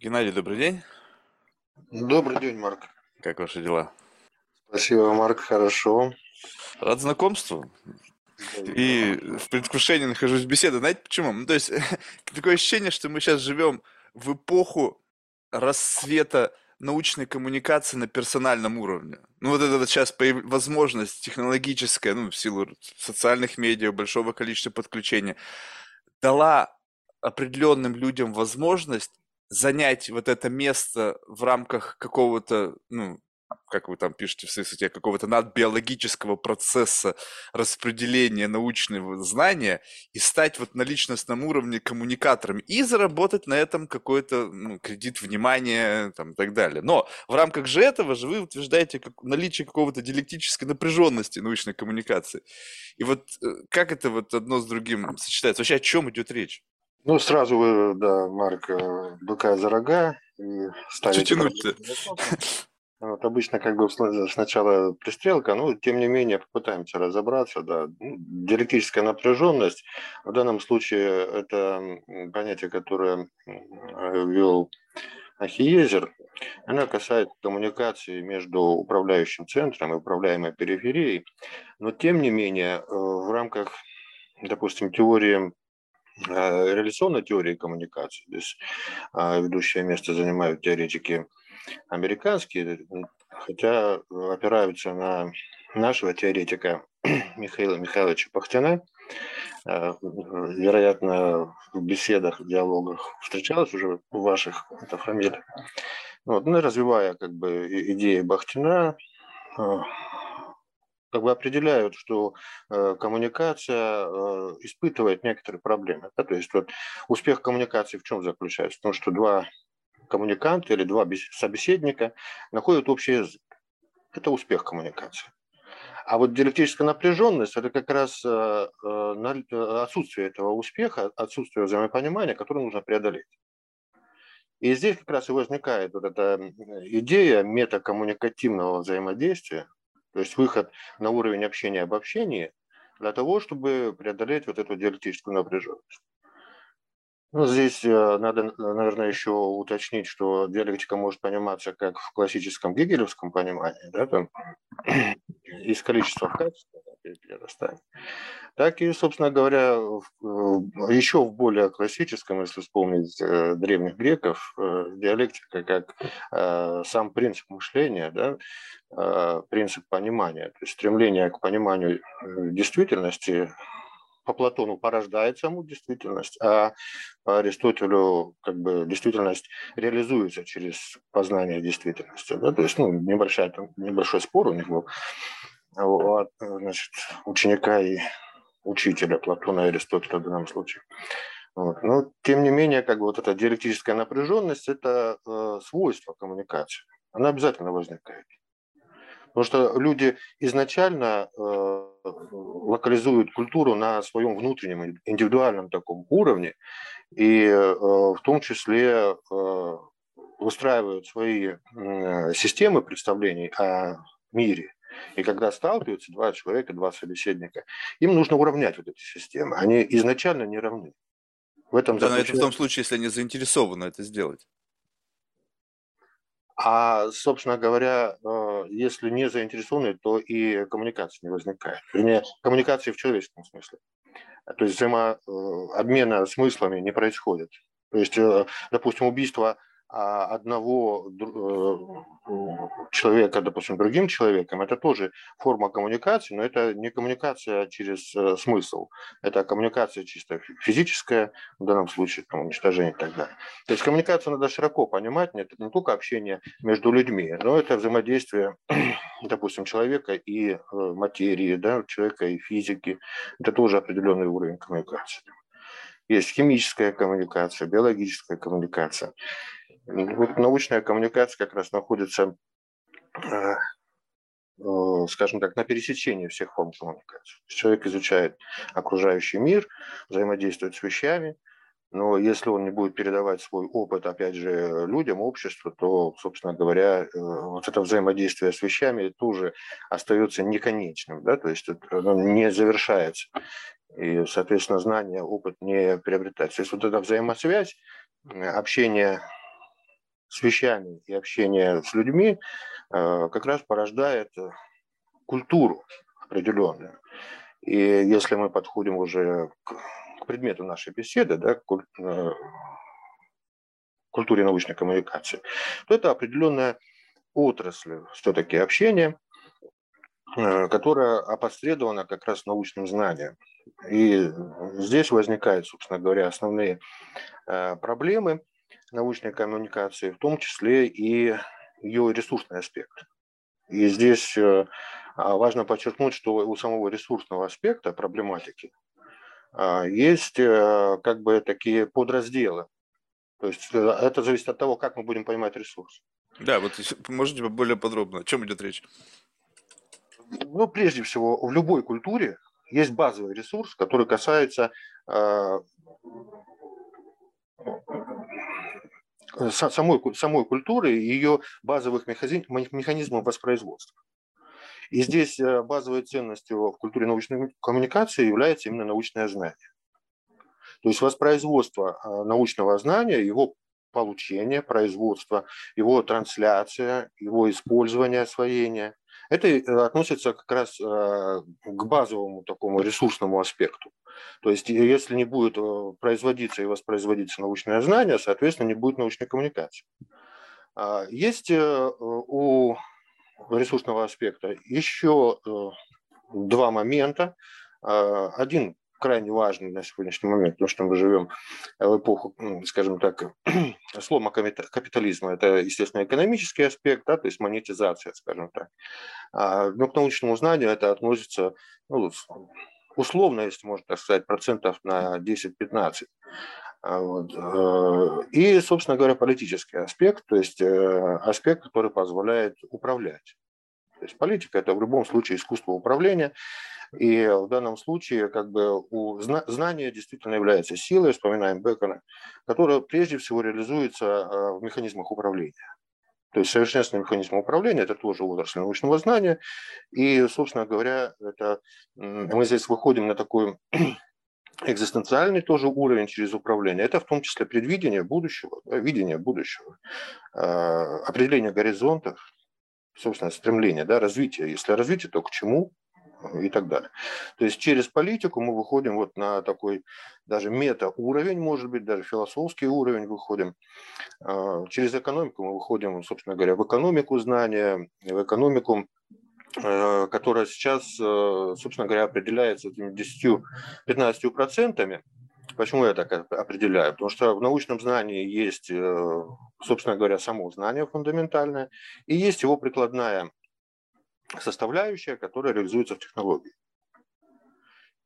Геннадий, добрый день. Добрый день, Марк. Как ваши дела? Спасибо, Марк, хорошо. Рад знакомству. И в предвкушении нахожусь в беседе. Знаете почему? Ну, то есть такое ощущение, что мы сейчас живем в эпоху рассвета научной коммуникации на персональном уровне. Ну, вот это вот сейчас появ... возможность технологическая, ну, в силу социальных медиа, большого количества подключения, дала определенным людям возможность занять вот это место в рамках какого-то, ну, как вы там пишете в своей статье, какого-то надбиологического процесса распределения научного знания и стать вот на личностном уровне коммуникатором и заработать на этом какой-то ну, кредит внимания там, и так далее. Но в рамках же этого же вы утверждаете как, наличие какого-то диалектической напряженности научной коммуникации. И вот э, как это вот одно с другим сочетается? Вообще о чем идет речь? Ну, сразу вы, да, Марк, э, быка за рога и ставите... Вот, обычно как бы сначала пристрелка, но тем не менее попытаемся разобраться. Да. Ну, диалектическая напряженность, в данном случае это понятие, которое ввел Ахиезер, она касается коммуникации между управляющим центром и управляемой периферией, но тем не менее э, в рамках, допустим, теории реляционной теории коммуникации, здесь э, ведущее место занимают теоретики американские, хотя опираются на нашего теоретика Михаила Михайловича Пахтина. Э, вероятно, в беседах, в диалогах встречалась уже у ваших эта фамилия. Вот, ну, развивая как бы идеи Бахтина, э, как бы определяют, что э, коммуникация э, испытывает некоторые проблемы. Да? То есть вот успех коммуникации в чем заключается? В том, что два коммуникант или два собеседника находят общий язык. Это успех коммуникации. А вот диалектическая напряженность – это как раз э, э, отсутствие этого успеха, отсутствие взаимопонимания, которое нужно преодолеть. И здесь как раз и возникает вот эта идея метакоммуникативного взаимодействия, то есть выход на уровень общения об общении для того, чтобы преодолеть вот эту диалектическую напряженность. Ну, здесь э, надо, наверное, еще уточнить, что диалектика может пониматься как в классическом гегелевском понимании, да, там, из количества в качество перерастания, так и, собственно говоря, еще в более классическом, если вспомнить э, древних греков, э, диалектика как сам принцип мышления, да, принцип понимания, то есть стремление к пониманию действительности по Платону порождает саму действительность, а по Аристотелю как бы действительность реализуется через познание действительности. Да? То есть ну, небольшой, там, небольшой спор у них был от значит, ученика и учителя Платона и Аристотеля в данном случае. Вот. Но тем не менее, как бы вот эта диалектическая напряженность – это э, свойство коммуникации. Она обязательно возникает. Потому что люди изначально э, локализуют культуру на своем внутреннем, индивидуальном таком уровне, и э, в том числе э, выстраивают свои системы представлений о мире. И когда сталкиваются два человека, два собеседника, им нужно уравнять вот эти системы. Они изначально не равны. В этом да, но это в том случае, если они заинтересованы это сделать. А, собственно говоря, э, если не заинтересованы, то и коммуникации не возникает. Вернее, коммуникации в человеческом смысле. То есть взаимообмена смыслами не происходит. То есть, э, допустим, убийство одного э, человека, допустим, другим человеком, это тоже форма коммуникации, но это не коммуникация через э, смысл, это коммуникация чисто физическая, в данном случае там, уничтожение и так далее. То есть коммуникацию надо широко понимать, это не только общение между людьми, но это взаимодействие, допустим, человека и э, материи, да, человека и физики, это тоже определенный уровень коммуникации. Есть химическая коммуникация, биологическая коммуникация. Вот научная коммуникация как раз находится, э, э, скажем так, на пересечении всех форм коммуникации. Человек изучает окружающий мир, взаимодействует с вещами, но если он не будет передавать свой опыт, опять же, людям, обществу, то, собственно говоря, э, вот это взаимодействие с вещами тоже остается неконечным, да, то есть оно не завершается. И, соответственно, знание, опыт не приобретается. То есть вот эта взаимосвязь, общение с вещами и общение с людьми как раз порождает культуру определенную. И если мы подходим уже к, предмету нашей беседы, да, к культуре научной коммуникации, то это определенная отрасль все-таки общения, э, которая опосредована как раз научным знанием. И здесь возникают, собственно говоря, основные э, проблемы научной коммуникации, в том числе и ее ресурсный аспект. И здесь э, важно подчеркнуть, что у самого ресурсного аспекта проблематики есть как бы такие подразделы. То есть это зависит от того, как мы будем понимать ресурс. Да, вот можете более подробно, о чем идет речь? Ну, прежде всего, в любой культуре есть базовый ресурс, который касается э, самой, самой культуры и ее базовых механизмов воспроизводства. И здесь э, базовой ценностью в культуре научной коммуникации является именно научное знание. То есть воспроизводство э, научного знания, его получение, производство, его трансляция, его использование, освоение. Это э, относится как раз э, к базовому такому ресурсному аспекту. То есть если не будет э, производиться и воспроизводиться научное знание, соответственно, не будет научной коммуникации. А, есть у ресурсного аспекта еще два момента. Один крайне важный на сегодняшний момент, потому что мы живем в эпоху, скажем так, слома капитализма. Это, естественно, экономический аспект, да, то есть монетизация, скажем так. А, но к научному знанию это относится ну, условно, если можно так сказать, процентов на 10-15. А, вот. Э, и, собственно говоря, политический аспект, то есть э, аспект, который позволяет управлять. То есть политика – это в любом случае искусство управления, и в данном случае как бы у знания действительно является силой, вспоминаем Бекона, которая прежде всего реализуется а, в механизмах управления. То есть совершенствование механизма управления – это тоже отрасль научного знания. И, собственно говоря, это, мы здесь выходим на такой экзистенциальный тоже уровень через управление. Это в том числе предвидение будущего, да, видение будущего, э, определение горизонтов, собственно, стремление, да, развитие. Если развитие, то к чему? И так далее. То есть через политику мы выходим вот на такой даже мета-уровень, может быть, даже философский уровень выходим. А, через экономику мы выходим, собственно говоря, в экономику знания, в экономику э, которая сейчас, э, собственно говоря, определяется этими 10-15%. Почему я так определяю? Потому что в научном знании есть, э, собственно говоря, само знание фундаментальное, и есть его прикладная составляющая, которая реализуется в технологии.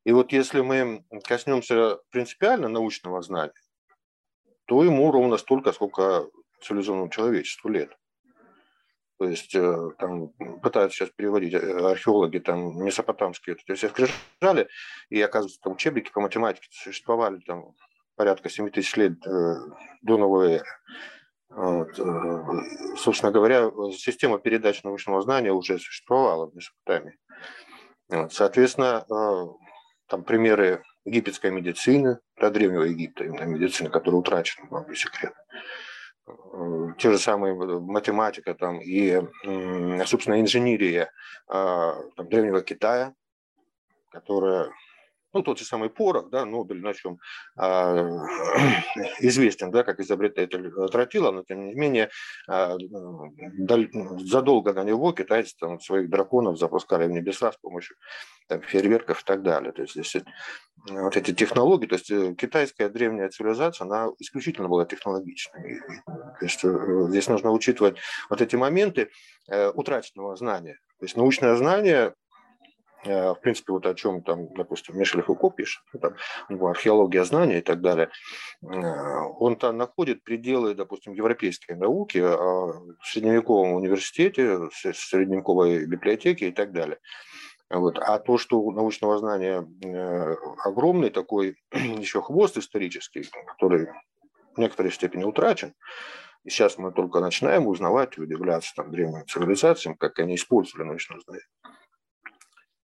И вот если мы коснемся принципиально научного знания, то ему ровно столько, сколько цивилизованному человечеству лет. То есть э, там пытаются сейчас переводить э, археологи там месопотамские то есть скрижали, и оказывается, там учебники по математике существовали там порядка 7 тысяч лет э, до новой эры. Вот. Э, собственно говоря, система передач научного знания уже существовала в Месопотамии. Соответственно, э, там примеры египетской медицины, до Древнего Египта, именно медицины, которая утрачена, не секрет. Э, те же самые математика там, и, собственно, инженерия там, Древнего Китая, которая ну, тот же самый Порох, да, Нобель, на чем а, известен, да, как изобретатель тротила, но тем не менее а, даль, задолго на него китайцы там, своих драконов запускали в небеса с помощью там, фейерверков и так далее. То есть здесь вот эти технологии, то есть э, китайская древняя цивилизация, она исключительно была технологичной. То есть э, здесь нужно учитывать вот эти моменты э, утраченного знания. То есть научное знание Э, в принципе, вот о чем там, допустим, Мишель Фуко пишет, ну, там, археология знания и так далее, э, он там находит пределы, допустим, европейской науки а, в средневековом университете, в средневековой библиотеке и так далее. Вот. А то, что у научного знания э, огромный такой еще хвост исторический, который в некоторой степени утрачен, и сейчас мы только начинаем узнавать и удивляться там, древним цивилизациям, как они использовали научное знание.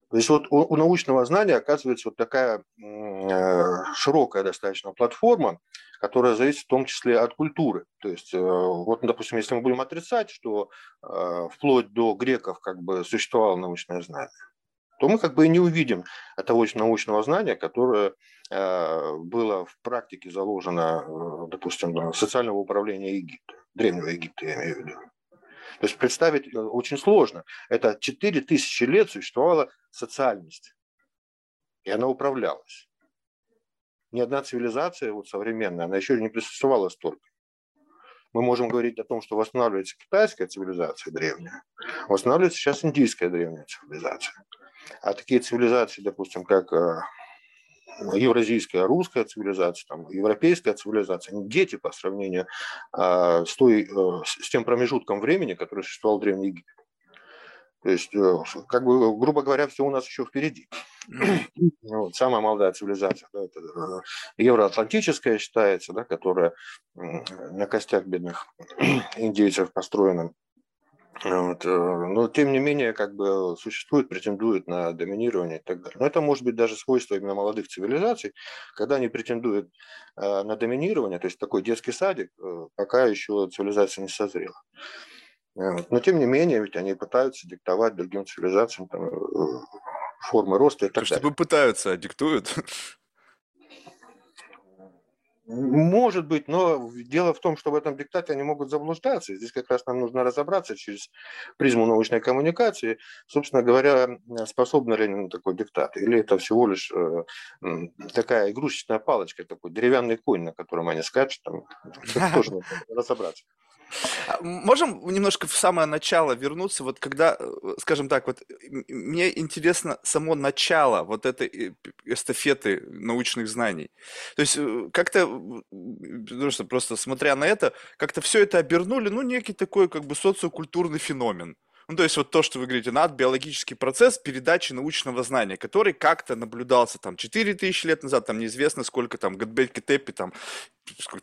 То есть вот у, научного знания оказывается вот такая э, широкая достаточно платформа, которая зависит в том числе от культуры. То есть, э, вот, допустим, если мы будем отрицать, что э, вплоть до греков как бы существовало научное знание, то мы как бы и не увидим того научного знания, которое было в практике заложено, допустим, социального управления Египта, Древнего Египта, я имею в виду. То есть представить очень сложно. Это 4000 лет существовала социальность, и она управлялась ни одна цивилизация вот современная, она еще не присутствовала столько. Мы можем говорить о том, что восстанавливается китайская цивилизация древняя, восстанавливается сейчас индийская древняя цивилизация. А такие цивилизации, допустим, как э, евразийская, русская цивилизация, там, европейская цивилизация, они дети по сравнению а, с, той, э, с тем промежутком времени, который существовал в Древней Египте. То есть, э, как бы, грубо говоря, все у нас еще впереди. Вот, самая молодая цивилизация, да, это э, евроатлантическая считается, да, которая на костях бедных индейцев построена. Вот, э, но тем не менее, как бы существует, претендует на доминирование и так далее. Но это может быть даже свойство именно молодых цивилизаций, когда они претендуют на доминирование, то есть такой детский садик, пока еще цивилизация не созрела. Но тем не менее, ведь они пытаются диктовать другим цивилизациям там, э, формы роста и так То, далее. Чтобы пытаются, а диктуют? Может быть, но дело в том, что в этом диктате они могут заблуждаться. Здесь как раз нам нужно разобраться через призму научной коммуникации, собственно говоря, способны ли они на такой диктат. Или это всего лишь э, такая игрушечная палочка, такой деревянный конь, на котором они скачут. Там, тоже нужно разобраться. А, можем немножко в самое начало вернуться, вот когда, э, скажем так, вот мне интересно само начало вот этой э, эстафеты научных знаний. То есть э, как-то, потому что просто смотря на это, как-то все это обернули, ну, некий такой как бы социокультурный феномен. Ну, то есть вот то, что вы говорите, над биологический процесс передачи научного знания, который как-то наблюдался там 4 тысячи лет назад, там неизвестно сколько там, Готбельки Теппи там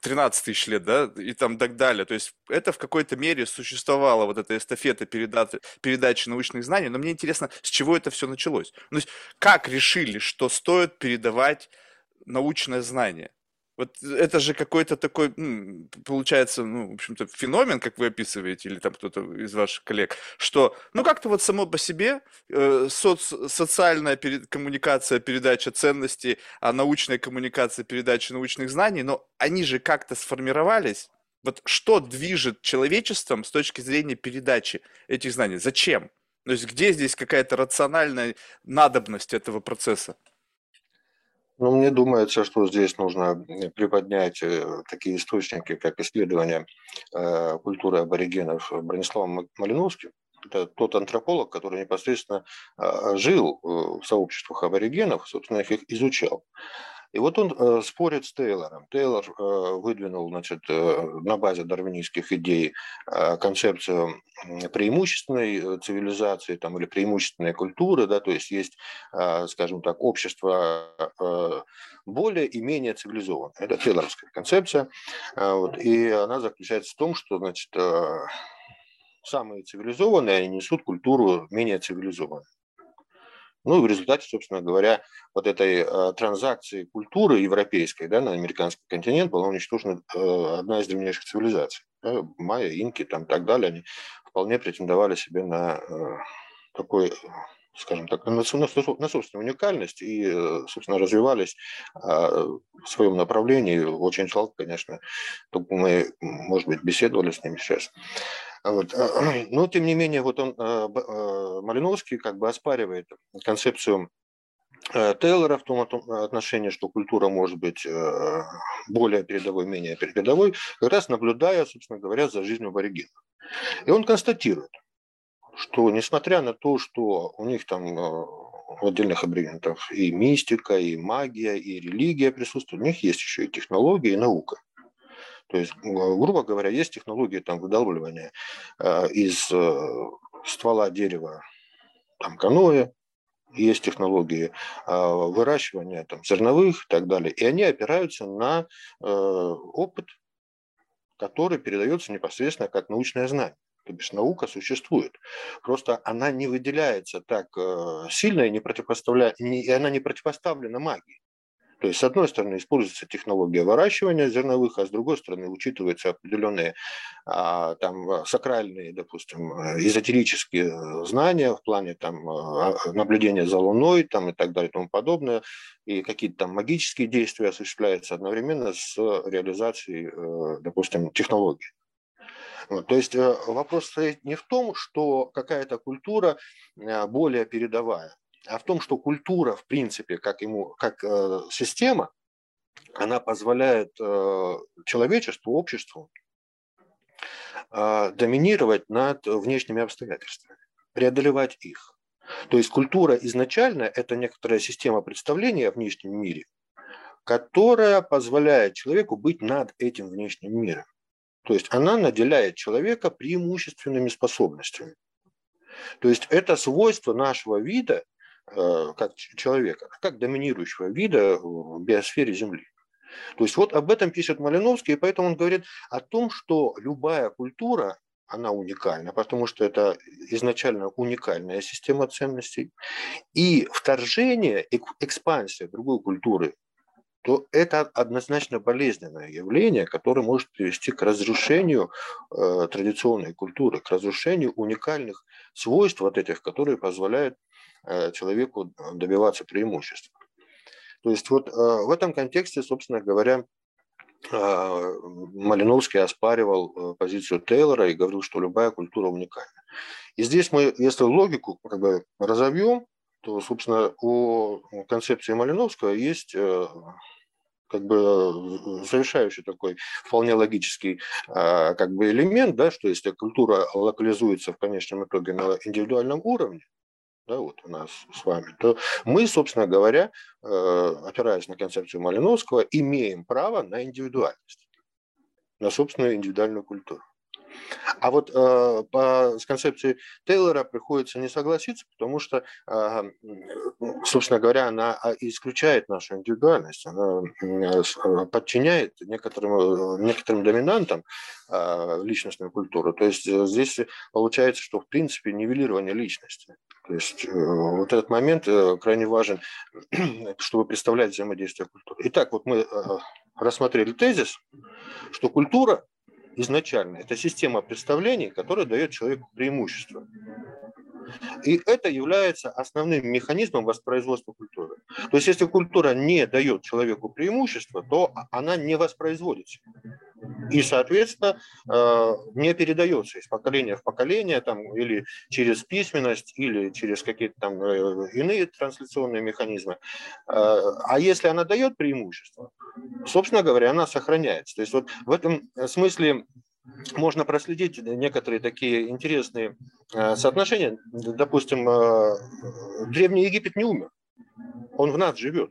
13 тысяч лет, да, и там так далее. То есть это в какой-то мере существовала вот эта эстафета передачи, передачи научных знаний, но мне интересно, с чего это все началось. Ну, то есть как решили, что стоит передавать научное знание? Вот это же какой-то такой, получается, ну, в общем-то, феномен, как вы описываете, или там кто-то из ваших коллег, что, ну, как-то вот само по себе э, соц, социальная перед, коммуникация, передача ценностей, а научная коммуникация, передача научных знаний, но они же как-то сформировались. Вот что движет человечеством с точки зрения передачи этих знаний? Зачем? То есть где здесь какая-то рациональная надобность этого процесса? Ну, мне думается, что здесь нужно приподнять э, такие источники, как исследование э, культуры аборигенов Брониславом Малиновским. Это тот антрополог, который непосредственно э, жил в сообществах аборигенов, собственно, их изучал. И вот он э, спорит с Тейлором. Тейлор э, выдвинул значит, э, на базе дарвинистских идей э, концепцию преимущественной э, цивилизации там, или преимущественной культуры, да, то есть есть, э, скажем так, общество э, более и менее цивилизованное. Это тейлоровская концепция. Э, вот, и она заключается в том, что значит, э, самые цивилизованные несут культуру менее цивилизованную. Ну и в результате, собственно говоря, вот этой э, транзакции культуры европейской да, на американский континент была уничтожена э, одна из древнейших цивилизаций. Да, майя, инки там так далее, они вполне претендовали себе на э, такой скажем так, на, на, собственную уникальность и, э, собственно, развивались а, в своем направлении. Очень жалко, конечно, только мы, может быть, беседовали с ними сейчас. Вот. Но, тем не менее, вот он, а, а, Малиновский как бы оспаривает концепцию э, Тейлора в том отношении, что культура может быть э, более передовой, менее передовой, как раз наблюдая, собственно говоря, за жизнью аборигенов. И он констатирует, что несмотря на то, что у них там э, у отдельных аборигенов и мистика, и магия, и религия присутствуют, у них есть еще и технология, и наука. То есть, грубо говоря, есть технологии там, выдалбливания э, из э, ствола дерева там, каноэ, есть технологии выращивания там, зерновых и так далее. И они опираются на опыт, который передается непосредственно как научное знание. То бишь наука существует. Просто она не выделяется так э, сильно и, не противопоставля... и она не противопоставлена магии. То есть, с одной стороны, используется технология выращивания зерновых, а с другой стороны, учитываются определенные а, там, сакральные, допустим, эзотерические знания в плане там, наблюдения за Луной там, и так далее и тому подобное, и какие-то там магические действия осуществляются одновременно с реализацией, э, допустим, технологий. То есть э, вопрос стоит не в том, что какая-то культура э, более передовая, а в том, что культура, в принципе, как, ему, как э, система, она позволяет человечеству, обществу доминировать над внешними обстоятельствами, преодолевать их. То есть культура изначально – это некоторая система представления о внешнем мире, которая позволяет человеку быть над этим внешним миром. То есть она наделяет человека преимущественными способностями. То есть это свойство нашего вида, Э, как человека, как доминирующего вида в биосфере Земли. То есть вот об этом пишет Малиновский, и поэтому он говорит о том, что любая культура, она уникальна, потому что это изначально уникальная система ценностей. И вторжение, экспансия другой культуры, то это однозначно болезненное явление, которое может привести к разрушению э, традиционной культуры, к разрушению уникальных свойств вот этих, которые позволяют Э, человеку добиваться преимуществ. То есть вот э, в этом контексте, собственно говоря, э, Малиновский оспаривал позицию Тейлора и говорил, что любая культура уникальна. И здесь мы, если логику как бы разовьем, то, собственно, у концепции Малиновского есть как бы завершающий такой вполне логический как бы элемент, да, что если культура локализуется в конечном итоге на индивидуальном уровне, да, вот у нас с вами, то мы, собственно говоря, э, опираясь на концепцию Малиновского, имеем право на индивидуальность, на собственную индивидуальную культуру. А вот э, по, с концепцией Тейлора приходится не согласиться, потому что, э, собственно говоря, она а, исключает нашу индивидуальность, она э, подчиняет некоторым, некоторым доминантам э, личностную культуру. То есть э, здесь получается, что в принципе нивелирование личности. То есть э, вот этот момент э, крайне важен, чтобы представлять взаимодействие культуры. Итак, вот мы рассмотрели тезис, что культура изначально это система представлений, которая дает человеку преимущество. И это является основным механизмом воспроизводства культуры. То есть, если культура не дает человеку преимущество, то она не воспроизводится. И, соответственно, э, не передается из поколения в поколение, там, или через письменность, или через какие-то там э, иные трансляционные механизмы. Э, а если она дает преимущество, собственно говоря, она сохраняется. То есть вот в этом смысле можно проследить некоторые такие интересные соотношения. Допустим, Древний Египет не умер, он в нас живет.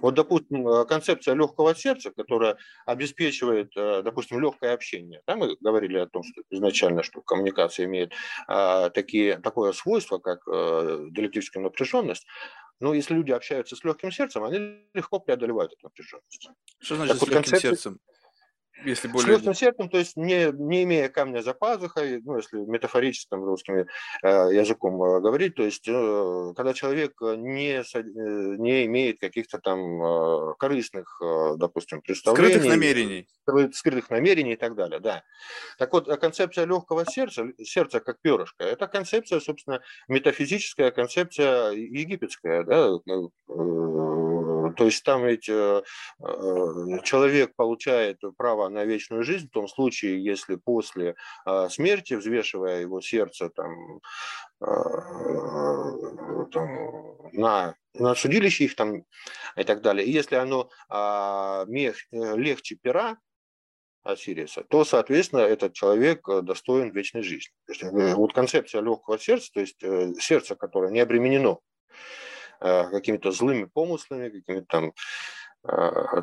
Вот, допустим, э, концепция легкого сердца, которая обеспечивает, допустим, легкое общение. Да, мы говорили о том, что изначально, что коммуникация имеет такие, такое свойство, как диалектическая напряженность. Но если люди общаются с легким сердцем, они легко преодолевают эту напряженность. Что значит так с вот легким концепция... сердцем? Если более... С легким сердцем, то есть не, не имея камня за пазухой, ну, если метафорическим русским э, языком э, говорить, то есть э, когда человек не, э, не имеет каких-то там э, корыстных, э, допустим, представлений. Скрытых намерений. Скрытых намерений и так далее, да. Так вот, концепция легкого сердца, сердца как перышко, это концепция, собственно, метафизическая концепция египетская, да, то есть там ведь э, э, человек получает право на вечную жизнь в том случае, если после э, смерти, взвешивая его сердце там, там, на, на судилище их там и так далее, и если оно а, мех, легче пера, Осириса, то, соответственно, этот человек достоин вечной жизни. Есть, вот концепция легкого сердца, то есть сердце, которое не обременено какими-то злыми помыслами, какими-то там Э,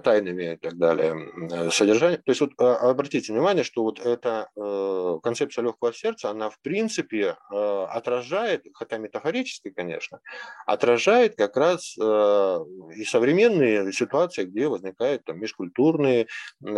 тайными и так далее, содержание. То есть вот а, обратите внимание, что вот эта э, концепция легкого сердца, она в принципе э, отражает, хотя метафорически, конечно, отражает как раз и современные ситуации, где возникают там межкультурные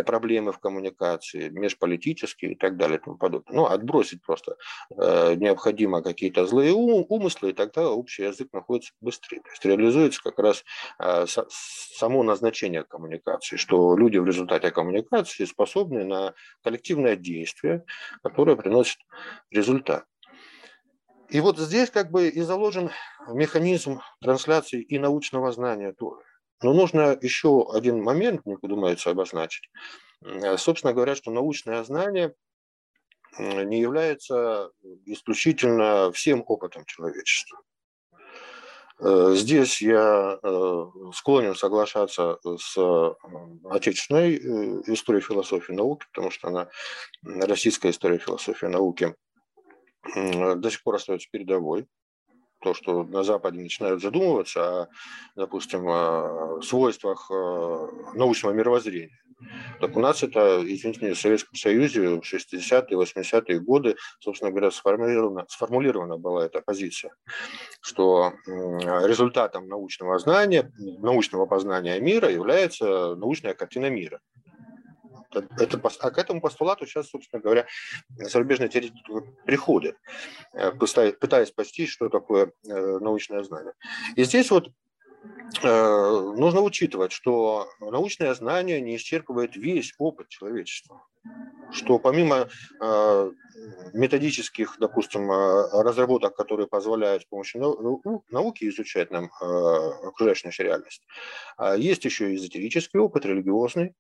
проблемы в коммуникации, межполитические и так далее и тому подобное. Ну, отбросить просто необходимо какие-то злые умыслы, и тогда общий язык находится быстрее. То есть реализуется как раз само назначение значение коммуникации, что люди в результате коммуникации способны на коллективное действие, которое приносит результат. И вот здесь как бы и заложен механизм трансляции и научного знания тоже. Но нужно еще один момент, мне подумается, обозначить. Собственно говоря, что научное знание не является исключительно всем опытом человечества. Э, здесь я э, склонен соглашаться с э, отечественной историей философии науки, потому что она, российская история философии науки, до сих пор остается передовой. То, что на Западе начинают задумываться о, допустим, о свойствах научного мировоззрения. Так у нас это, извините, в Советском Союзе в 60-е, 80-е годы, собственно говоря, сформулирована, сформулирована была эта позиция, что результатом научного знания, научного познания мира является научная картина мира. Это, а к этому постулату сейчас, собственно говоря, зарубежные теоретики приходят, э, пытаясь постичь, что такое э, научное знание. И здесь вот Э, нужно учитывать, что научное знание не исчерпывает весь опыт человечества. Что помимо методических, допустим, разработок, которые позволяют с помощью науки изучать нам окружающую реальность, а есть еще и эзотерический опыт, религиозный,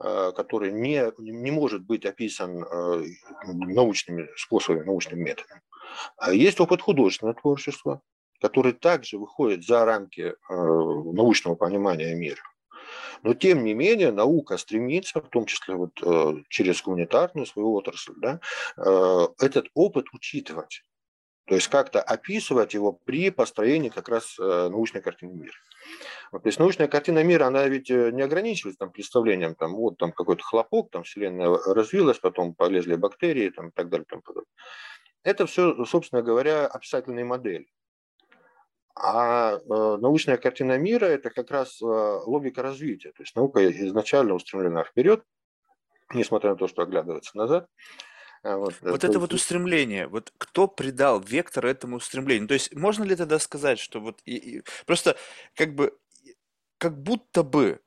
который не, не может быть описан научными способами, научным методом. А есть опыт художественного творчества, который также выходит за рамки э, научного понимания мира. Но тем не менее наука стремится, в том числе вот, э, через гуманитарную свою отрасль, да, э, этот опыт учитывать. То есть как-то описывать его при построении как раз научной картины мира. То есть научная картина мира, она ведь не ограничивается там, представлением, там, вот там какой-то хлопок, там Вселенная развилась, потом полезли бактерии там, и так далее. Там, Это все, собственно говоря, описательные модели. А э, научная картина мира – это как раз э, логика развития. То есть наука изначально устремлена вперед, несмотря на то, что оглядывается назад. Вот, э, вот это вот устремление, вот кто придал вектор этому устремлению? То есть можно ли тогда сказать, что вот и, и, просто как бы как будто бы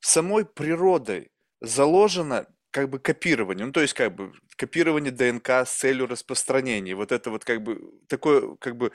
самой природой заложено как бы копирование, ну то есть как бы копирование ДНК с целью распространения, вот это вот как бы такое как бы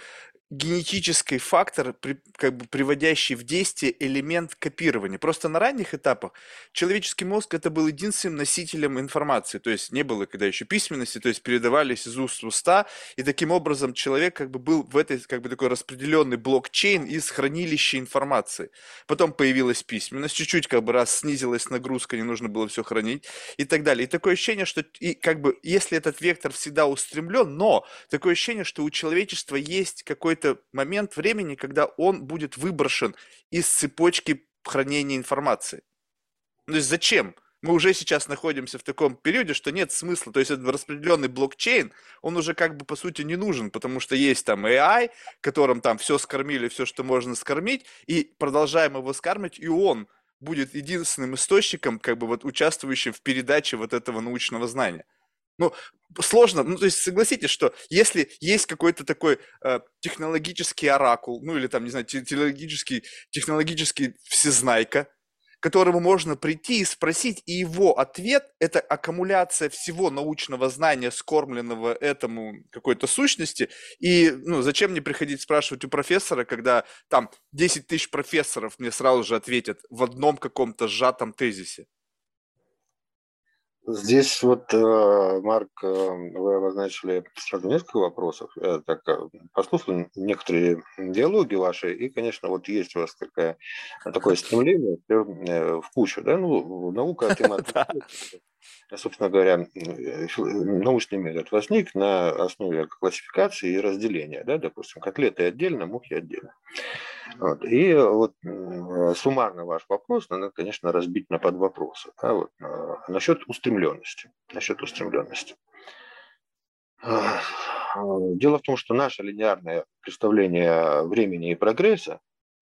генетический фактор, при, как бы приводящий в действие элемент копирования. Просто на ранних этапах человеческий мозг это был единственным носителем информации, то есть не было когда еще письменности, то есть передавались из уст в уста, и таким образом человек как бы был в этой как бы такой распределенный блокчейн из хранилища информации. Потом появилась письменность, чуть-чуть как бы раз снизилась нагрузка, не нужно было все хранить и так далее. И такое ощущение, что и как бы если этот вектор всегда устремлен, но такое ощущение, что у человечества есть какой-то какой-то момент времени, когда он будет выброшен из цепочки хранения информации. То есть зачем? Мы уже сейчас находимся в таком периоде, что нет смысла. То есть этот распределенный блокчейн, он уже как бы по сути не нужен, потому что есть там AI, которым там все скормили, все, что можно скормить, и продолжаем его скармить, и он будет единственным источником, как бы вот участвующим в передаче вот этого научного знания. Ну, сложно, ну, то есть согласитесь, что если есть какой-то такой э, технологический оракул, ну, или там, не знаю, технологический, технологический всезнайка, к которому можно прийти и спросить, и его ответ – это аккумуляция всего научного знания, скормленного этому какой-то сущности, и, ну, зачем мне приходить спрашивать у профессора, когда там 10 тысяч профессоров мне сразу же ответят в одном каком-то сжатом тезисе? Здесь вот, э, Марк, э, вы обозначили сразу несколько вопросов. Я так э, послушал некоторые диалоги ваши, и, конечно, вот есть у вас такая, такое стремление в кучу, да, ну, наука, тематика, собственно говоря, научный метод возник на основе классификации и разделения. Да? Допустим, котлеты отдельно, мухи отдельно. Вот. И вот суммарно ваш вопрос надо, конечно, разбить на подвопросы. Да? Вот. Насчет устремленности. Насчет устремленности. Дело в том, что наше линейное представление времени и прогресса,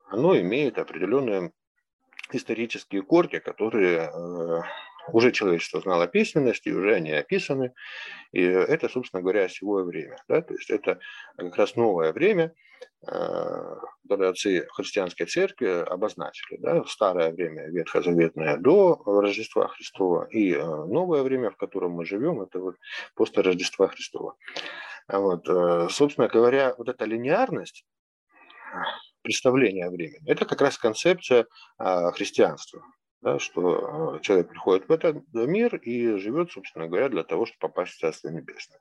оно имеет определенные исторические корни, которые э, уже человечество знало письменности, уже они описаны. И это, собственно говоря, осевое время. Да? То есть это как раз новое время, э, которое отцы христианской церкви обозначили. Да? Старое время ветхозаветное до Рождества Христова и э, новое время, в котором мы живем, это вот после Рождества Христова. Вот, собственно говоря, вот эта линеарность представления времени. Это как раз концепция христианства, да, что а, человек приходит в этот мир и живет, собственно говоря, для того, чтобы попасть в Царство Небесное.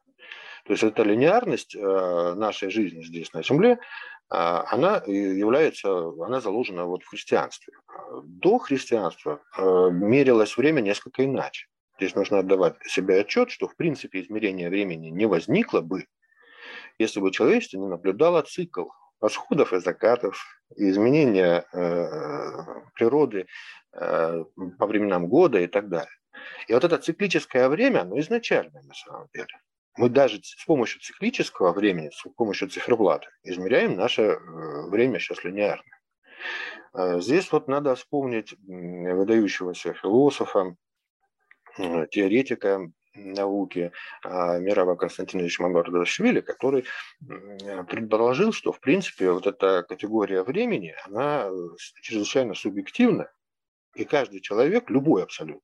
То есть эта линеарность а, нашей жизни здесь на Земле, она является, она заложена вот в христианстве. До христианства мерилось время несколько иначе. Здесь нужно отдавать себе отчет, что в принципе измерение времени не возникло бы, если бы человечество не наблюдало цикл восходов и закатов, изменения э, природы э, по временам года и так далее. И вот это циклическое время, оно изначальное на самом деле. Мы даже с помощью циклического времени, с помощью циферблата измеряем наше э, время сейчас линейно. Э, здесь вот надо вспомнить выдающегося философа, теоретика науки а, Мирава Константиновича Мамардашвили, который предположил, что в принципе вот эта категория времени, она э, чрезвычайно субъективна, и каждый человек, любой абсолютно,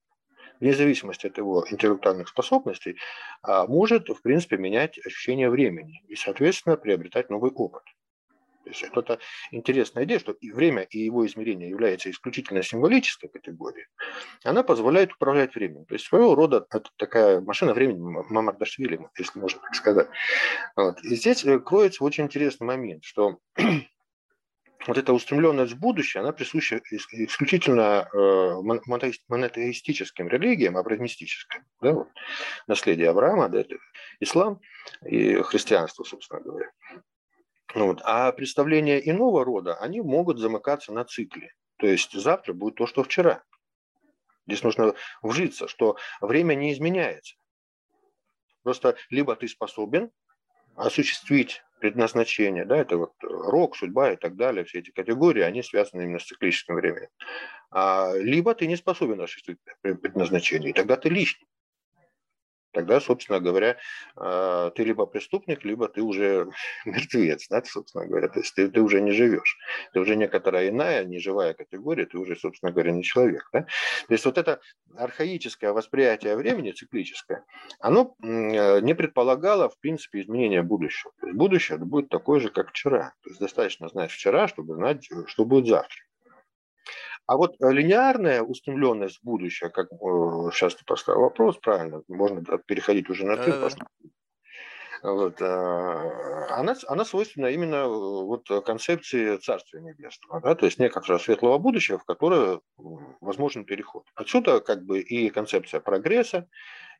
вне зависимости от его интеллектуальных способностей, а, может, в принципе, менять ощущение времени и, соответственно, приобретать новый опыт. То есть это интересная идея, что и время и его измерение является исключительно символической категорией. Она позволяет управлять временем. То есть своего рода это такая машина времени Мамардашвили, если можно так сказать. Вот. И здесь э, кроется очень интересный момент, что вот эта устремленность в будущее, она присуща исключительно э, монотеистическим религиям, абрамистическим. Да, вот. Наследие Авраама, да, это ислам и христианство, собственно говоря. Вот. А представления иного рода, они могут замыкаться на цикле. То есть завтра будет то, что вчера. Здесь нужно вжиться, что время не изменяется. Просто либо ты способен осуществить предназначение, да, это вот рок, судьба и так далее, все эти категории, они связаны именно с циклическим временем. А, либо ты не способен осуществить предназначение, и тогда ты лишний тогда, собственно говоря, а, ты либо преступник, либо ты уже мертвец, да, собственно говоря, то есть ты, ты уже не живешь, ты уже некоторая иная, неживая категория, ты уже, собственно говоря, не человек. Да? То есть вот это архаическое восприятие времени, циклическое, оно э, не предполагало, в принципе, изменения будущего. То есть будущее будет такое же, как вчера. То есть достаточно знать вчера, чтобы знать, что будет завтра. А вот э, линейная устремленность в будущее, как сейчас ты поставил вопрос, правильно, можно переходить уже на ты. Вот, а, она, она свойственна именно э, вот концепции Царствия Небесного, да, то есть некоторого светлого будущего, в которое возможен переход. Отсюда как бы и концепция прогресса,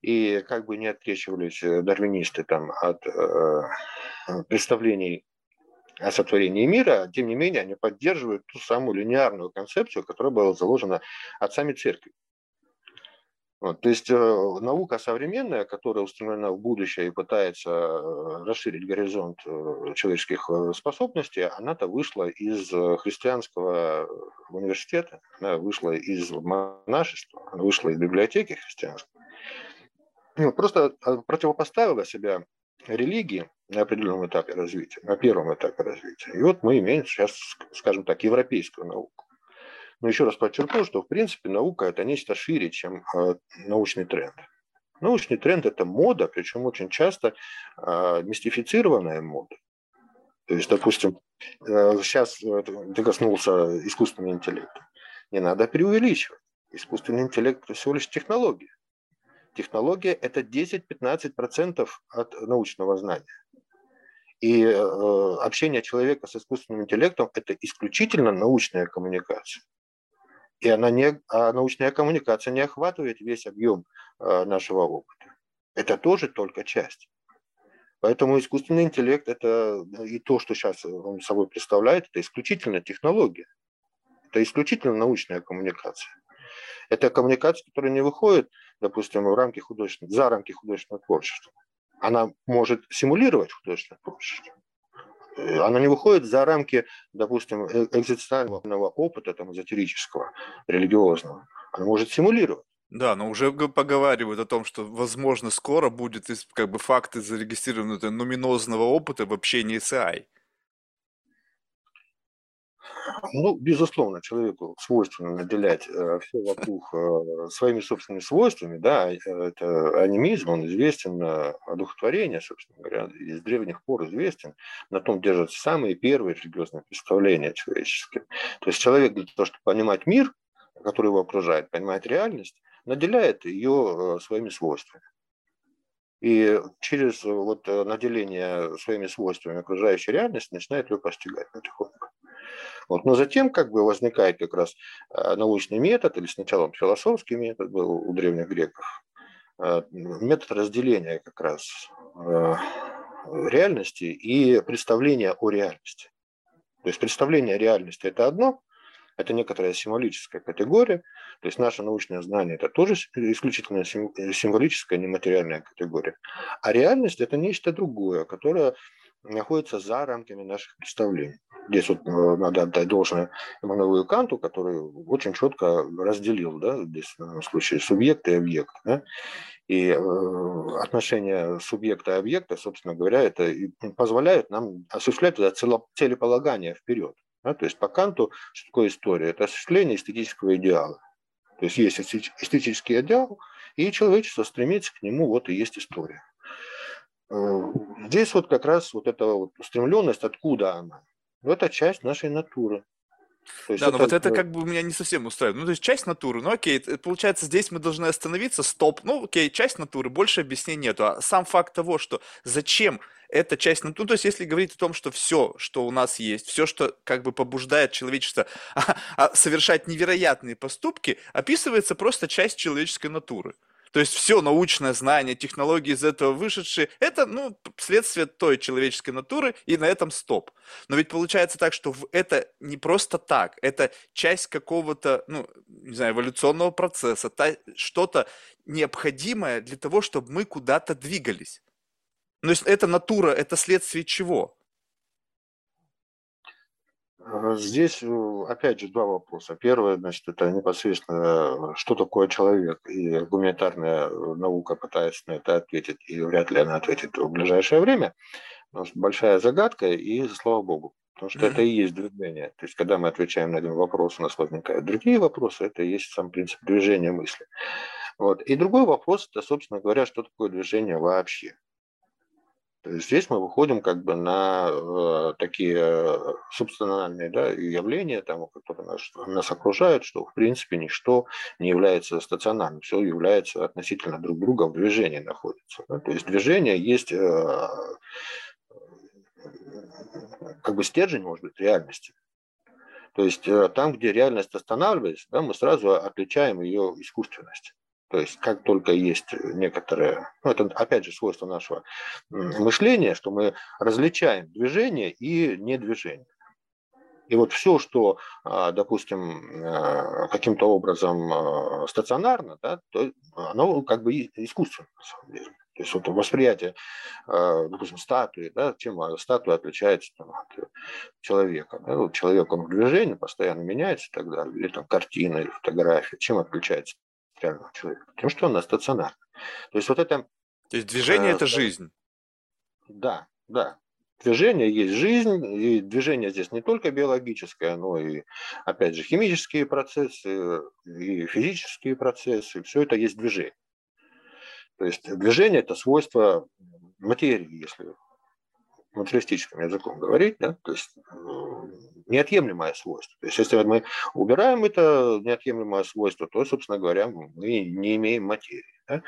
и как бы не открещивались э, дарвинисты там от э, представлений о сотворении мира, тем не менее они поддерживают ту самую линейную концепцию, которая была заложена отцами церкви. Вот, то есть э, наука современная, которая устремлена в будущее и пытается э, расширить горизонт э, человеческих э, способностей, она-то вышла из христианского университета, она вышла из монашества, она вышла из библиотеки христианской. Ну, просто противопоставила себя религии на определенном этапе развития, на первом этапе развития. И вот мы имеем сейчас, скажем так, европейскую науку. Но еще раз подчеркну, что в принципе наука это нечто шире, чем э, научный тренд. Научный тренд это мода, причем очень часто э, мистифицированная мода. То есть, допустим, э, сейчас ты коснулся искусственного интеллекта. Не надо преувеличивать. Искусственный интеллект это всего лишь технология. Технология – это 10-15% от научного знания. И э, общение человека с искусственным интеллектом – это исключительно научная коммуникация. И она не, а научная коммуникация не охватывает весь объем э, нашего опыта. Это тоже только часть. Поэтому искусственный интеллект это и то, что сейчас он собой представляет, это исключительно технология. Это исключительно научная коммуникация. Это коммуникация, которая не выходит, допустим, в рамки художественного, за рамки художественного творчества. Она может симулировать художественное творчество. Э, она не выходит за рамки, допустим, э, экзистенциального опыта, там, эзотерического, религиозного. Она может симулировать. Да, но уже поговаривают о том, что, возможно, скоро будет как бы факты зарегистрированного нуминозного опыта в общении с AI. Ну, безусловно, человеку свойственно наделять э, все вокруг э, своими собственными свойствами, да, э, это анимизм, он известен, э, одухотворение, собственно говоря, из древних пор известен, на том держатся самые первые религиозные представления человеческие. То есть человек для того, чтобы понимать мир, который его окружает, понимать реальность, наделяет ее э, своими свойствами. И через э, вот наделение своими свойствами окружающей реальности начинает ее постигать потихоньку. Вот. Но затем как бы возникает как раз научный метод, или сначала философский метод был у древних греков, метод разделения как раз реальности и представления о реальности. То есть представление о реальности – это одно, это некоторая символическая категория, то есть наше научное знание – это тоже исключительно символическая нематериальная категория. А реальность – это нечто другое, которое находится за рамками наших представлений. Здесь вот э, надо отдать должное Иммануилу Канту, который очень четко разделил, да, здесь в данном случае субъект и объект. Да? И э, отношения субъекта и объекта, собственно говоря, это позволяет нам осуществлять это целеполагание вперед. Да? То есть по Канту что такое история? Это осуществление эстетического идеала. То есть есть эстетический идеал, и человечество стремится к нему, вот и есть история. Э, здесь вот как раз вот эта вот устремленность, откуда она? Ну, это часть нашей натуры. да, но это, вот это как бы меня не совсем устраивает. Ну, то есть часть натуры, ну окей, получается, здесь мы должны остановиться, стоп, ну окей, часть натуры, больше объяснений нету. А сам факт того, что зачем эта часть, ну, то есть если говорить о том, что все, что у нас есть, все, что как бы побуждает человечество совершать невероятные поступки, описывается просто часть человеческой натуры. То есть все научное знание, технологии из этого вышедшие, это, ну, следствие той человеческой натуры, и на этом стоп. Но ведь получается так, что это не просто так, это часть какого-то, ну, не знаю, эволюционного процесса, что-то необходимое для того, чтобы мы куда-то двигались. Но есть это натура, это следствие чего? Э, здесь, э, опять же, два вопроса. Первое, значит, это непосредственно, что такое человек, и гуманитарная э, наука пытается на это ответить, и вряд ли она ответит в ближайшее время. Потому что большая загадка, и слава богу. Потому что mm-hmm. это и есть движение. То есть, когда мы отвечаем на один вопрос, у нас возникают другие вопросы, это и есть сам принцип движения мысли. Вот. И другой вопрос, это, собственно говоря, что такое движение вообще. Здесь мы выходим как бы на э, такие субстанциальные да, явления, там, которые нас, нас окружают, что в принципе ничто не является стационарным, все является относительно друг друга в движении находится. Да? То есть движение есть э, как бы стержень, может быть, реальности. То есть э, там, где реальность останавливается, да, мы сразу отличаем ее искусственность. То есть как только есть некоторые, ну это опять же свойство нашего мышления, что мы различаем движение и недвижение. И вот все, что, а, допустим, а, каким-то образом а, стационарно, да, то оно как бы искусственно на самом деле. То есть вот восприятие, допустим, статуи, да, чем статуя отличается там, от человека. Да? Вот человек, он в движении постоянно меняется и так далее, или там картина, или фотография, чем отличается реального человека, тем, что она стационарна. То есть вот это... То есть движение э, – это жизнь. Да, да. Движение есть жизнь, и движение здесь не только биологическое, но и, опять же, химические процессы, и физические процессы, все это есть движение. То есть движение – это свойство материи, если материалистическим языком говорить, да, то есть э, неотъемлемое свойство. То есть если мы убираем это неотъемлемое свойство, то, собственно говоря, мы не имеем материи. Да?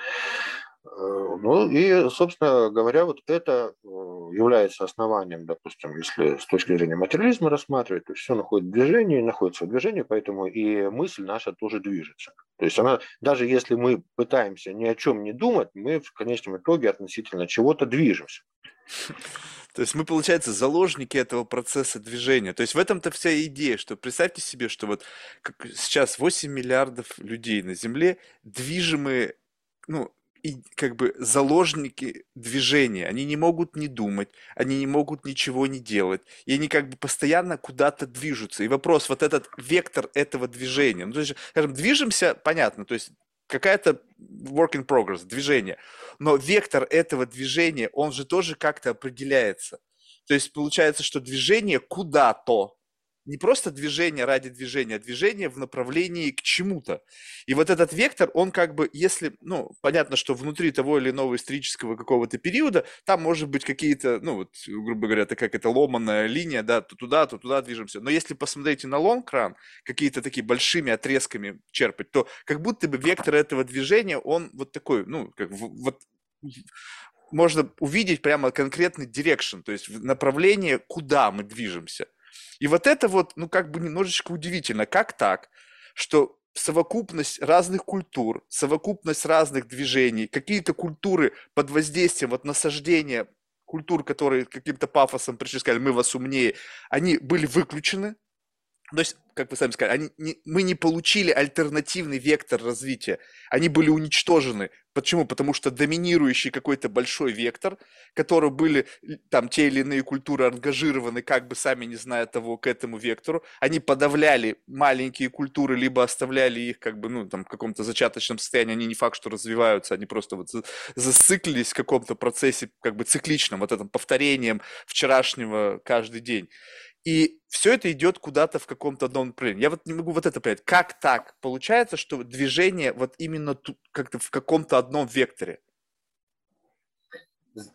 Э, ну и, собственно говоря, вот это э, является основанием, допустим, если с точки зрения материализма рассматривать, то все находится в движении, находится в движении, поэтому и мысль наша тоже движется. То есть она, даже если мы пытаемся ни о чем не думать, мы в конечном итоге относительно чего-то движемся. То есть мы, получается, заложники этого процесса движения. То есть в этом-то вся идея, что представьте себе, что вот как сейчас 8 миллиардов людей на Земле движимые, ну, и как бы заложники движения. Они не могут не думать, они не могут ничего не делать. И они как бы постоянно куда-то движутся. И вопрос, вот этот вектор этого движения. Ну, то есть, скажем, движемся, понятно, то есть какая-то work in progress, движение. Но вектор этого движения, он же тоже как-то определяется. То есть получается, что движение куда-то, не просто движение ради движения, а движение в направлении к чему-то. И вот этот вектор, он как бы, если, ну, понятно, что внутри того или иного исторического какого-то периода, там может быть какие-то, ну, вот, грубо говоря, это как это ломаная линия, да, то туда, то туда движемся. Но если посмотрите на лонг-ран, какие-то такие большими отрезками черпать, то как будто бы вектор этого движения, он вот такой, ну, как вот можно увидеть прямо конкретный direction, то есть направление, куда мы движемся – и вот это вот, ну, как бы немножечко удивительно. Как так, что совокупность разных культур, совокупность разных движений, какие-то культуры под воздействием вот насаждения культур, которые каким-то пафосом пришли, сказали, мы вас умнее, они были выключены, то есть, как вы сами сказали, они не, мы не получили альтернативный вектор развития. Они были уничтожены. Почему? Потому что доминирующий какой-то большой вектор, который были там те или иные культуры ангажированы, как бы сами не зная того, к этому вектору, они подавляли маленькие культуры, либо оставляли их как бы, ну, там, в каком-то зачаточном состоянии. Они не факт, что развиваются, они просто вот зациклились в каком-то процессе, как бы цикличном, вот этом повторением вчерашнего каждый день. И все это идет куда-то в каком-то одном направлении. Я вот не могу вот это понять. Как так получается, что движение вот именно тут, как-то в каком-то одном векторе?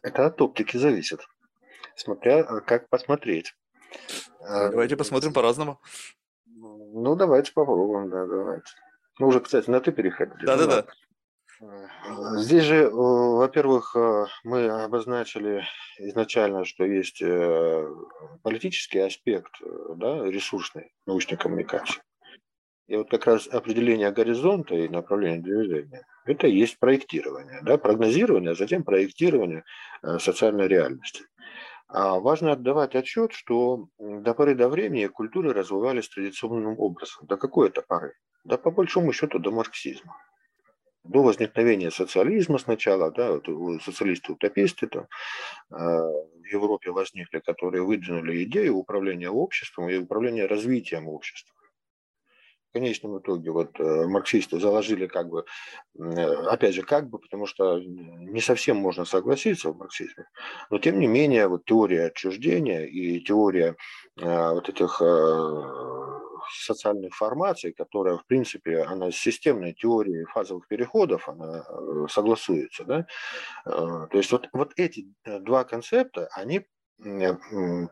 Это от оптики зависит. Смотря э, как посмотреть. Э, давайте посмотрим по-разному. Ну, давайте попробуем, да, давайте. Мы уже, кстати, на ты переходили. Да-да-да. Здесь же, во-первых, э, мы обозначили изначально, что есть э, политический аспект, э, да, ресурсной научной коммуникации. И вот как раз определение горизонта и направления движения – это и есть проектирование, да, прогнозирование, а затем проектирование социальной реальности. А важно отдавать отчет, что до поры до времени культуры развивались традиционным образом. До какой-то поры? Да по большому счету до марксизма до возникновения социализма сначала, да, вот социалисты-утописты там, э, в Европе возникли, которые выдвинули идею управления обществом и управления развитием общества. В конечном итоге вот э, марксисты заложили как бы, э, опять же, как бы, потому что не совсем можно согласиться в марксизме, но тем не менее вот теория отчуждения и теория вот этих социальных формаций, которая, в принципе, она с системной теорией фазовых переходов она э, согласуется. Да? Э, то есть вот, вот эти э, два концепта, они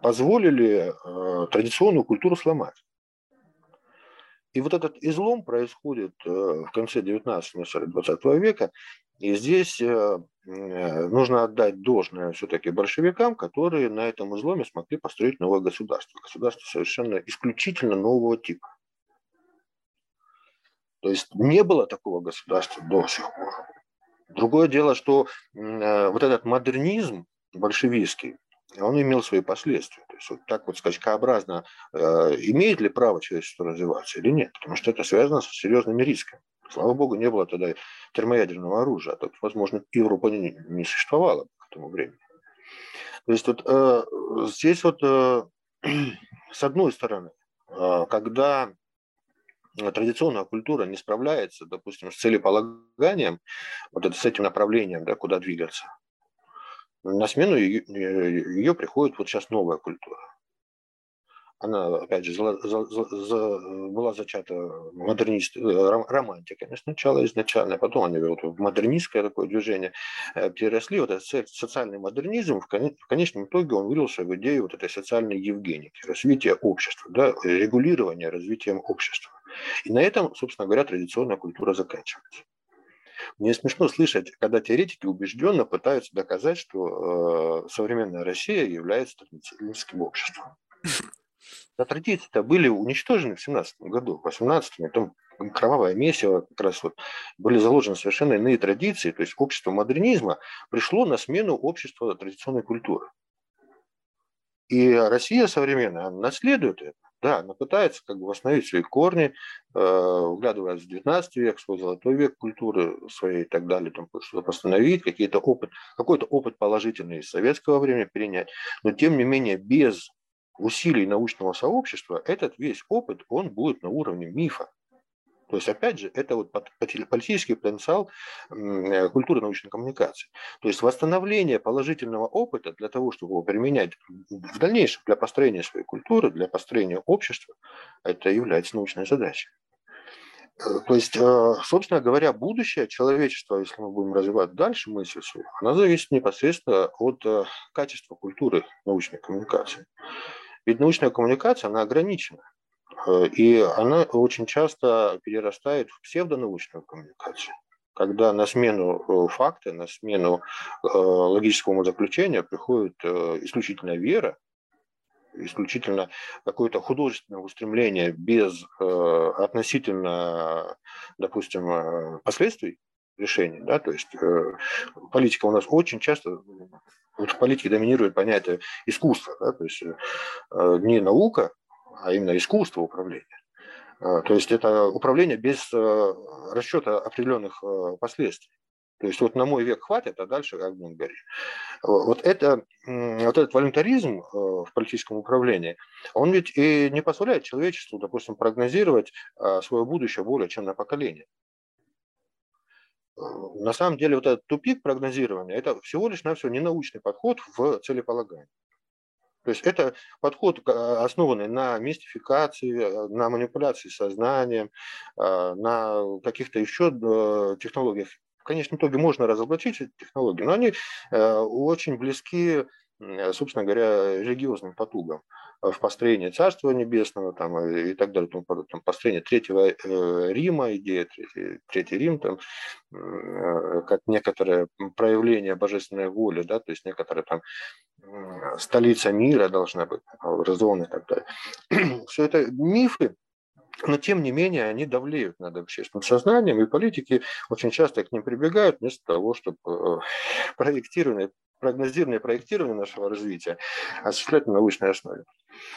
позволили традиционную культуру сломать. И вот этот излом происходит в конце 19-20 века, и здесь нужно отдать должное все-таки большевикам, которые на этом изломе смогли построить новое государство. Государство совершенно исключительно нового типа. То есть не было такого государства до сих пор. Другое дело, что вот этот модернизм большевистский, он имел свои последствия. То есть вот так вот скачкообразно э, имеет ли право человечество развиваться или нет, потому что это связано с серьезными рисками. Слава богу, не было тогда термоядерного оружия, а тут, возможно, Европа не, не существовала к тому времени. То есть вот э, здесь вот э, с одной стороны, э, когда традиционная культура не справляется, допустим, с целеполаганием, вот это, с этим направлением, да, куда двигаться, на смену ее, ее приходит вот сейчас новая культура она, опять же, за, за, за, была зачата модернист, э, романтиками сначала изначально, потом они вот в модернистское такое движение э, переросли. Вот этот социальный модернизм, в, в конечном итоге он вылился в идею вот этой социальной евгеники, развития общества, да, регулирования развитием общества. И на этом, собственно говоря, традиционная культура заканчивается. Мне смешно слышать, когда теоретики убежденно пытаются доказать, что э, современная Россия является традиционалистским обществом. Да, традиции-то были уничтожены в 17 году, в 18-м, там кровавое месиво как раз вот были заложены совершенно иные традиции, то есть общество модернизма пришло на смену общества традиционной культуры. И Россия современная наследует это. Да, она пытается как бы восстановить свои корни, э, в 19 век, свой золотой век культуры своей и так далее, там что-то восстановить, какие-то опыт, какой-то опыт положительный из советского времени перенять. Но тем не менее, без усилий научного сообщества этот весь опыт, он будет на уровне мифа. То есть, опять же, это вот политический потенциал э, культуры научной коммуникации. То есть восстановление положительного опыта для того, чтобы его применять в дальнейшем для построения своей культуры, для построения общества, это является научной задачей. Э, то есть, э, собственно говоря, будущее человечества, если мы будем развивать дальше мысль свою, она зависит непосредственно от качества культуры научной коммуникации. Ведь научная коммуникация, она ограничена. Э, и она очень часто перерастает в псевдонаучную коммуникацию когда на смену э, факта, на смену э, логическому заключению приходит исключительно вера, исключительно какое-то художественное устремление без относительно, допустим, последствий решений. Да? То есть политика у нас очень часто, вот в политике доминирует понятие искусства, да? то есть не наука, а именно искусство управления. А, то есть это управление без э, расчета определенных э, последствий. То есть вот на мой век хватит, а дальше как бы гори. Вот, это, вот этот волюнтаризм э, в политическом управлении, он ведь и не позволяет человечеству, допустим, прогнозировать свое будущее более чем на поколение. На самом деле вот этот тупик прогнозирования, это всего лишь на все ненаучный подход в целеполагании. То есть это подход, а, основанный на мистификации, э, на манипуляции сознанием, а, на каких-то еще э, технологиях. В конечном итоге можно разоблачить эти технологии, но они э, очень близки собственно говоря, религиозным потугам в построении Царства Небесного там, и так далее, там, там, построение Третьего э, Рима, идея Третий, Третий Рим, там, э, как некоторое проявление божественной воли, да, то есть некоторая там столица мира должна быть образована и так далее. Все это мифы, но тем не менее они давлеют над общественным сознанием, и политики очень часто к ним прибегают вместо того, чтобы проектированные прогнозирование проектирование нашего развития осуществлять на научной основе.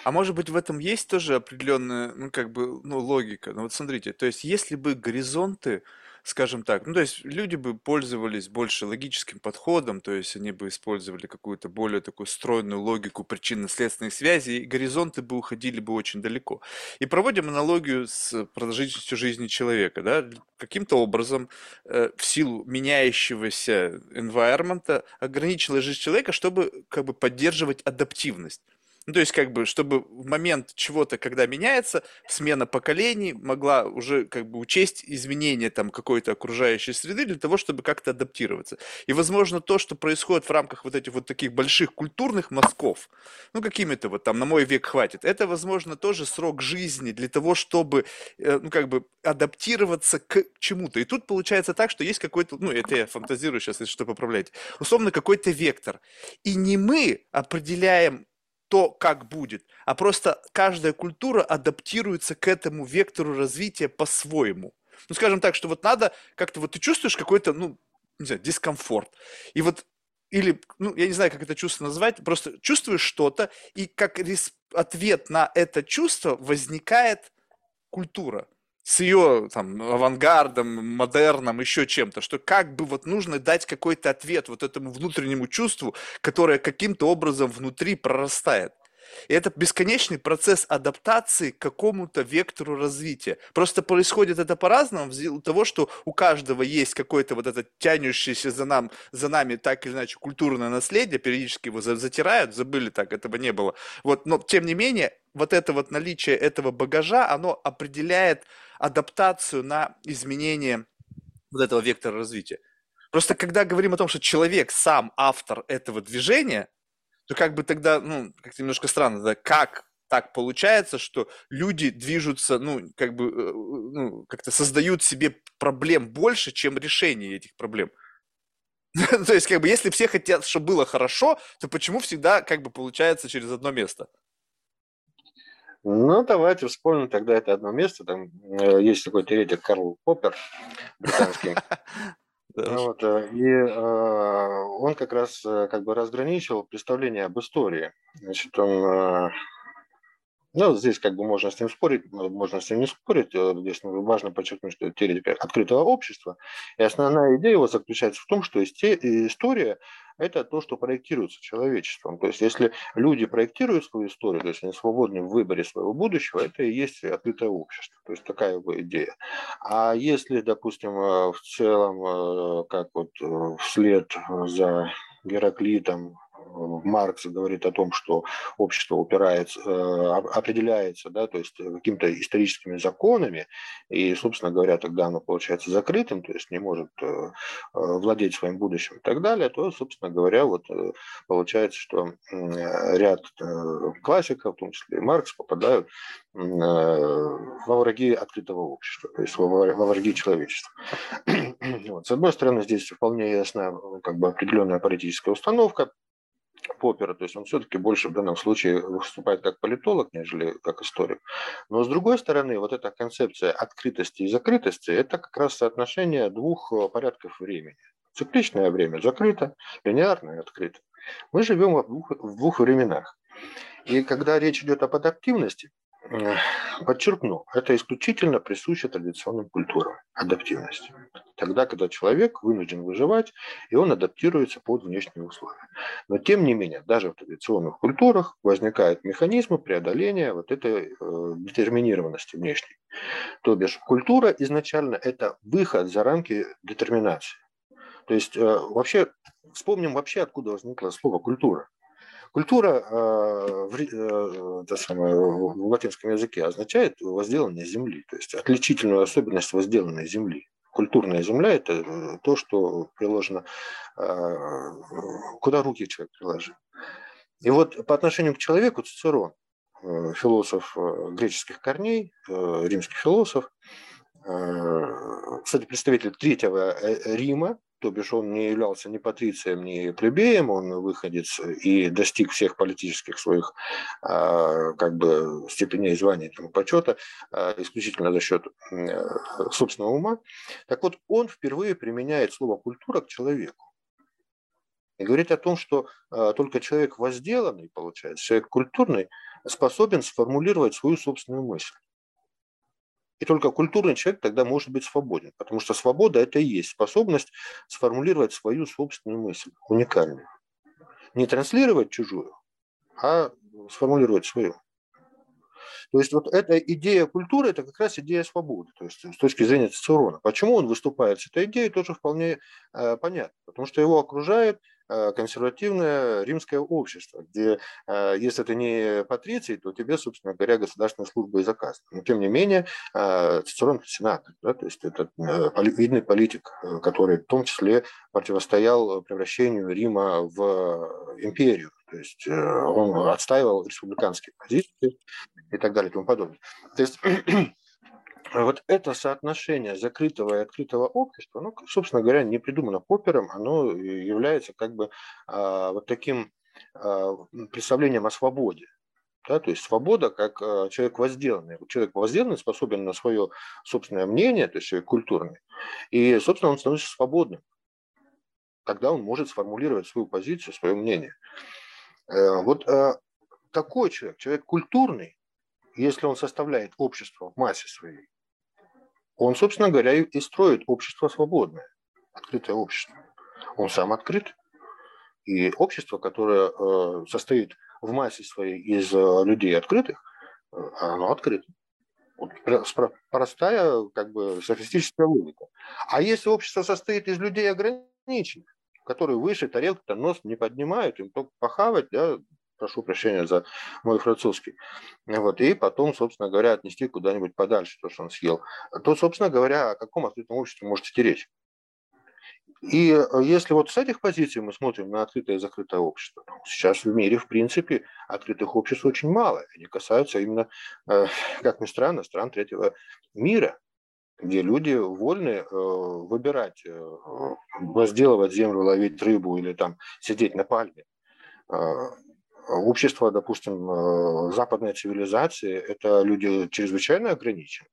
А может быть в этом есть тоже определенная, ну как бы, ну логика. Ну вот смотрите, то есть если бы горизонты скажем так, ну то есть люди бы пользовались больше логическим подходом, то есть они бы использовали какую-то более такую стройную логику причинно-следственных связей, и горизонты бы уходили бы очень далеко. И проводим аналогию с продолжительностью жизни человека, да, каким-то образом э, в силу меняющегося environment ограничила жизнь человека, чтобы как бы поддерживать адаптивность. Ну, то есть, как бы, чтобы в момент чего-то, когда меняется, смена поколений могла уже как бы учесть изменения там какой-то окружающей среды для того, чтобы как-то адаптироваться. И, возможно, то, что происходит в рамках вот этих вот таких больших культурных мазков, ну, какими-то вот там на мой век хватит, это, возможно, тоже срок жизни для того, чтобы, э, ну, как бы адаптироваться к чему-то. И тут получается так, что есть какой-то, ну, это я фантазирую сейчас, если что, поправляйте, условно какой-то вектор. И не мы определяем то, как будет, а просто каждая культура адаптируется к этому вектору развития по-своему. Ну, скажем так, что вот надо как-то, вот ты чувствуешь какой-то, ну, не знаю, дискомфорт. И вот, или, ну, я не знаю, как это чувство назвать, просто чувствуешь что-то, и как ответ на это чувство возникает культура с ее там авангардом, модерном, еще чем-то, что как бы вот нужно дать какой-то ответ вот этому внутреннему чувству, которое каким-то образом внутри прорастает. И это бесконечный процесс адаптации к какому-то вектору развития. Просто происходит это по-разному, в силу того, что у каждого есть какое-то вот это тянущееся за, нам, за нами так или иначе культурное наследие, периодически его затирают, забыли так, этого не было. Вот, но тем не менее, вот это вот наличие этого багажа, оно определяет адаптацию на изменение вот этого вектора развития. Просто когда говорим о том, что человек сам автор этого движения, то как бы тогда, ну, как-то немножко странно, да, как так получается, что люди движутся, ну, как бы, э, ну, как-то создают себе проблем больше, чем решение этих проблем. То есть, как бы, если все хотят, чтобы было хорошо, то почему всегда, как бы, получается через одно место? Ну, давайте вспомним тогда это одно место. Там э, есть такой теоретик Карл Поппер, британский. Вот, э, и э, он как раз как бы разграничил представление об истории. Значит, он ну, здесь как бы можно с ним спорить, можно с ним не спорить. Здесь важно подчеркнуть, что это теоретика открытого общества. И основная идея его заключается в том, что история это то, что проектируется человечеством. То есть если люди проектируют свою историю, то есть они свободны в выборе своего будущего, это и есть открытое общество. То есть такая его идея. А если, допустим, э, в целом, э, как вот э, вслед за Гераклитом Маркс говорит о том, что общество упирается, э, определяется, да, то есть какими-то историческими законами, и, собственно говоря, тогда оно получается закрытым, то есть не может э, э, владеть своим будущим и так далее, то, собственно говоря, вот получается, что ряд классиков, в том числе и Маркс, попадают во враги открытого общества, то есть во враги человечества. Вот. С одной стороны, здесь вполне ясна как бы определенная политическая установка, Поппера, то есть он все-таки больше в данном случае выступает как политолог, нежели как историк. Но с другой стороны, вот эта концепция открытости и закрытости, это как раз соотношение двух э, порядков времени. Цикличное время закрыто, линейарное открыто. Мы живем в двух, в двух временах. И когда речь идет об адаптивности, Подчеркну, это исключительно присуще традиционным культурам, адаптивности. Тогда, когда человек вынужден выживать, и он адаптируется под внешние условия. Но тем не менее, даже в традиционных культурах возникают механизмы преодоления вот этой э, детерминированности внешней. То бишь культура изначально это выход за рамки детерминации. То есть э, вообще, вспомним вообще, откуда возникло слово культура. Культура э, в, э, это самое, в латинском языке означает возделание земли, то есть отличительную особенность возделанной земли. Культурная земля – это э, то, что приложено, куда руки человек приложил. И вот по отношению к человеку Цицерон, философ греческих корней, римский философ, кстати, представитель третьего Рима, то бишь он не являлся ни патрицием, ни плебеем, он выходец и достиг всех политических своих а, как бы степеней званий и почета а, исключительно за счет собственного ума. Так вот, он впервые применяет слово «культура» к человеку. И говорит о том, что а, только человек возделанный, получается, человек культурный, способен сформулировать свою собственную мысль. И только культурный человек тогда может быть свободен, потому что свобода – это и есть способность сформулировать свою собственную мысль, уникальную. Не транслировать чужую, а сформулировать свою. То есть вот эта идея культуры – это как раз идея свободы, то есть с точки зрения Цицерона. Почему он выступает с этой идеей, тоже вполне э, понятно. Потому что его окружает консервативное римское общество, где э, если ты не патриций, то тебе, собственно говоря, государственная служба и заказ. Но тем не менее, э, Цицерон – сенатор, да, то есть это видный политик, который в том числе противостоял превращению Рима в империю. То есть он отстаивал республиканские позиции и так далее и тому подобное. То есть вот это соотношение закрытого и открытого общества, ну, собственно говоря, не придумано Поппером, оно является как бы а, вот таким а, представлением о свободе. Да, то есть свобода как а, человек возделанный. Человек возделанный способен на свое собственное мнение, то есть человек культурный. И, собственно, он становится свободным. Тогда он может сформулировать свою позицию, свое мнение. Э, вот э, такой человек, человек культурный, если он составляет общество в массе своей, он, собственно говоря, и строит общество свободное, открытое общество. Он сам открыт. И общество, которое э, состоит в массе своей из э, людей открытых, э, оно открыто. Вот простая, как бы, софистическая логика. А если общество состоит из людей ограниченных, которые выше тарелку-то нос не поднимают, им только похавать, да, прошу прощения за мой французский, вот, и потом, собственно говоря, отнести куда-нибудь подальше то, что он съел, то, собственно говоря, о каком открытом обществе можете речь? И э, если вот с этих позиций мы смотрим на открытое и закрытое общество, сейчас в мире, в принципе, открытых обществ очень мало. Они касаются именно, э, как ни странно, стран третьего мира, где люди вольны э, выбирать, возделывать землю, ловить рыбу или там сидеть на пальме. Общество, допустим, западной цивилизации, это люди чрезвычайно ограничены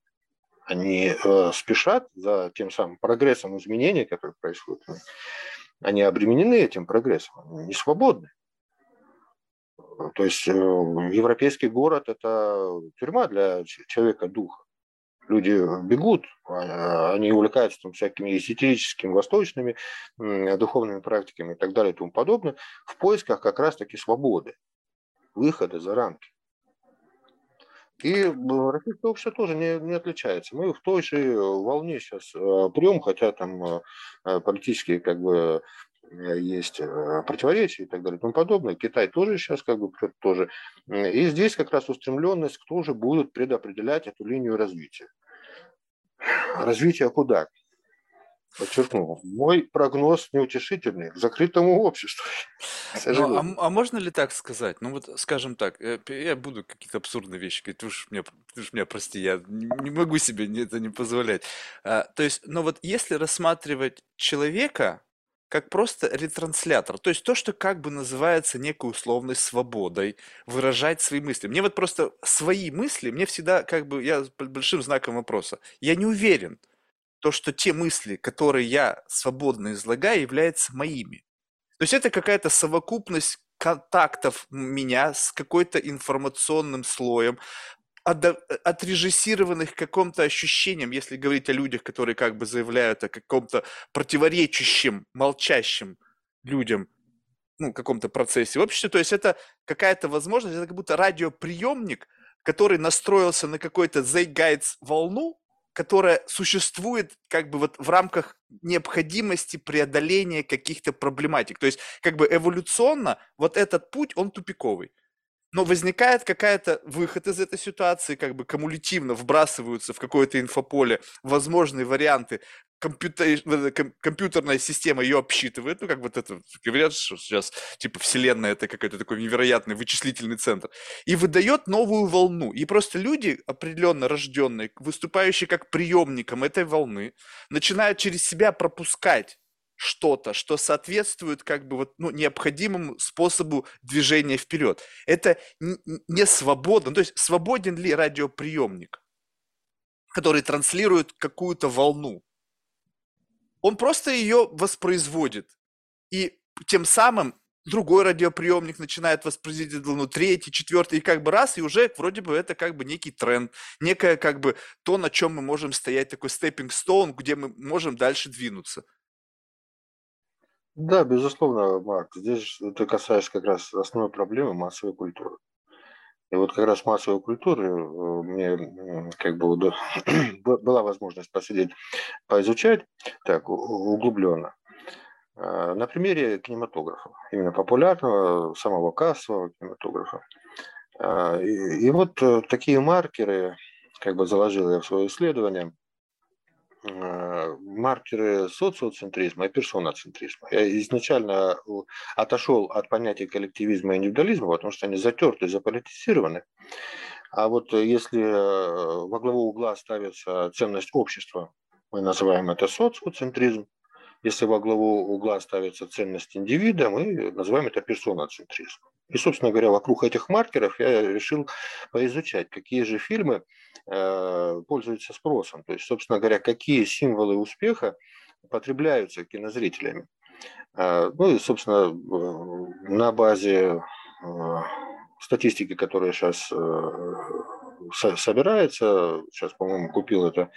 они э, спешат за тем самым прогрессом изменений, которые происходят. Они обременены этим прогрессом, они не свободны. То есть э, европейский город – это тюрьма для человека духа. Люди бегут, а, они увлекаются там, всякими эзотерическими, восточными духовными практиками и так далее и тому подобное, в поисках как раз-таки свободы, выхода за рамки. И российское общество тоже не, не отличается. Мы в той же волне сейчас э, прем, хотя там э, э, политические как бы есть противоречия и так далее и тому подобное. Китай тоже сейчас как бы тоже. И здесь как раз устремленность, кто же будет предопределять эту линию развития. Развитие куда? подчеркну, мой прогноз неутешительный к закрытому обществу. Ну, а, а можно ли так сказать? Ну вот, скажем так, я, э, я буду какие-то абсурдные вещи говорить, ты уж меня, ты уж меня прости, я не, не могу себе это не позволять. А, то есть, ну вот если рассматривать человека как просто ретранслятор, то есть то, что как бы называется некой условной свободой, выражать свои мысли. Мне вот просто свои мысли, мне всегда как бы, я под большим знаком вопроса, я не уверен, то, что те мысли, которые я свободно излагаю, являются моими. То есть это какая-то совокупность контактов меня с какой-то информационным слоем, отрежиссированных каком-то ощущением, если говорить о людях, которые как бы заявляют о каком-то противоречащем, молчащем людям, ну, каком-то процессе в обществе. То есть это какая-то возможность, это как будто радиоприемник, который настроился на какой-то zeitgeist волну, которая существует как бы вот в рамках необходимости преодоления каких-то проблематик. То есть как бы эволюционно вот этот путь, он тупиковый. Но возникает какая-то выход из этой ситуации, как бы кумулятивно вбрасываются в какое-то инфополе возможные варианты компьютер, компьютерная система ее обсчитывает, ну, как вот это, говорят, что сейчас, типа, Вселенная это какой-то такой невероятный вычислительный центр, и выдает новую волну. И просто люди, определенно рожденные, выступающие как приемником этой волны, начинают через себя пропускать что-то, что соответствует как бы вот, ну, необходимому способу движения вперед. Это не свободно. То есть свободен ли радиоприемник, который транслирует какую-то волну? он просто ее воспроизводит. И тем самым другой радиоприемник начинает воспроизводить волну, третий, четвертый, и как бы раз, и уже вроде бы это как бы некий тренд, некое как бы то, на чем мы можем стоять, такой stepping stone, где мы можем дальше двинуться. Да, безусловно, Марк. Здесь ты касаешься как раз основной проблемы массовой культуры. И вот как раз массовой культуры э, мне как бы была возможность посидеть, поизучать так углубленно. Э, на примере кинематографа, именно популярного, самого кассового кинематографа. Э, и, и вот такие маркеры, как бы заложил я в свое исследование, Э, маркеры социоцентризма и персоноцентризма. Я изначально отошел от понятия коллективизма и индивидуализма, потому что они затерты, заполитизированы. А вот если э, во главу угла ставится ценность общества, мы называем это социоцентризм, если во главу угла ставится ценность индивида, мы называем это персоноцентризм. И, собственно говоря, вокруг этих маркеров я решил поизучать, какие же фильмы э, пользуются спросом. То есть, собственно говоря, какие символы успеха потребляются кинозрителями. Э, ну и, собственно, э, на базе статистики, которая сейчас собирается, сейчас, по-моему, купил это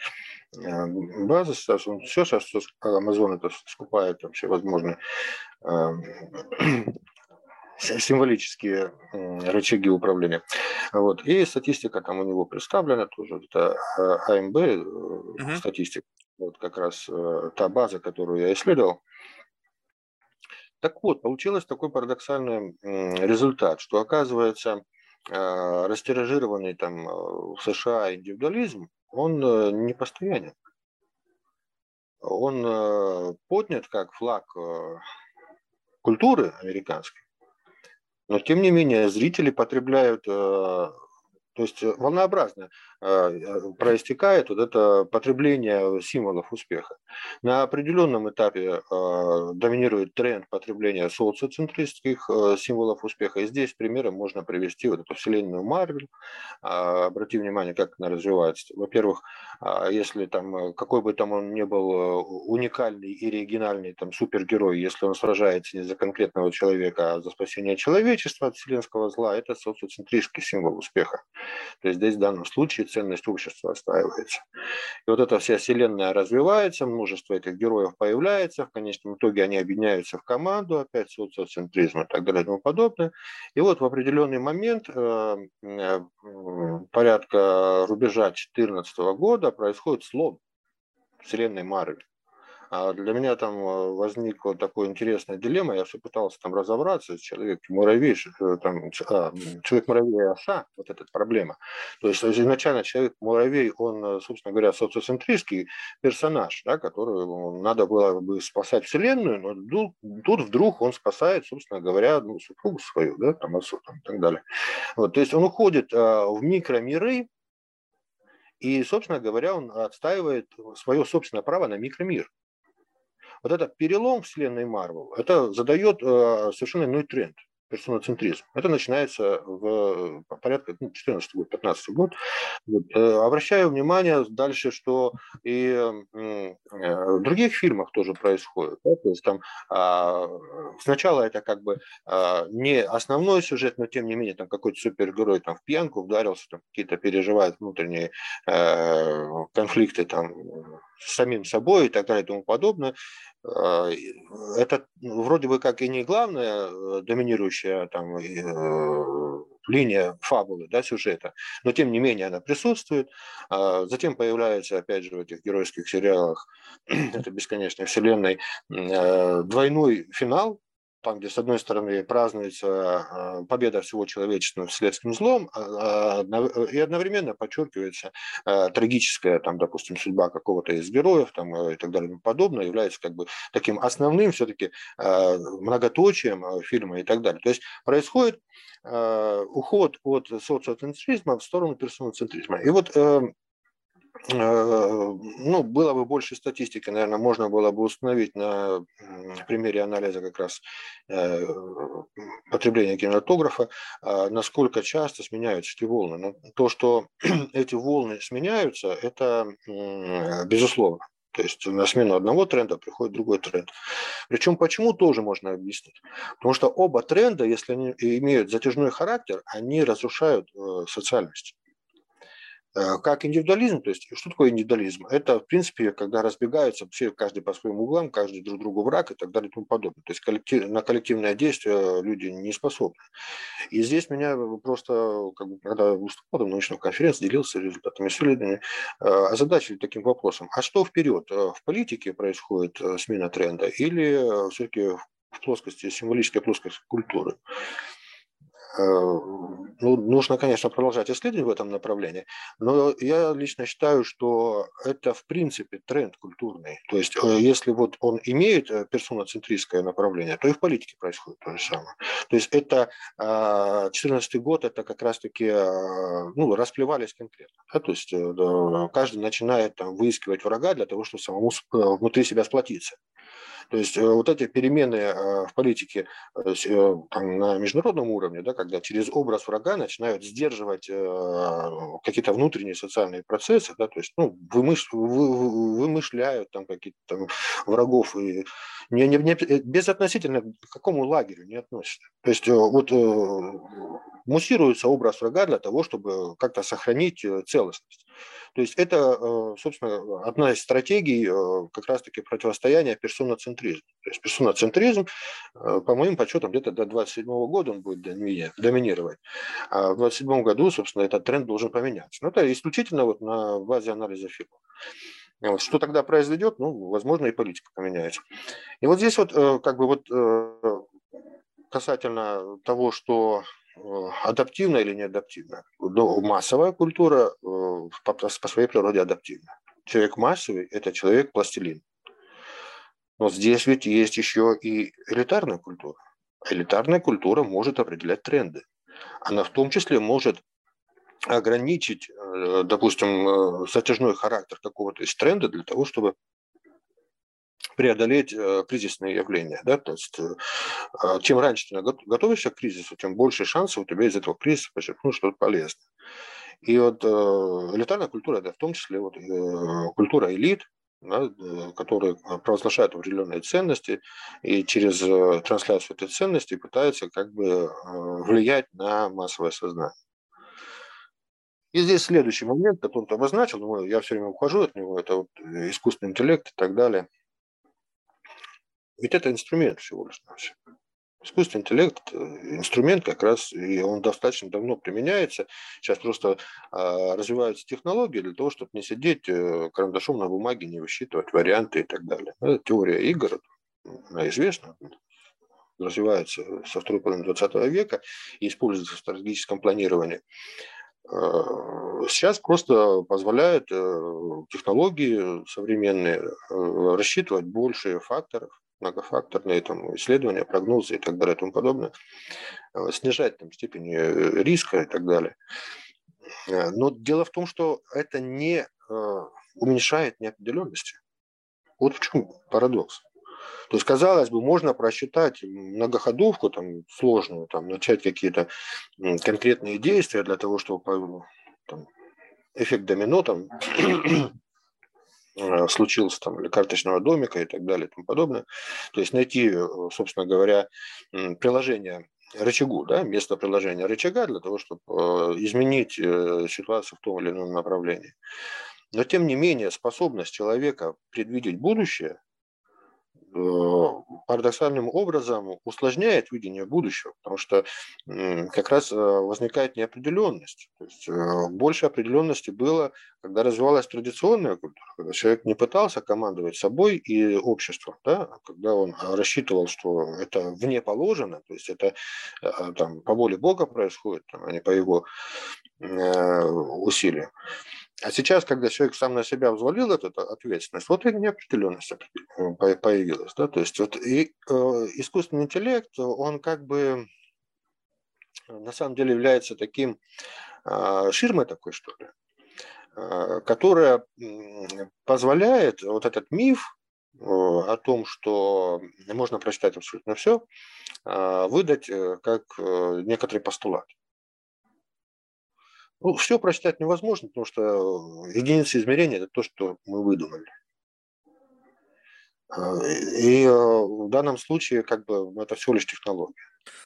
Э, база сейчас, он все сейчас, Amazon это скупает вообще возможные э, символические рычаги управления. Вот. И статистика там у него представлена тоже. Это АМБ uh-huh. статистика. Вот как раз та база, которую я исследовал. Так вот, получилось такой парадоксальный результат, что оказывается растиражированный там в США индивидуализм, он э, не постоянен. он поднят как флаг культуры американской, но тем не менее зрители потребляют то есть э, волнообразно э, э, проистекает вот это потребление символов успеха. На определенном этапе доминирует тренд потребления социоцентристских символов успеха. И здесь примером можно привести вот эту вселенную Марвел. Обрати внимание, как она развивается. Во-первых, если там, какой бы там он ни был уникальный и оригинальный там супергерой, если он сражается не за конкретного человека, а за спасение человечества от вселенского зла, это социоцентристский символ успеха. То есть здесь в данном случае ценность общества остаивается. И вот эта вся вселенная развивается, множество этих героев появляется, в конечном итоге они объединяются в команду, опять социоцентризм и так далее и тому подобное. И вот в определенный момент, э, э, порядка рубежа 2014 года, происходит слом вселенной Марвел. А для меня там э, возникла такая интересная дилемма, я все пытался там разобраться, человек-муравей, э, там, а, человек-муравей оса, вот эта проблема. То есть изначально человек-муравей, он, э, собственно говоря, социоцентрический персонаж, да, который надо было бы спасать Вселенную, но тут вдруг он спасает, собственно говоря, ну, супругу свою, да, там, отцу там, и так далее. Вот, то есть он уходит а, в микромиры, и, собственно говоря, он отстаивает свое собственное право на микромир. Вот этот перелом вселенной Марвел, это задает э, совершенно иной тренд персоноцентризм. Это начинается в порядка ну, 14 год, 15 год. Вот. Э, обращаю внимание дальше, что и э, в других фильмах тоже происходит. Да? То есть там а, сначала это как бы а, не основной сюжет, но тем не менее там какой-то супергерой там в пьянку ударился, там какие-то переживает внутренние э, конфликты там с самим собой и так далее и тому подобное. А, это ну, вроде бы как и не главная э, доминирующая там э, линия фабулы, да, сюжета, но тем не менее она присутствует. А, затем появляется, опять же, в этих геройских сериалах, это бесконечной вселенной, э, двойной финал, там, где, с одной стороны, празднуется а, победа всего человечества над злом, а, а, и одновременно подчеркивается трагическая, там, допустим, судьба какого-то из героев там, и так далее и тому подобное, является как бы таким основным все-таки многоточием фильма и так далее. То есть происходит уход от социоцентризма в сторону персоноцентризма. И вот эм, Э, ну, было бы больше статистики, наверное, можно было бы установить на примере анализа как раз э, потребления кинематографа, а насколько часто сменяются эти волны. Но то, что эти волны сменяются, это безусловно. То есть на смену одного тренда приходит другой тренд. Причем почему тоже можно объяснить. Потому что оба тренда, если они имеют затяжной характер, они разрушают э, социальность. Э, как индивидуализм, то есть что такое индивидуализм? Это, в принципе, когда разбегаются все, каждый по своим углам, каждый друг другу враг и так далее и тому подобное. То есть коллектив, на коллективное действие люди не способны. И здесь меня просто, как бы, когда выступал на научной конференции, делился результатами исследования, э, озадачили таким вопросом, а что вперед? Э, в политике происходит смена тренда или все-таки в плоскости, символической плоскости культуры? Э, ну, нужно, конечно, продолжать исследовать в этом направлении, но я лично считаю, что это в принципе тренд культурный. То есть, э, если вот он имеет э, персоноцентристское направление, то и в политике происходит то же самое. То есть, это 2014 год, это как раз-таки, ну, расплевались конкретно. Да? То есть, каждый начинает там выискивать врага для того, чтобы самому внутри себя сплотиться. То есть э, вот эти перемены э, в политике э, там, на международном уровне, да, когда через образ врага начинают сдерживать какие-то внутренние социальные процессы, да, то есть ну, вымыш, вы, вымышляют там какие-то врагов и не, не, не, безотносительно к какому лагерю не относятся. То есть вот муссируется образ врага для того, чтобы как-то сохранить целостность. То есть это, э, собственно, одна из стратегий э, как раз-таки противостояния персоноцентризму. То есть персоноцентризм, э, по моим подсчетам, где-то до 27 года он будет доминировать. А в 27 году, собственно, этот тренд должен поменяться. Но это исключительно вот на базе анализа. Вот. Что тогда произойдет? Ну, возможно, и политика поменяется. И вот здесь вот как бы вот касательно того, что адаптивна или не адаптивна. Массовая культура э, по своей природе адаптивна. Человек массовый – это человек-пластилин. Но здесь ведь есть еще и элитарная культура. Элитарная культура может определять тренды. Она в том числе может ограничить, э, допустим, затяжной характер какого-то из тренда для того, чтобы преодолеть э, кризисные явления. Да? То есть, э, а, чем раньше ты готовишься к кризису, тем больше шансов у тебя из этого кризиса почерпнуть что-то полезное. И вот э, элитарная культура, да, в том числе вот, культура элит, да, которые провозглашают определенные ценности и через трансляцию этой ценности пытаются как бы влиять на массовое сознание. И здесь следующий момент, который ты обозначил, я все время ухожу от него, это вот искусственный интеллект и так далее – ведь это инструмент всего лишь навсего. Искусственный интеллект – инструмент как раз, и он достаточно давно применяется. Сейчас просто а, развиваются технологии для того, чтобы не сидеть э, карандашом на бумаге, не высчитывать варианты и так далее. Это теория игр, она известна, развивается со второй половины 20 века и используется в стратегическом планировании. А, сейчас просто позволяет э, технологии современные э, рассчитывать больше факторов, многофакторные там, исследования, прогнозы и так далее и тому подобное, э, снижать там, степень э, риска и так далее. Э, но дело в том, что это не уменьшает неопределенности. Вот в чем парадокс. То есть, казалось бы, можно просчитать многоходовку там, сложную, там, начать какие-то конкретные действия для того, чтобы там, эффект домино там, Э, случился там, или карточного домика и так далее и тому подобное. То есть найти, э, собственно говоря, приложение рычагу, да, место приложения рычага для того, чтобы э, изменить ситуацию в том или ином направлении. Но тем не менее способность человека предвидеть будущее парадоксальным образом усложняет видение будущего, потому что как раз э, возникает неопределенность. То есть э, больше определенности было, когда развивалась традиционная культура, когда человек не пытался командовать собой и обществом, да, а когда он рассчитывал, что это вне положено, то есть это там, по воле Бога происходит, там, а не по его усилиям. А сейчас, когда человек сам на себя взвалил эту ответственность, вот и неопределенность э, появилась. Да? То есть вот и, э, искусственный интеллект, он как бы на самом деле является таким э, ширмой такой, что ли, э, которая позволяет вот этот миф э, о том, что можно прочитать абсолютно все, э, выдать как некоторый постулат. Ну, все прочитать невозможно, потому что э, единица измерения – это то, что мы выдумали. А, и э, в данном случае как бы это всего лишь технология.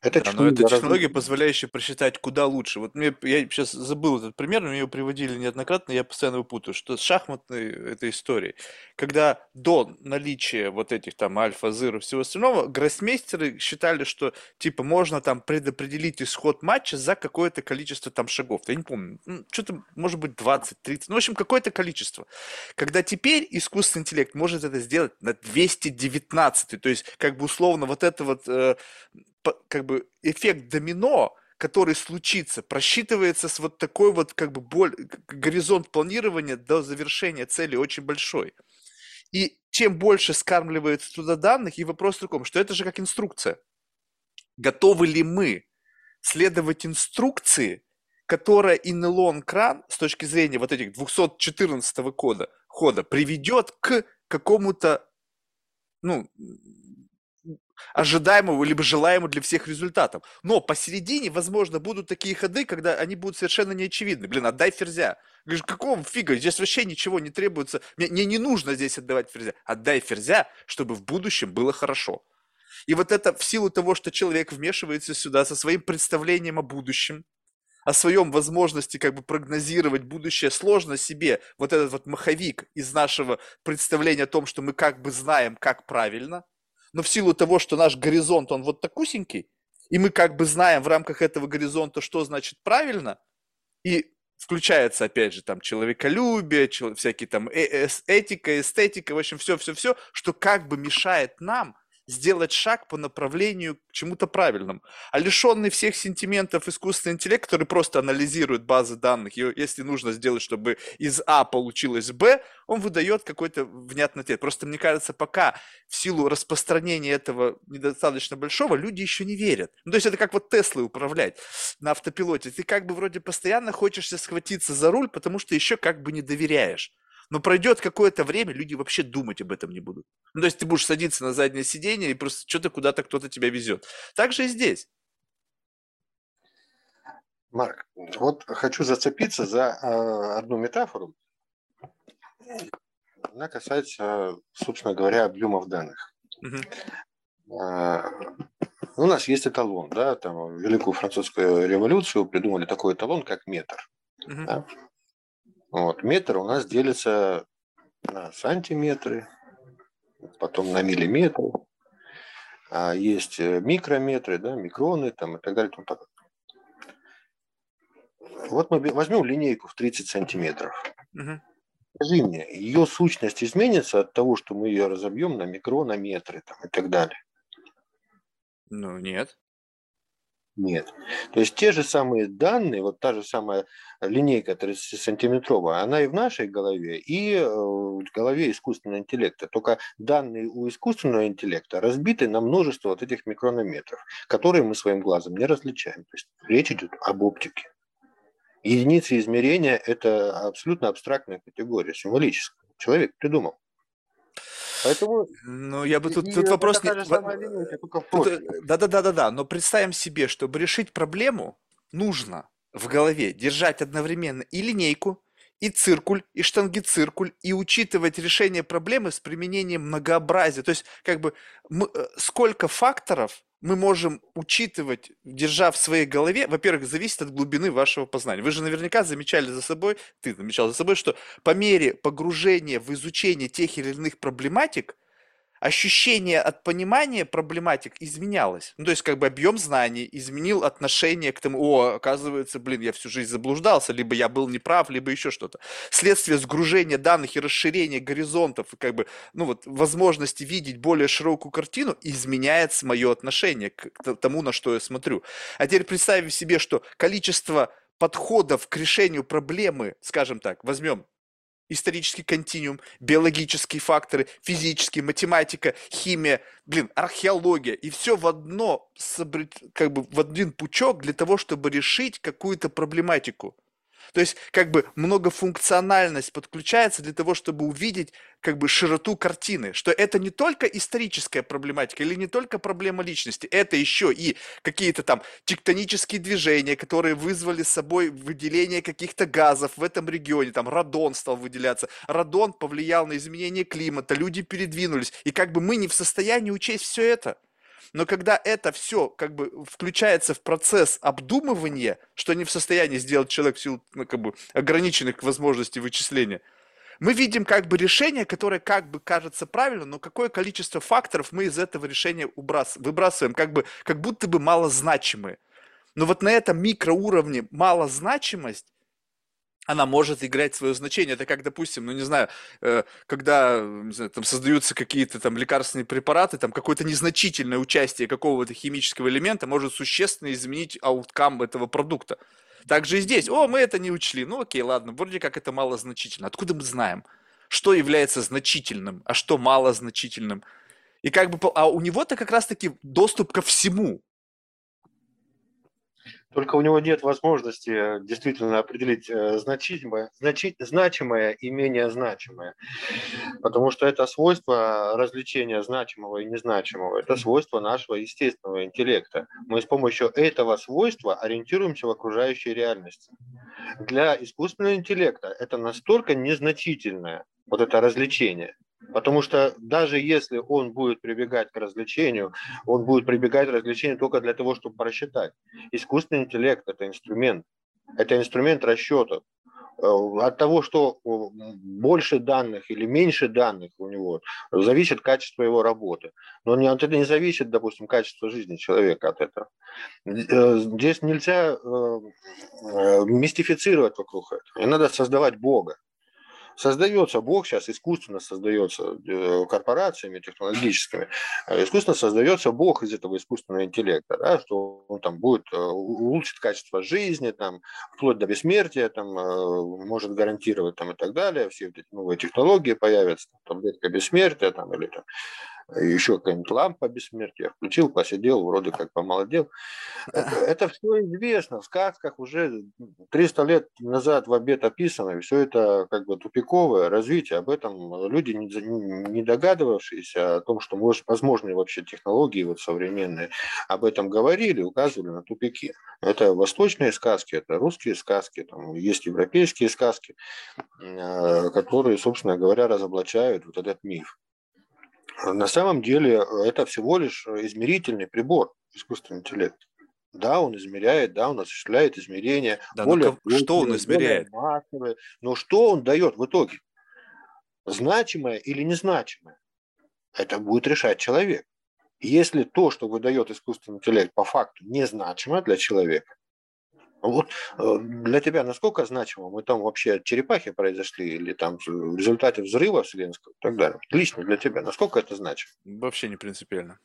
Это да, но это технология, позволяющая просчитать куда лучше. Вот мне, я сейчас забыл этот пример, но мне его приводили неоднократно, я постоянно его путаю, что с шахматной этой историей, когда до наличия вот этих там альфа, зыр всего остального, гроссмейстеры считали, что типа можно там предопределить исход матча за какое-то количество там шагов. Я не помню, ну, что-то может быть 20, 30, ну, в общем, какое-то количество. Когда теперь искусственный интеллект может это сделать на 219, то есть как бы условно вот это вот э, как бы эффект домино, который случится, просчитывается с вот такой вот как бы боль, горизонт планирования до завершения цели очень большой. И чем больше скармливается туда данных, и вопрос в таком, что это же как инструкция. Готовы ли мы следовать инструкции, которая инелон кран с точки зрения вот этих 214 кода, хода приведет к какому-то ну, ожидаемого либо желаемого для всех результатов. Но посередине, возможно, будут такие ходы, когда они будут совершенно неочевидны. Блин, отдай ферзя. Говоришь, какого фига? Здесь вообще ничего не требуется. Мне, мне не нужно здесь отдавать ферзя. Отдай ферзя, чтобы в будущем было хорошо. И вот это в силу того, что человек вмешивается сюда со своим представлением о будущем, о своем возможности как бы прогнозировать будущее, сложно себе вот этот вот маховик из нашего представления о том, что мы как бы знаем, как правильно – но в силу того, что наш горизонт, он вот такусенький, и мы как бы знаем в рамках этого горизонта, что значит правильно, и включается, опять же, там, человеколюбие, всякие там э этика, эстетика, в общем, все-все-все, что как бы мешает нам сделать шаг по направлению к чему-то правильному. А лишенный всех сентиментов искусственный интеллект, который просто анализирует базы данных, и если нужно сделать, чтобы из А получилось Б, он выдает какой-то внятный ответ. Просто мне кажется, пока в силу распространения этого недостаточно большого, люди еще не верят. Ну, то есть это как вот Теслой управлять на автопилоте. Ты как бы вроде постоянно хочешься схватиться за руль, потому что еще как бы не доверяешь. Но пройдет какое-то время, люди вообще думать об этом не будут. Ну, то есть ты будешь садиться на заднее сиденье и просто что-то куда-то кто-то тебя везет. Так же и здесь. Марк, вот хочу зацепиться за э, одну метафору. Она касается, собственно говоря, объемов данных. Угу. Э, у нас есть эталон, да, там Великую Французскую революцию придумали такой эталон, как метр. Угу. Да? Вот, метр у нас делится на сантиметры, потом на миллиметры. А есть э, микрометры, да, микроны там, и так далее. И тому Вот мы возьмем линейку в 30 сантиметров. Угу. Скажи мне, ее сущность изменится от того, что мы ее разобьем на микронометры там, и так далее? Ну, нет. Нет. То есть те же самые данные, вот та же самая линейка 30-сантиметровая, она и в нашей голове, и э, в голове искусственного интеллекта. Только данные у искусственного интеллекта разбиты на множество вот этих микронометров, которые мы своим глазом не различаем. То есть речь идет об оптике. Единицы измерения – это абсолютно абстрактная категория, символическая. Человек придумал. Поэтому... Ну, я бы тут, тут вопрос... Не... Да-да-да-да-да, но представим себе, чтобы решить проблему, нужно в голове держать одновременно и линейку, и циркуль, и штангициркуль, и учитывать решение проблемы с применением многообразия. То есть, как бы, мы, э, сколько факторов мы можем учитывать, держа в своей голове, во-первых, зависит от глубины вашего познания. Вы же наверняка замечали за собой, ты замечал за собой, что по мере погружения в изучение тех или иных проблематик – ощущение от понимания проблематик изменялось. Ну, то есть, как бы объем знаний изменил отношение к тому, о, оказывается, блин, я всю жизнь заблуждался, либо я был неправ, либо еще что-то. Следствие сгружения данных и расширения горизонтов, как бы, ну вот, возможности видеть более широкую картину изменяется мое отношение к тому, на что я смотрю. А теперь представим себе, что количество подходов к решению проблемы, скажем так, возьмем исторический континуум, биологические факторы, физические, математика, химия, блин, археология. И все в одно, как бы в один пучок для того, чтобы решить какую-то проблематику. То есть как бы многофункциональность подключается для того, чтобы увидеть как бы широту картины, что это не только историческая проблематика или не только проблема личности, это еще и какие-то там тектонические движения, которые вызвали с собой выделение каких-то газов в этом регионе, там радон стал выделяться, радон повлиял на изменение климата, люди передвинулись, и как бы мы не в состоянии учесть все это – но когда это все как бы включается в процесс обдумывания, что не в состоянии сделать человек в силу ну, как бы, ограниченных возможностей вычисления, мы видим как бы решение, которое как бы кажется правильно, но какое количество факторов мы из этого решения убрас... выбрасываем, как, бы, как будто бы малозначимые. Но вот на этом микроуровне малозначимость она может играть свое значение. Это как, допустим, ну не знаю, э, когда не знаю, там создаются какие-то там лекарственные препараты, там какое-то незначительное участие какого-то химического элемента может существенно изменить ауткам этого продукта. Также и здесь. О, мы это не учли. Ну окей, ладно, вроде как это мало значительно. Откуда мы знаем, что является значительным, а что мало значительным? И как бы, а у него-то как раз-таки доступ ко всему. Только у него нет возможности э, действительно определить э, значимое, значить, значимое и менее значимое. Потому что это свойство развлечения значимого и незначимого. Это свойство нашего естественного интеллекта. Мы с помощью этого свойства ориентируемся в окружающей реальности. Для искусственного интеллекта это настолько незначительное вот это развлечение – Потому что даже если он будет прибегать к развлечению, он будет прибегать к развлечению только для того, чтобы просчитать. Искусственный интеллект – это инструмент. Это инструмент расчета. Э, от того, что больше данных или меньше данных у него, зависит качество его работы. Но не, от этого не зависит, допустим, качество жизни человека от этого. Э, здесь нельзя э, мистифицировать вокруг этого. И надо создавать Бога Создается Бог сейчас искусственно создается э, корпорациями технологическими, э, искусственно создается Бог из этого искусственного интеллекта, да, что он там будет э, улучшить качество жизни, там, вплоть до бессмертия, там, может гарантировать там, и так далее, все эти новые технологии появятся, там, таблетка бессмертия там, или там, еще какая-нибудь лампа бессмертия, включил, посидел, вроде как помолодел. Это, это все известно, в сказках уже 300 лет назад в обед описано, и все это как бы тупиковое развитие, об этом люди, не догадывавшиеся о том, что может, возможны вообще технологии вот современные, об этом говорили, указывали на тупики. Это восточные сказки, это русские сказки, там есть европейские сказки, э, которые, собственно говоря, разоблачают вот этот миф. На самом деле э, это всего лишь измерительный прибор, искусственный интеллект. Да, он измеряет, да, он осуществляет измерения. Да, более но что он измеряет? Массовые, но что он дает в итоге? Значимое или незначимое? Это будет решать человек. Если то, что выдает искусственный интеллект, по факту незначимо для человека, вот э, для тебя насколько значимо? Мы там вообще черепахи произошли или там в результате взрыва вселенского и так далее? Лично для тебя насколько это значимо? Вообще не принципиально.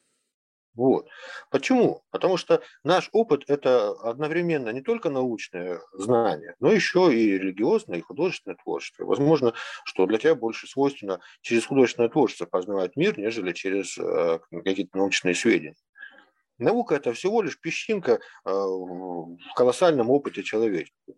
Вот. Почему? Потому что наш опыт – это одновременно не только научное знание, но еще и религиозное, и художественное творчество. Возможно, что для тебя больше свойственно через художественное творчество познавать мир, нежели через э, какие-то научные сведения. Наука – это всего лишь песчинка э, в колоссальном опыте человечества.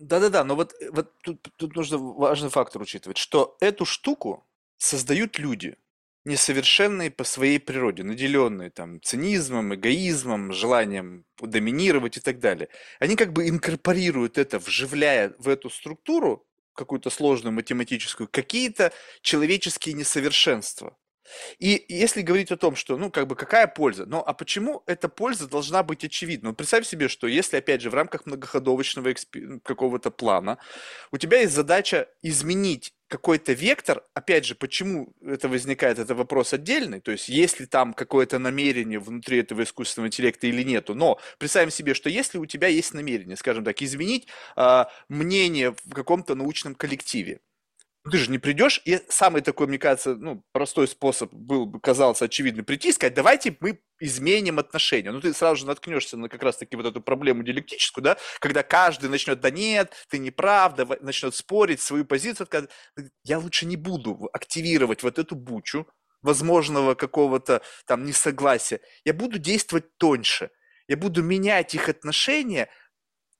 Да-да-да, но вот, вот тут, тут нужно важный фактор учитывать, что эту штуку создают люди, несовершенные по своей природе, наделенные там цинизмом, эгоизмом, желанием доминировать и так далее. Они как бы инкорпорируют это, вживляя в эту структуру какую-то сложную математическую, какие-то человеческие несовершенства. И если говорить о том, что, ну, как бы, какая польза? Ну, а почему эта польза должна быть очевидна? Ну, представь себе, что если, опять же, в рамках многоходовочного эксп... какого-то плана у тебя есть задача изменить какой-то вектор, опять же, почему это возникает, это вопрос отдельный, то есть есть ли там какое-то намерение внутри этого искусственного интеллекта или нету, но представим себе, что если у тебя есть намерение, скажем так, изменить э, мнение в каком-то научном коллективе, ты же не придешь, и самый такой, мне кажется, ну, простой способ был бы, казался очевидно, прийти и сказать, давайте мы изменим отношения. Ну, ты сразу же наткнешься на как раз-таки вот эту проблему диалектическую, да, когда каждый начнет, да нет, ты не прав, да, начнет спорить свою позицию, сказать, я лучше не буду активировать вот эту бучу возможного какого-то там несогласия, я буду действовать тоньше, я буду менять их отношения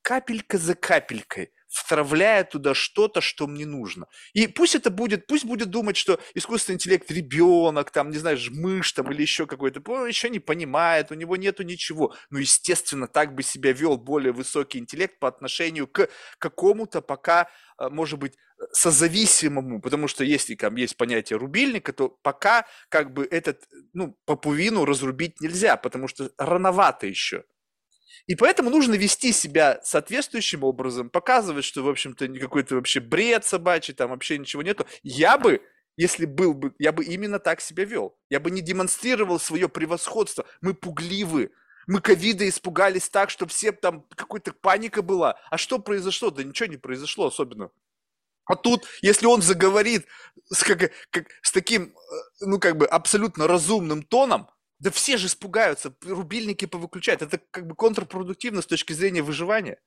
капелька за капелькой, втравляя туда что-то, что мне нужно. И пусть это будет, пусть будет думать, что искусственный интеллект ребенок, там, не знаю, мышь там или еще какой-то, он еще не понимает, у него нету ничего. Ну, естественно, так бы себя вел более высокий интеллект по отношению к какому-то пока, а, может быть, созависимому, потому что если там есть понятие рубильника, то пока как бы этот, ну, поповину разрубить нельзя, потому что рановато еще. И поэтому нужно вести себя соответствующим образом, показывать, что, в общем-то, какой-то вообще бред собачий, там вообще ничего нету. Я бы, если был бы, я бы именно так себя вел. Я бы не демонстрировал свое превосходство. Мы пугливы. Мы ковида испугались так, что все там какой-то паника была. А что произошло? Да ничего не произошло особенно. А тут, если он заговорит с, как, как, с таким, э, ну, как бы абсолютно разумным тоном, да все же испугаются, рубильники повыключают. Это как бы контрпродуктивно с точки зрения выживания.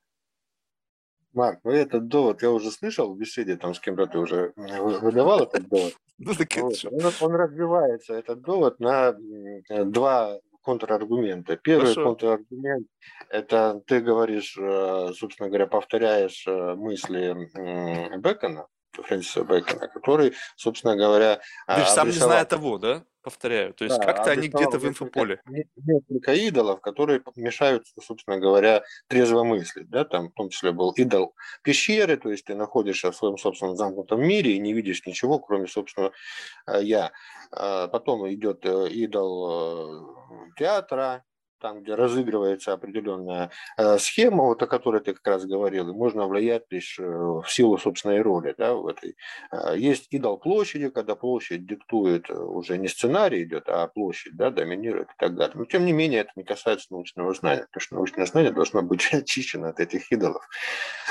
Марк, ну этот довод я уже слышал в беседе, там с кем-то ты уже выдавал этот довод. Ну, так вот. он, он развивается, этот довод, на два контраргумента. Первый Хорошо. контраргумент – это ты говоришь, э, собственно говоря, повторяешь э, мысли Бекона, Фрэнсиса Бэкона, который, собственно говоря... Ты же сам не зная того, да? Повторяю. То есть да, как-то они где-то в инфополе. Несколько идолов, которые мешают, собственно говоря, трезво мыслить. Да? Там в том числе был идол пещеры, то есть ты находишься в своем собственном замкнутом мире и не видишь ничего, кроме собственного э, я. А потом идет э, идол э, театра, там, где разыгрывается определенная э, схема, вот о которой ты как раз говорил, и можно влиять лишь э, в силу собственной роли да, в этой. Э, есть идол площади, когда площадь диктует уже не сценарий идет, а площадь да, доминирует и так далее. Но тем не менее это не касается научного знания, потому что научное знание должно быть очищено от этих идолов.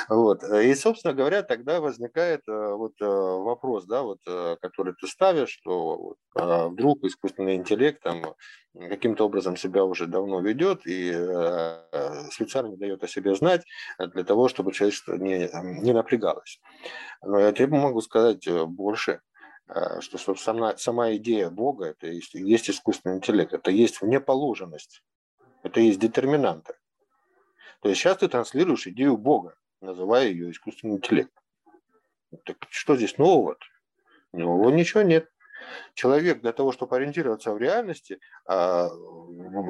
Вот. И, собственно говоря, тогда возникает вот вопрос, да, вот, который ты ставишь, что вдруг искусственный интеллект там каким-то образом себя уже давно ведет и э, специально дает о себе знать для того, чтобы человечество не, не напрягалось. Но я тебе могу сказать э, больше, э, что собственно, сама идея Бога – это есть, есть искусственный интеллект, это есть внеположенность, это есть детерминанты. То есть сейчас ты транслируешь идею Бога, называя ее искусственный интеллект. Так что здесь нового? -то? Нового ничего нет человек для того, чтобы ориентироваться в реальности, а,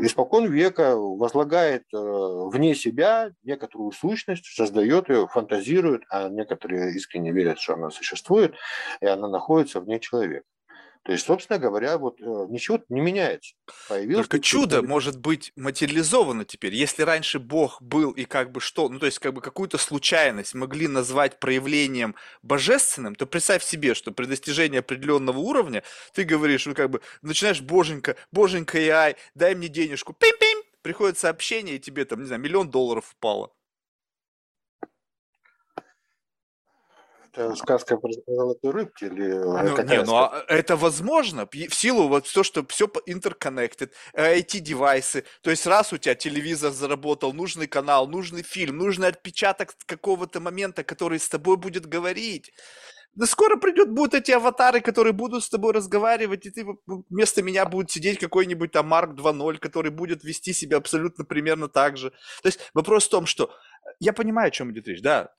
испокон века возлагает э, вне себя некоторую сущность, создает ее, фантазирует, а некоторые искренне верят, что она существует, и она находится вне человека. То есть, собственно говоря, вот э, ничего не меняется. Появилось Только чудо может быть материализовано теперь. Если раньше Бог был и как бы что, ну то есть как бы какую-то случайность могли назвать проявлением божественным, то представь себе, что при достижении определенного уровня ты говоришь, ну как бы начинаешь, боженька, боженька AI, дай мне денежку, пим-пим, приходит сообщение, и тебе там, не знаю, миллион долларов упало. Сказка про золотую рыбки или ну, не, ну, а это возможно в силу вот то, что все interconnected, IT-девайсы. То есть раз у тебя телевизор заработал, нужный канал, нужный фильм, нужный отпечаток какого-то момента, который с тобой будет говорить. Да скоро придет, будут эти аватары, которые будут с тобой разговаривать, и ты вместо меня будет сидеть какой-нибудь там Марк 2.0, который будет вести себя абсолютно примерно так же. То есть вопрос в том, что я понимаю, о чем идет речь, да.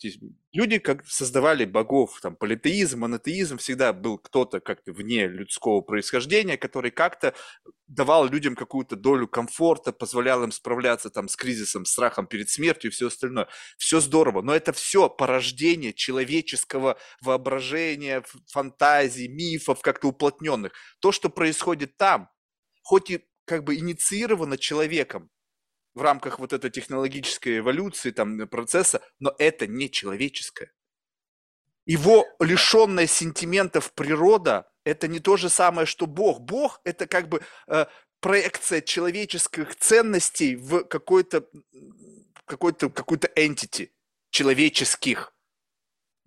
Люди как создавали богов, там, политеизм, монотеизм, всегда был кто-то как-то вне людского происхождения, который как-то давал людям какую-то долю комфорта, позволял им справляться там с кризисом, страхом перед смертью и все остальное. Все здорово, но это все порождение человеческого воображения, фантазий, мифов как-то уплотненных. То, что происходит там, хоть и как бы инициировано человеком, в рамках вот этой технологической эволюции, там, процесса, но это не человеческое. Его лишенная сентиментов природа – это не то же самое, что Бог. Бог – это как бы э, проекция человеческих ценностей в какой-то какой-то какую-то entity человеческих.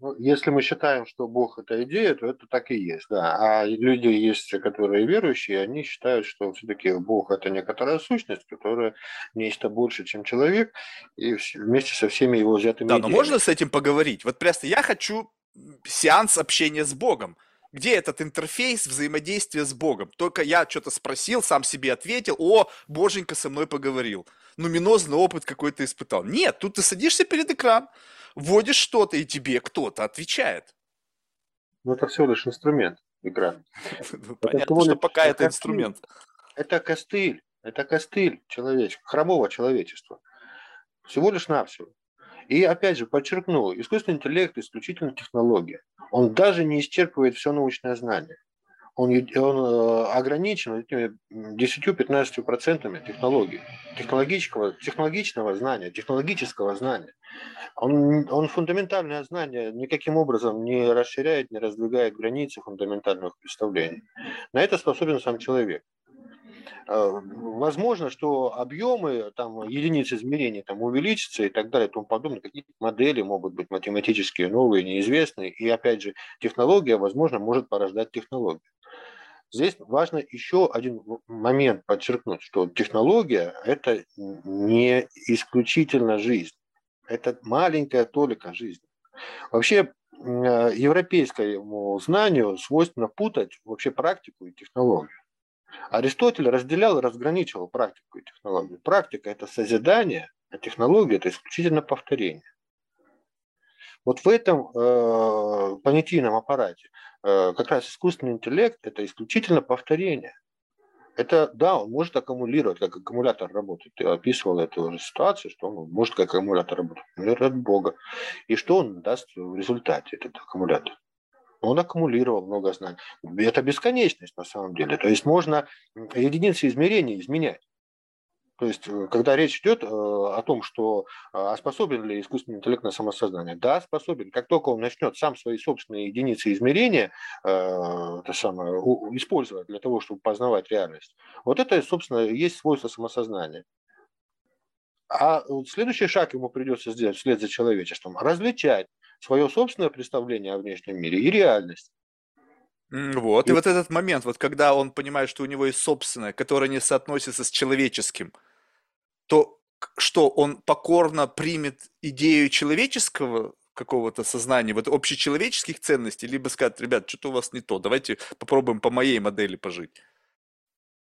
Ну, если мы считаем, что Бог – это идея, то это так и есть, да. А люди есть, которые верующие, они считают, что все-таки Бог – это некоторая сущность, которая нечто больше, чем человек, и вместе со всеми его взятыми Да, идеями. но можно с этим поговорить? Вот просто я хочу сеанс общения с Богом. Где этот интерфейс взаимодействия с Богом? Только я что-то спросил, сам себе ответил, о, Боженька со мной поговорил. Нуминозный опыт какой-то испытал. Нет, тут ты садишься перед экраном, вводишь что-то, и тебе кто-то отвечает. Ну, это всего лишь инструмент, игра. Ну, понятно, что пока это инструмент. Это костыль, это костыль человечества, хромого человечества. Всего лишь навсего. И опять же, подчеркну, искусственный интеллект исключительно технология. Он даже не исчерпывает все научное знание он, он э, ограничен этими 10-15% технологий, технологического, технологичного знания, технологического знания. Он, он фундаментальное знание никаким образом не расширяет, не раздвигает границы фундаментальных представлений. На это способен сам человек. Э, возможно, что объемы, там, единицы измерения там, увеличатся и так далее и тому подобное. Какие-то модели могут быть математические, новые, неизвестные. И опять же, технология, возможно, может порождать технологию. Здесь важно еще один момент подчеркнуть, что технология – это не исключительно жизнь, это маленькая толика жизни. Вообще европейскому знанию свойственно путать вообще практику и технологию. Аристотель разделял и разграничивал практику и технологию. Практика – это созидание, а технология – это исключительно повторение. Вот в этом э, понятийном аппарате э, как раз искусственный интеллект – это исключительно повторение. Это, да, он может аккумулировать, как аккумулятор работает. Ты описывал эту уже ситуацию, что он может как аккумулятор работать, аккумулятор от Бога. И что он даст в результате, этот аккумулятор? Он аккумулировал много знаний. Это бесконечность на самом деле. То есть можно единицы измерения изменять. То есть, э, когда речь идет э, о том, что а способен ли искусственный интеллект на самосознание, да, способен. Как только он начнет сам свои собственные единицы измерения э, это самое, использовать для того, чтобы познавать реальность, вот это, собственно, есть свойство самосознания. А следующий шаг ему придется сделать вслед за человечеством – различать свое собственное представление о внешнем мире и реальность. Вот, и, и вот этот момент, вот когда он понимает, что у него есть собственное, которое не соотносится с человеческим, то что он покорно примет идею человеческого какого-то сознания, вот общечеловеческих ценностей, либо скажет, ребят, что-то у вас не то, давайте попробуем по моей модели пожить.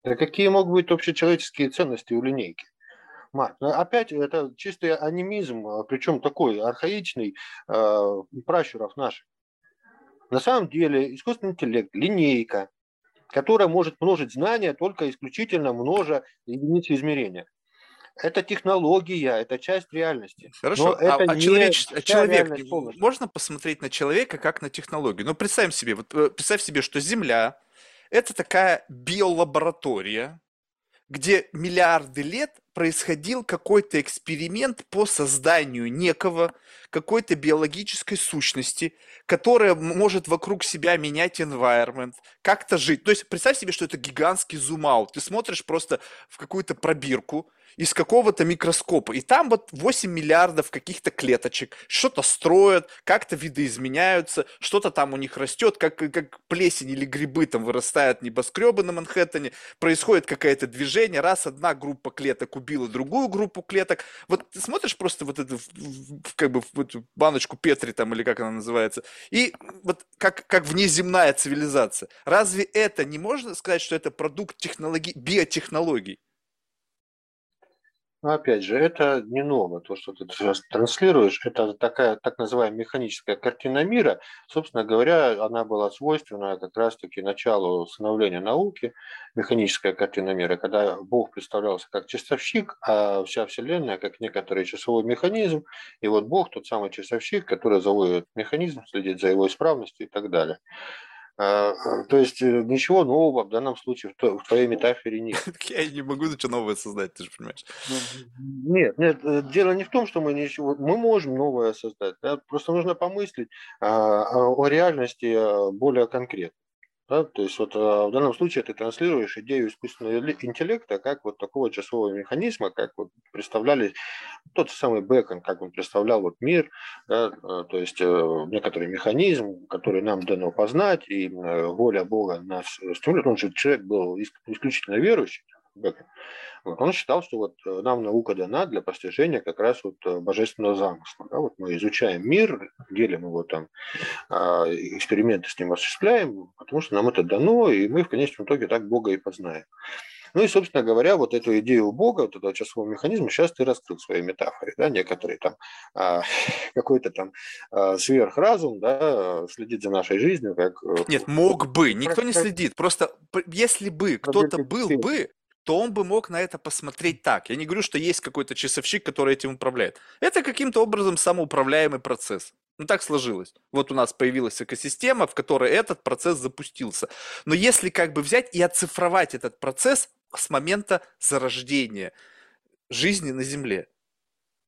Да какие могут быть общечеловеческие ценности у линейки? Марк, ну, опять это чистый анимизм, а, причем такой архаичный, э, пращуров наших. На самом деле искусственный интеллект, линейка, которая может множить знания только исключительно множа единиц измерения. Это технология, это часть реальности. Хорошо, Но это а, а человек, можно посмотреть на человека как на технологию? Ну, представим себе, вот э, представь себе, что Земля – это такая биолаборатория, где миллиарды лет происходил какой-то эксперимент по созданию некого, какой-то биологической сущности, которая может вокруг себя менять environment, как-то жить. То есть представь себе, что это гигантский зум-аут. Ты смотришь просто в какую-то пробирку, из какого-то микроскопа. И там вот 8 миллиардов каких-то клеточек. Что-то строят, как-то видоизменяются, что-то там у них растет, как, как плесень или грибы там вырастают небоскребы на Манхэттене. Происходит какое-то движение. Раз одна группа клеток убила другую группу клеток. Вот ты смотришь просто вот эту как бы в эту баночку Петри там или как она называется. И вот как, как внеземная цивилизация. Разве это не можно сказать, что это продукт технологий, биотехнологий? Но опять же, это не ново, то, что ты транслируешь, это такая так называемая механическая картина мира. Собственно говоря, она была свойственна как раз-таки началу становления науки, механическая картина мира, когда Бог представлялся как часовщик, а вся Вселенная как некоторый часовой механизм. И вот Бог тот самый часовщик, который заводит механизм, следит за его исправностью и так далее. А, а, то есть э, ничего нового в данном случае в твоей метафоре нет. Я не могу ничего новое создать, ты же понимаешь. Ну, нет, нет, э, дело не в том, что мы ничего, мы можем новое создать, да? просто нужно помыслить а, о реальности более конкретно. Да? То есть вот в данном случае ты транслируешь идею искусственного интеллекта как вот такого часового механизма, как вот представляли тот самый Бекон, как он представлял вот мир, да? то есть э, некоторый механизм, который нам дано познать, и воля Бога нас стимулирует. Он же человек был исключительно верующий, Бекон. Вот он считал, что вот э, нам наука дана для постижения как раз вот э, божественного замысла. Да? Вот мы изучаем мир, делим его там, а, эксперименты с ним осуществляем, потому что нам это дано, и мы в конечном итоге так Бога и познаем. Ну и, собственно говоря, вот эту идею Бога, вот этого часового механизма, сейчас ты раскрыл в своей метафоре, да, некоторые там, а, какой-то там а, сверхразум, да, следит за нашей жизнью, как... Э, Нет, мог бы, никто не следит, просто если бы кто-то был бы, то он бы мог на это посмотреть так. Я не говорю, что есть какой-то часовщик, который этим управляет. Это каким-то образом самоуправляемый процесс. Ну так сложилось. Вот у нас появилась экосистема, в которой этот процесс запустился. Но если как бы взять и оцифровать этот процесс с момента зарождения жизни на Земле,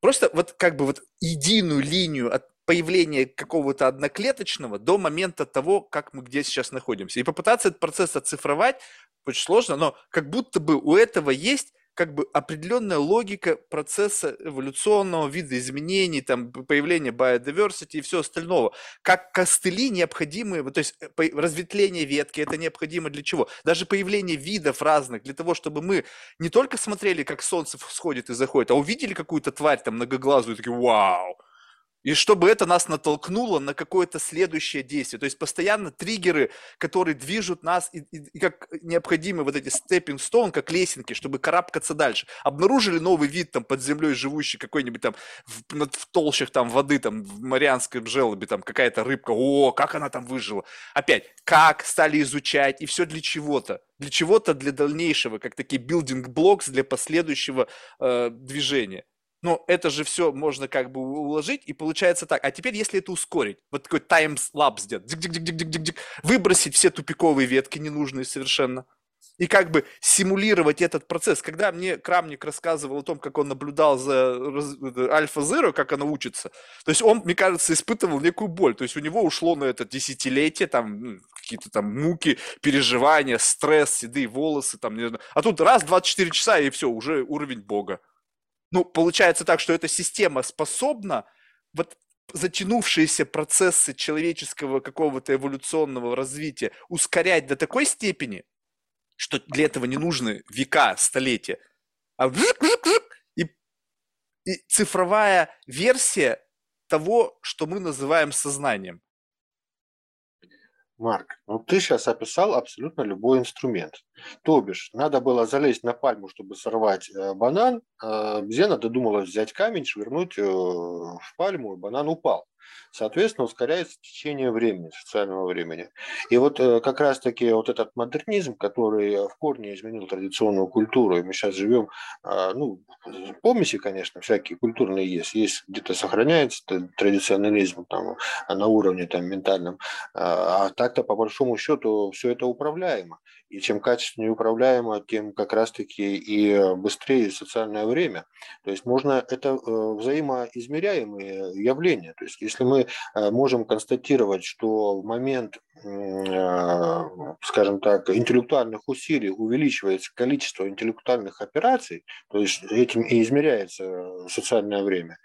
просто вот как бы вот единую линию от появления какого-то одноклеточного до момента того, как мы где сейчас находимся. И попытаться этот процесс оцифровать очень сложно, но как будто бы у этого есть как бы определенная логика процесса эволюционного вида изменений, там, появления biodiversity и все остального. Как костыли необходимые, то есть э, разветвление ветки, это необходимо для чего? Даже появление видов разных, для того, чтобы мы не только смотрели, как солнце всходит и заходит, а увидели какую-то тварь там многоглазую, и такие, вау, и чтобы это нас натолкнуло на какое-то следующее действие. То есть постоянно триггеры, которые движут нас, и, и, и как необходимы вот эти stepping stone, как лесенки, чтобы карабкаться дальше. Обнаружили новый вид там под землей живущий, какой-нибудь там в, в толщах там воды, там в Марианской желобе, там какая-то рыбка, о, как она там выжила. Опять, как стали изучать, и все для чего-то. Для чего-то, для дальнейшего, как такие building blocks для последующего э, движения. Но это же все можно как бы уложить, и получается так. А теперь, если это ускорить, вот такой таймслап сделать, выбросить все тупиковые ветки ненужные совершенно, и как бы симулировать этот процесс. Когда мне Крамник рассказывал о том, как он наблюдал за Альфа-Зеро, как она учится, то есть он, мне кажется, испытывал некую боль. То есть у него ушло на это десятилетие, там ну, какие-то там муки, переживания, стресс, седые волосы, там, не знаю. А тут раз, 24 часа, и все, уже уровень бога. Ну, получается так, что эта система способна вот затянувшиеся процессы человеческого какого-то эволюционного развития ускорять до такой степени, что для этого не нужны века, столетия, а и, и цифровая версия того, что мы называем сознанием. Марк, ну ты сейчас описал абсолютно любой инструмент. То бишь, надо было залезть на пальму, чтобы сорвать э, банан, а обезьяна додумалась взять камень, швырнуть э, в пальму, и банан упал. Соответственно, ускоряется течение времени, социального времени. И вот э, как раз-таки вот этот модернизм, который в корне изменил традиционную культуру, и мы сейчас живем, а, ну, помеси, конечно, всякие культурные есть, есть где-то сохраняется традиционализм там, на уровне там, ментальном, а, а так-то по большому счету все это управляемо. И чем качественнее управляемо, тем как раз-таки и быстрее социальное время. То есть можно, это э, взаимоизмеряемые явления. То есть если мы э, можем констатировать, что в момент Э, скажем так, интеллектуальных усилий увеличивается количество интеллектуальных операций, то есть этим и измеряется социальное время,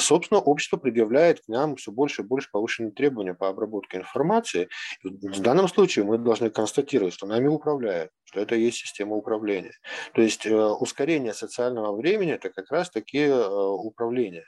собственно, общество предъявляет к нам все больше и больше повышенные требования по обработке информации. В данном случае мы должны констатировать, что нами управляют, что это и есть система управления. То есть э, ускорение социального времени – это как раз-таки управление.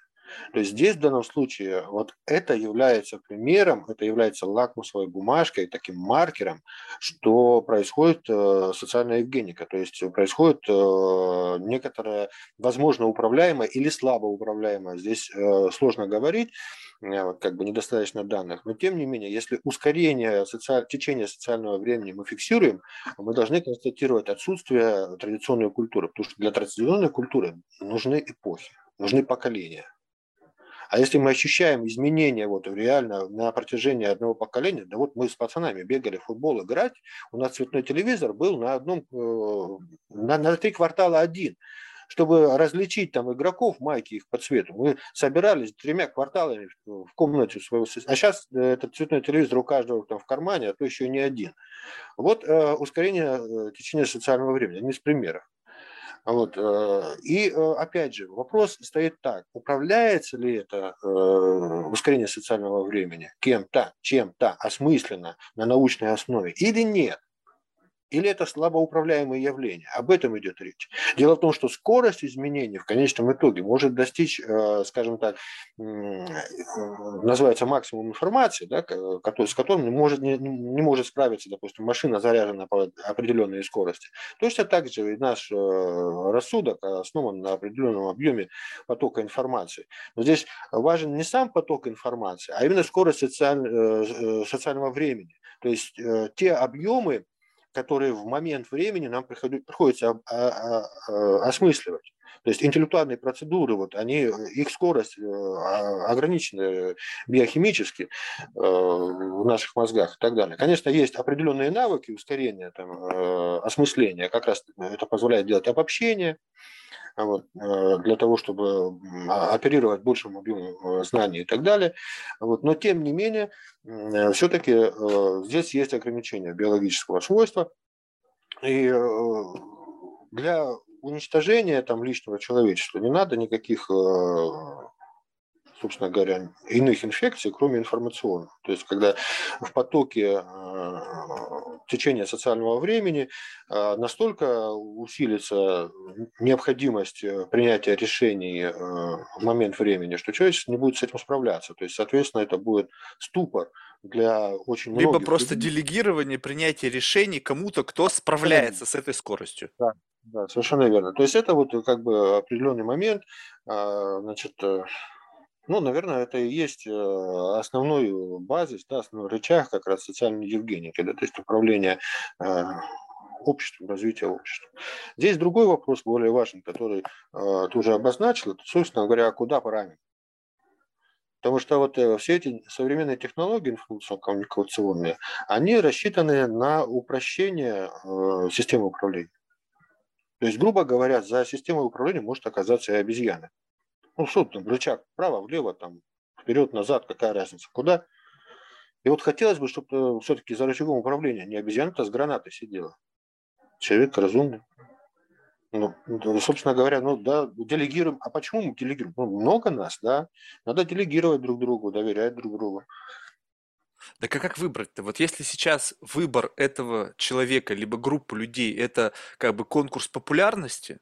То есть здесь в данном случае вот это является примером, это является лакмусовой бумажкой, таким маркером, что происходит э, социальная евгеника, то есть происходит э, некоторая, возможно, управляемая или слабо управляемая, здесь э, сложно говорить, как бы недостаточно данных, но тем не менее, если ускорение социаль... течения социального времени мы фиксируем, мы должны констатировать отсутствие традиционной культуры, потому что для традиционной культуры нужны эпохи, нужны поколения. А если мы ощущаем изменения вот реально на протяжении одного поколения, да вот мы с пацанами бегали в футбол играть, у нас цветной телевизор был на одном, э, на, на три квартала один чтобы различить там игроков, майки их по цвету, мы собирались тремя кварталами в комнате своего... А сейчас э, этот цветной телевизор у каждого там в кармане, а то еще не один. Вот э, ускорение э, течения социального времени, один из примеров. Вот. Э, и э, опять же, вопрос стоит так, управляется ли это э, ускорение социального времени кем-то, чем-то осмысленно на научной основе или нет или это слабоуправляемые явления. Об этом идет речь. Дело в том, что скорость изменений в конечном итоге может достичь, э, скажем так, называется максимум информации, да, с которым не может, не, не может справиться, допустим, машина заряжена по определенной скорости. Точно так же и наш э, рассудок основан на определенном объеме потока информации. Но здесь важен не сам поток информации, а именно скорость социаль, э, социального времени. То есть те объемы, которые в момент времени нам приходится осмысливать. То есть интеллектуальные процедуры, вот, они, их скорость э, ограничена биохимически э, в наших мозгах и так далее. Конечно, есть определенные навыки ускорения, там, э, осмысления, как раз это позволяет делать обобщение, вот, для того, чтобы оперировать большим объемом знаний и так далее. Вот, но тем не менее, все-таки здесь есть ограничения биологического свойства. И для уничтожения там, личного человечества не надо никаких, э, собственно говоря, иных инфекций, кроме информационных. То есть, когда в потоке э, течения социального времени э, настолько усилится необходимость принятия решений в момент времени, что человечество не будет с этим справляться. То есть, соответственно, это будет ступор для очень Либо многих. Либо просто людей. делегирование принятия решений кому-то, кто справляется с этой скоростью. Да, да, совершенно верно. То есть это вот как бы определенный момент, значит, э, ну, наверное, это и есть э, основной базис, да, основной рычаг как раз социальной евгеники, да, то есть управление э, обществом, развития общества. Здесь другой вопрос, более важный, который ты уже обозначил, это, собственно говоря, куда пора Потому что вот э, все эти современные технологии информационно-коммуникационные, они рассчитаны на упрощение э, системы управления. То есть, грубо говоря, за системой управления может оказаться и обезьяна. Ну, что там, рычаг вправо, влево, там, вперед, назад, какая разница, куда. И вот хотелось бы, чтобы э, все-таки за рычагом управления не обезьяна-то с гранатой сидела. Человек разумный. Ну, собственно говоря, ну да, делегируем. А почему мы делегируем? Ну, много нас, да. Надо делегировать друг другу, доверять друг другу. Так а как выбрать-то? Вот если сейчас выбор этого человека, либо группы людей, это как бы конкурс популярности,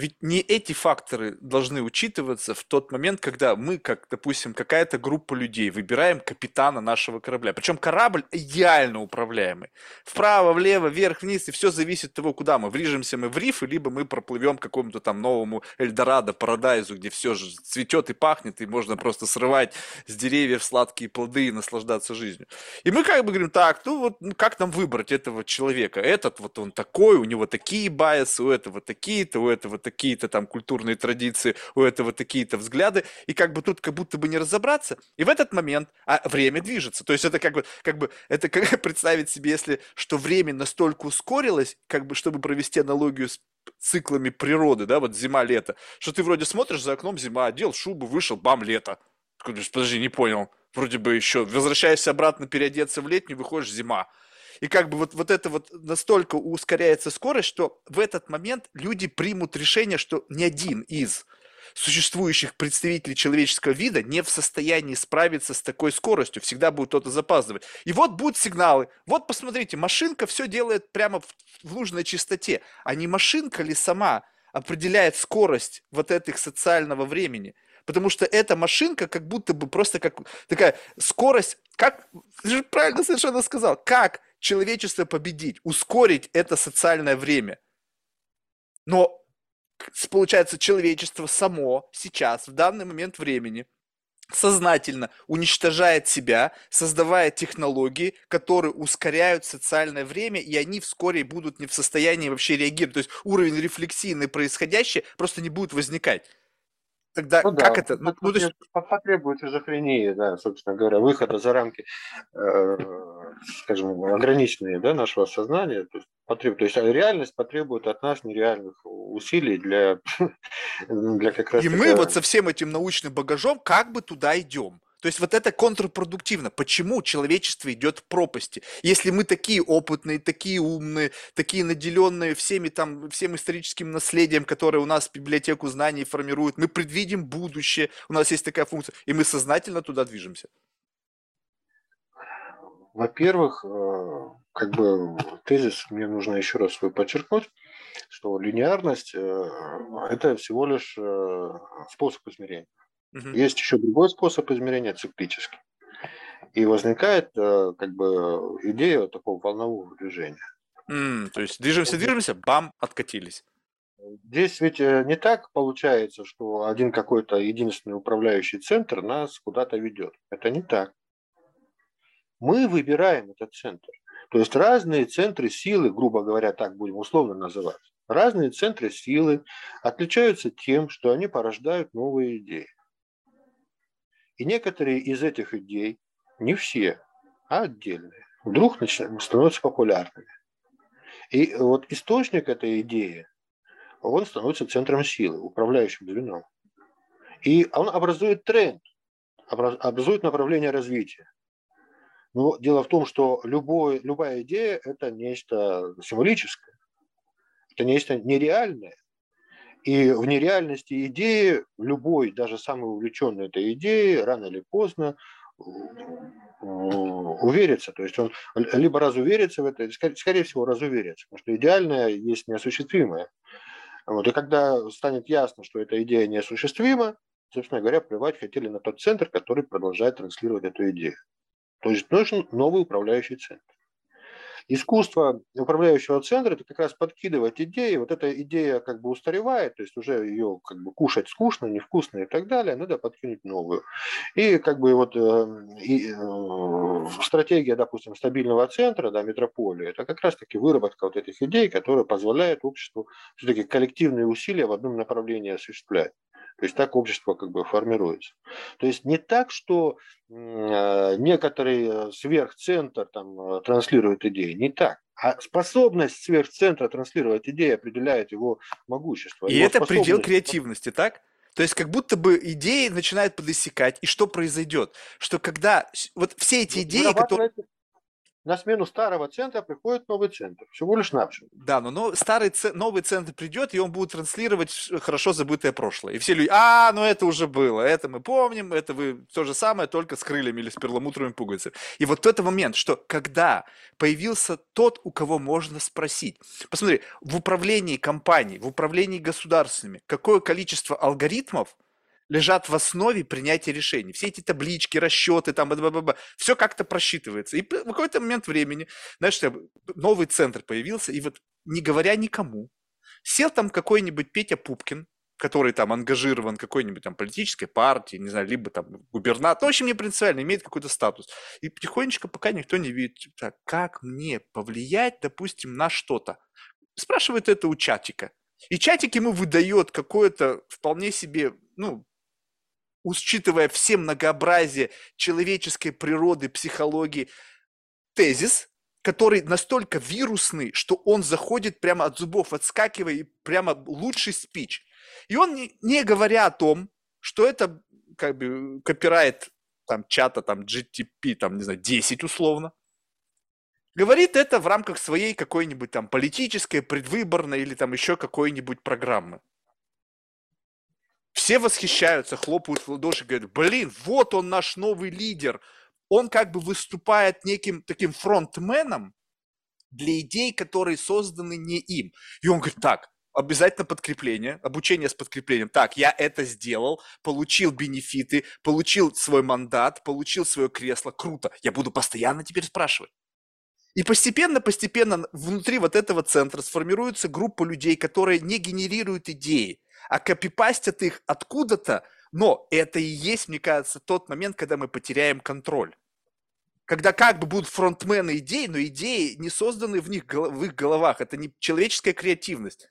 ведь не эти факторы должны учитываться в тот момент, когда мы, как, допустим, какая-то группа людей, выбираем капитана нашего корабля. Причем корабль идеально управляемый. Вправо, влево, вверх, вниз, и все зависит от того, куда мы. Врежемся мы в риф, либо мы проплывем к какому-то там новому Эльдорадо, Парадайзу, где все же цветет и пахнет, и можно просто срывать с деревьев сладкие плоды и наслаждаться жизнью. И мы как бы говорим, так, ну вот ну, как нам выбрать этого человека? Этот вот он такой, у него такие байсы, у этого такие-то, у этого такие такие-то там культурные традиции, у этого такие-то взгляды, и как бы тут как будто бы не разобраться. И в этот момент, а время движется, то есть это как бы, как бы, это как представить себе, если, что время настолько ускорилось, как бы, чтобы провести аналогию с циклами природы, да, вот зима-лето, что ты вроде смотришь за окном, зима, одел шубу, вышел, бам, лето. Подожди, не понял. Вроде бы еще возвращаешься обратно переодеться в летнюю, выходишь, зима. И как бы вот, вот это вот настолько ускоряется скорость, что в этот момент люди примут решение, что ни один из существующих представителей человеческого вида не в состоянии справиться с такой скоростью. Всегда будет кто-то запаздывать. И вот будут сигналы. Вот посмотрите, машинка все делает прямо в, в нужной частоте. А не машинка ли сама определяет скорость вот этих социального времени? Потому что эта машинка как будто бы просто как такая скорость, как, ты же правильно совершенно сказал, как человечество победить, ускорить это социальное время. Но получается, человечество само сейчас, в данный момент времени, сознательно уничтожает себя, создавая технологии, которые ускоряют социальное время, и они вскоре будут не в состоянии вообще реагировать. То есть уровень рефлексии на происходящее просто не будет возникать. Тогда ну, как да. это? Ну, ну, то есть... Потребует шизофрении, да, собственно говоря, выхода за рамки, э, скажем, ограниченные да, нашего сознания. То есть, потреб... то есть реальность потребует от нас нереальных усилий для, для как раз... И мы вот со всем этим научным багажом как бы туда идем. То есть вот это контрпродуктивно. Почему человечество идет в пропасти? Если мы такие опытные, такие умные, такие наделенные всеми там, всем историческим наследием, которое у нас библиотеку знаний формирует, мы предвидим будущее, у нас есть такая функция, и мы сознательно туда движемся. Во-первых, э, как бы тезис мне нужно еще раз свой подчеркнуть, что линеарность э, – это всего лишь э, способ измерения. Угу. Есть еще другой способ измерения, циклический. И возникает э, как бы идея такого волнового движения. Mm, то есть движемся, движемся, бам, откатились. Здесь ведь э, не так получается, что один какой-то единственный управляющий центр нас куда-то ведет. Это не так. Мы выбираем этот центр. То есть разные центры силы, грубо говоря, так будем условно называть, разные центры силы отличаются тем, что они порождают новые идеи. И некоторые из этих идей, не все, а отдельные, вдруг начинают, становятся популярными. И вот источник этой идеи, он становится центром силы, управляющим звеном. И он образует тренд, образует направление развития. Но дело в том, что любой, любая идея – это нечто символическое, это нечто нереальное. И в нереальности идеи, любой, даже самый увлеченный этой идеей, рано или поздно уверится. То есть он либо разуверится в это, скорее всего, разуверится, потому что идеальное есть неосуществимое. Вот. И когда станет ясно, что эта идея неосуществима, собственно говоря, плевать хотели на тот центр, который продолжает транслировать эту идею. То есть нужен новый управляющий центр. Искусство управляющего центра – это как раз подкидывать идеи. Вот эта идея как бы устаревает, то есть уже ее как бы кушать скучно, невкусно и так далее. Надо подкинуть новую. И как бы вот э, и, э, стратегия, допустим, стабильного центра, да, метрополии, это как раз таки выработка вот этих идей, которые позволяют обществу все-таки коллективные усилия в одном направлении осуществлять. То есть так общество как бы формируется. То есть не так, что некоторый сверхцентр там транслирует идеи, не так. А способность сверхцентра транслировать идеи определяет его могущество. И его это предел креативности, так? То есть как будто бы идеи начинают подосекать, и что произойдет? Что когда вот все эти идеи, которые на смену старого центра приходит новый центр. Всего лишь навсего. Да, но, старый новый центр придет, и он будет транслировать хорошо забытое прошлое. И все люди, а, ну это уже было, это мы помним, это вы то же самое, только с крыльями или с перламутровыми пуговицами. И вот этот момент, что когда появился тот, у кого можно спросить. Посмотри, в управлении компанией, в управлении государствами, какое количество алгоритмов – лежат в основе принятия решений. Все эти таблички, расчеты, там, все как-то просчитывается. И в какой-то момент времени, знаешь, новый центр появился, и вот не говоря никому, сел там какой-нибудь Петя Пупкин, который там ангажирован какой-нибудь там политической партии, не знаю, либо там губернатор, ну, в общем, не принципиально, имеет какой-то статус. И потихонечку, пока никто не видит, так, как мне повлиять, допустим, на что-то. Спрашивает это у чатика. И чатик ему выдает какое-то вполне себе, ну, учитывая все многообразие человеческой природы, психологии, тезис, который настолько вирусный, что он заходит прямо от зубов, отскакивая, и прямо лучший спич. И он, не, говоря о том, что это как бы копирайт там чата, там GTP, там, не знаю, 10 условно, говорит это в рамках своей какой-нибудь там политической, предвыборной или там еще какой-нибудь программы. Все восхищаются, хлопают в ладоши, говорят, блин, вот он наш новый лидер. Он как бы выступает неким таким фронтменом для идей, которые созданы не им. И он говорит, так, обязательно подкрепление, обучение с подкреплением. Так, я это сделал, получил бенефиты, получил свой мандат, получил свое кресло, круто. Я буду постоянно теперь спрашивать. И постепенно, постепенно внутри вот этого центра сформируется группа людей, которые не генерируют идеи, а копипастят их откуда-то, но это и есть, мне кажется, тот момент, когда мы потеряем контроль. Когда как бы будут фронтмены идей, но идеи не созданы в, них, в их головах. Это не человеческая креативность.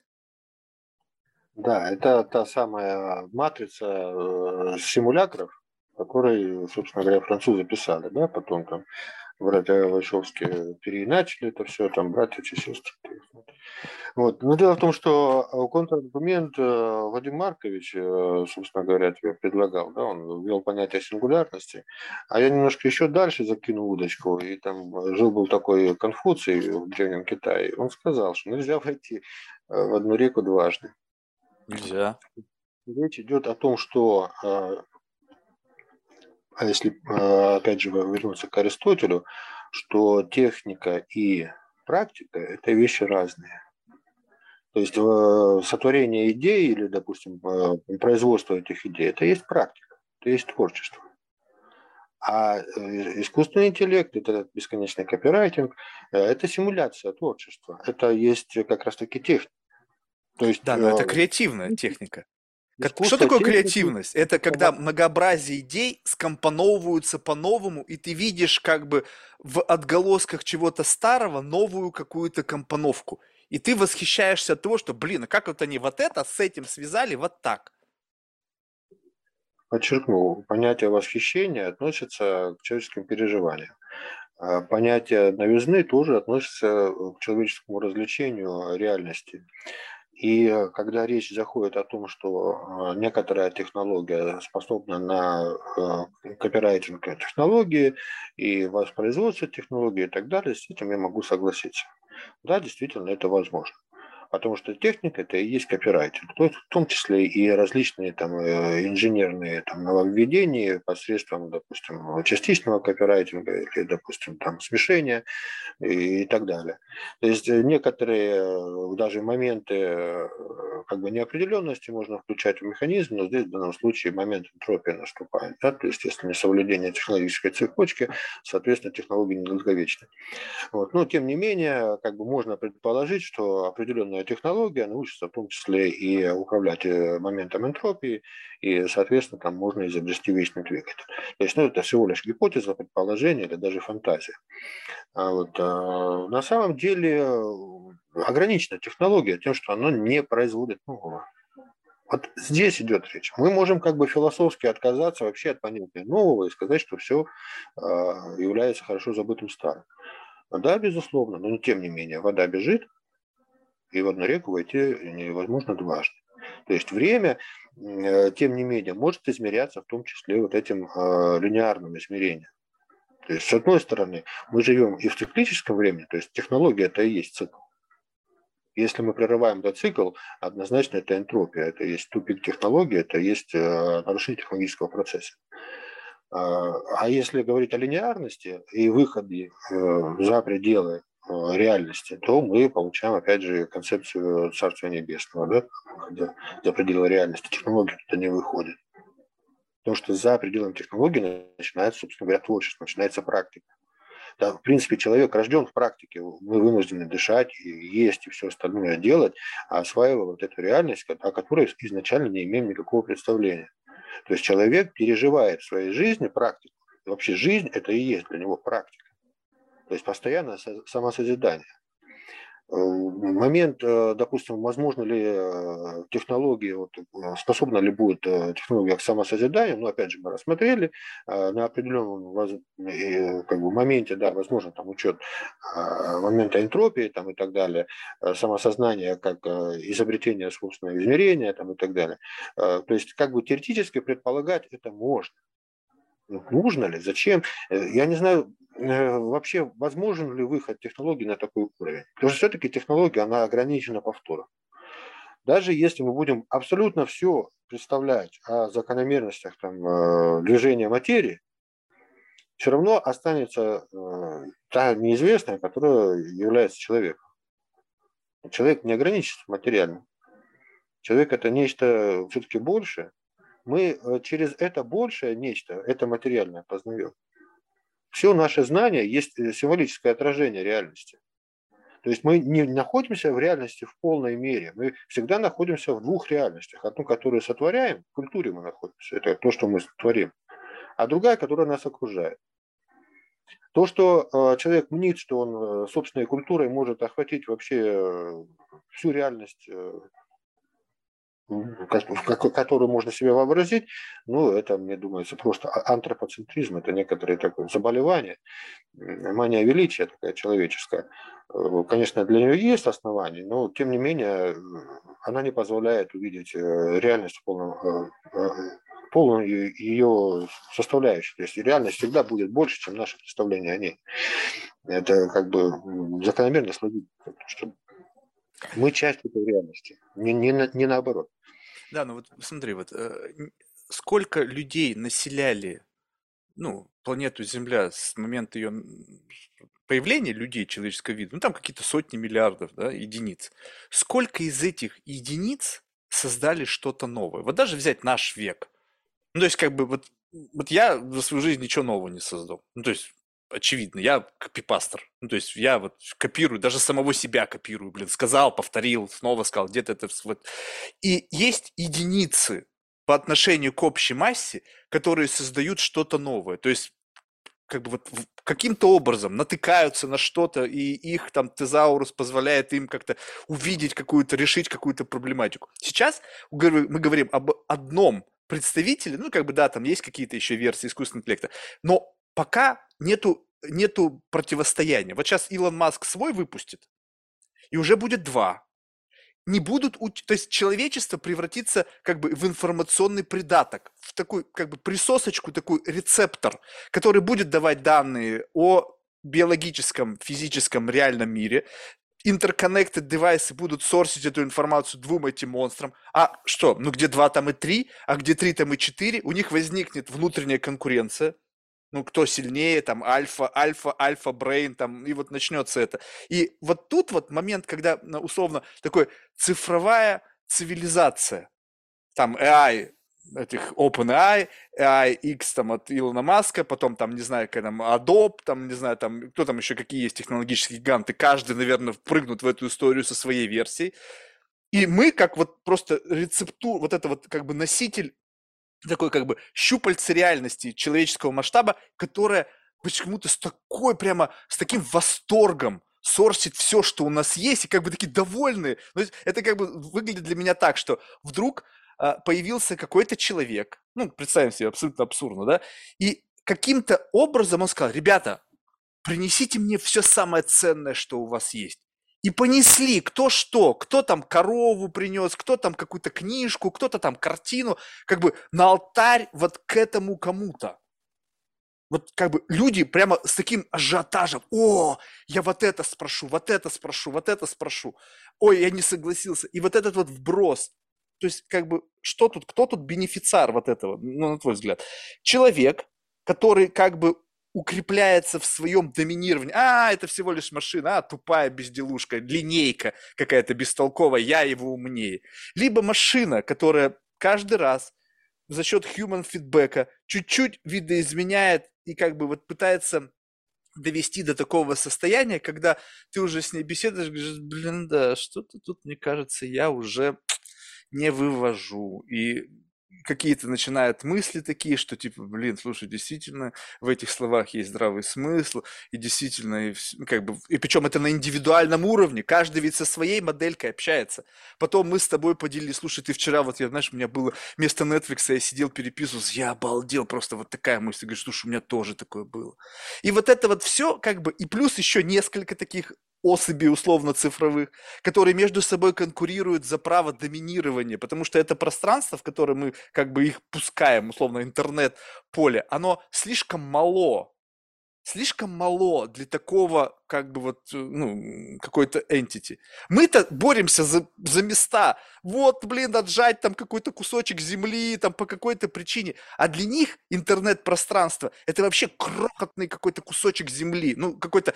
Да, это та самая матрица э, симулякров, которые, собственно говоря, французы писали, да, потом там братья Вачовские переиначили это все, там братья и сестры. Вот. Но дело в том, что э, контраргумент э, Вадим Маркович, э, собственно говоря, тебе предлагал, да, он ввел понятие сингулярности, а я немножко еще дальше закинул удочку, и там жил-был такой Конфуций в Древнем Китае, он сказал, что нельзя войти в одну реку дважды. Нельзя. Речь идет о том, что если а, опять же вернуться к Аристотелю, что техника и практика – это вещи разные. То есть э, сотворение идей или, допустим, э, производство этих идей – это есть практика, это есть творчество. А э, искусственный интеллект, это бесконечный копирайтинг, это симуляция творчества. Это есть как раз-таки техника. То есть, да, но это креативная техника. Что такое креативность? Это когда многообразие идей скомпоновываются по-новому, и ты видишь как бы в отголосках чего-то старого новую какую-то компоновку. И ты восхищаешься от того, что, блин, а как вот они вот это с этим связали вот так? Подчеркну, понятие восхищения относится к человеческим переживаниям. А понятие новизны тоже относится к человеческому развлечению реальности. И э, когда речь заходит о том, что э, некоторая технология способна на э, копирайтинг технологии и воспроизводство технологии и так далее, с этим я могу согласиться. Да, действительно, это возможно потому что техника это и есть копирайтинг, то есть в том числе и различные там э, инженерные там нововведения посредством, допустим, частичного копирайтинга или, допустим, там смешения и, и так далее. То есть некоторые э, даже моменты э, как бы неопределенности можно включать в механизм, но здесь в данном случае момент энтропии наступает. Да? То есть если не соблюдение технологической цепочки, соответственно, технологии недолговечны. Вот. Но тем не менее, как бы можно предположить, что определенная современная технология научится в том числе и управлять э, моментом энтропии, и, соответственно, там можно изобрести вечный двигатель. То есть, ну, это всего лишь гипотеза, предположение или даже фантазия. А вот, а, на самом деле ограничена технология тем, что она не производит нового. Вот здесь идет речь. Мы можем как бы философски отказаться вообще от понятия нового и сказать, что все э, является хорошо забытым старым. Да, безусловно, но тем не менее вода бежит, и в одну реку войти невозможно дважды. То есть время, э, тем не менее, может измеряться в том числе вот этим э, линейным измерением. То есть, с одной стороны, мы живем и в циклическом времени, то есть технология это и есть цикл. Если мы прерываем этот цикл, однозначно это энтропия, это есть тупик технологии, это есть э, нарушение технологического процесса. А если говорить о линеарности и выходе за пределы реальности, то мы получаем, опять же, концепцию Царства Небесного, да, когда за пределы реальности технологии туда не выходит. Потому что за пределами технологии начинается, собственно говоря, творчество, начинается практика. Да, в принципе, человек рожден в практике, мы вынуждены дышать, и есть и все остальное делать, а осваивая вот эту реальность, о которой изначально не имеем никакого представления. То есть человек переживает в своей жизни практику. И вообще жизнь – это и есть для него практика. То есть постоянное самосозидание. Э, момент, э, допустим, возможно ли э, технология, вот, способна ли будет технология к самосозиданию, но опять же мы рассмотрели, на определенном как бы, моменте, да, возможно, там учет момента энтропии там, и так далее, самосознание как изобретение собственного измерения там, и так далее. То есть как бы теоретически предполагать это можно. Ну, нужно ли? Зачем? Я не знаю, Э, вообще возможен ли выход технологий на такой уровень? Потому что все-таки технология, она ограничена повтором. Даже если мы будем абсолютно все представлять о закономерностях там, э, движения материи, все равно останется э, та неизвестная, которая является человеком. Человек не ограничен материально. Человек это нечто все-таки большее. Мы через это большее нечто, это материальное познаем все наше знание есть э, символическое отражение реальности. То есть мы не находимся в реальности в полной мере. Мы всегда находимся в двух реальностях. Одну, которую сотворяем, в культуре мы находимся, это то, что мы творим. А другая, которая нас окружает. То, что э, человек мнит, что он э, собственной культурой может охватить вообще всю реальность которую можно себе вообразить, ну, это, мне думается, просто а, антропоцентризм, это некоторые такое заболевание, мания величия такая человеческая. Э, конечно, для нее есть основания, но, тем не менее, она не позволяет увидеть э, реальность в полном, э, полную ее составляющую. То есть реальность всегда будет больше, чем наше представление о ней. Это как бы закономерно следует, что мы часть этой реальности, не, не, не наоборот. Да, ну вот смотри, вот э, сколько людей населяли, ну, планету Земля с момента ее появления людей человеческого вида, ну, там какие-то сотни миллиардов, да, единиц. Сколько из этих единиц создали что-то новое? Вот даже взять наш век. Ну, то есть, как бы, вот, вот я за свою жизнь ничего нового не создал. Ну, то есть, очевидно, я копипастер. Ну, то есть я вот копирую, даже самого себя копирую, блин, сказал, повторил, снова сказал, где-то это вот. И есть единицы по отношению к общей массе, которые создают что-то новое. То есть как бы вот каким-то образом натыкаются на что-то, и их там тезаурус позволяет им как-то увидеть какую-то, решить какую-то проблематику. Сейчас мы говорим об одном представителе, ну, как бы, да, там есть какие-то еще версии искусственного интеллекта, но пока нету, нету противостояния. Вот сейчас Илон Маск свой выпустит, и уже будет два. Не будут, то есть человечество превратится как бы в информационный придаток, в такую как бы присосочку, такой рецептор, который будет давать данные о биологическом, физическом, реальном мире, interconnected девайсы будут сорсить эту информацию двум этим монстрам. А что? Ну где два, там и три, а где три, там и четыре. У них возникнет внутренняя конкуренция ну, кто сильнее, там, альфа, альфа, альфа, брейн, там, и вот начнется это. И вот тут вот момент, когда, условно, такой цифровая цивилизация, там, AI, этих OpenAI, AI X там от Илона Маска, потом там, не знаю, как там, Adobe, там, не знаю, там, кто там еще, какие есть технологические гиганты, каждый, наверное, впрыгнут в эту историю со своей версией. И мы, как вот просто рецептур, вот это вот как бы носитель такой как бы щупальце реальности человеческого масштаба, которая почему-то с такой прямо, с таким восторгом сорсит все, что у нас есть, и как бы такие довольные. Ну, это как бы выглядит для меня так, что вдруг а, появился какой-то человек, ну, представим себе, абсолютно абсурдно, да, и каким-то образом он сказал, ребята, принесите мне все самое ценное, что у вас есть. И понесли кто что, кто там корову принес, кто там какую-то книжку, кто-то там картину, как бы на алтарь вот к этому кому-то. Вот как бы люди прямо с таким ажиотажем, о, я вот это спрошу, вот это спрошу, вот это спрошу, ой, я не согласился. И вот этот вот вброс, то есть как бы что тут, кто тут бенефициар вот этого, ну, на твой взгляд? Человек, который как бы укрепляется в своем доминировании. А, это всего лишь машина, а, тупая безделушка, линейка какая-то бестолковая, я его умнее. Либо машина, которая каждый раз за счет human фидбэка чуть-чуть видоизменяет и как бы вот пытается довести до такого состояния, когда ты уже с ней беседуешь, говоришь, блин, да, что-то тут, мне кажется, я уже не вывожу. И какие-то начинают мысли такие, что типа, блин, слушай, действительно, в этих словах есть здравый смысл, и действительно, и, как бы, и причем это на индивидуальном уровне, каждый ведь со своей моделькой общается. Потом мы с тобой поделились, слушай, ты вчера, вот я, знаешь, у меня было вместо Netflix, я сидел, переписывался, я обалдел, просто вот такая мысль, говоришь, слушай, у меня тоже такое было. И вот это вот все, как бы, и плюс еще несколько таких особей условно-цифровых, которые между собой конкурируют за право доминирования, потому что это пространство, в которое мы как бы их пускаем, условно, интернет-поле, оно слишком мало, слишком мало для такого, как бы вот, э, ну, какой-то entity. Мы-то боремся за, за места. Вот, блин, отжать там какой-то кусочек земли, там по какой-то причине. А для них интернет-пространство – это вообще крохотный какой-то кусочек земли, ну, какое-то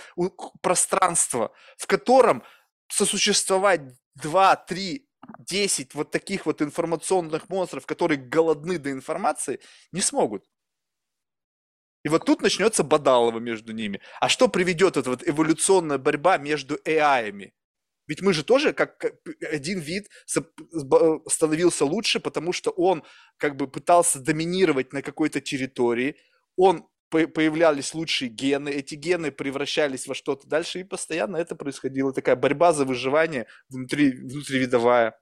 пространство, в котором сосуществовать два, три, десять вот таких вот информационных монстров, которые голодны до информации, не смогут. И вот тут начнется бадалово между ними. А что приведет эта вот эволюционная борьба между AI-ами? Ведь мы же тоже как один вид становился лучше, потому что он как бы пытался доминировать на какой-то территории, он появлялись лучшие гены, эти гены превращались во что-то дальше, и постоянно это происходило. Такая борьба за выживание внутри, внутривидовая.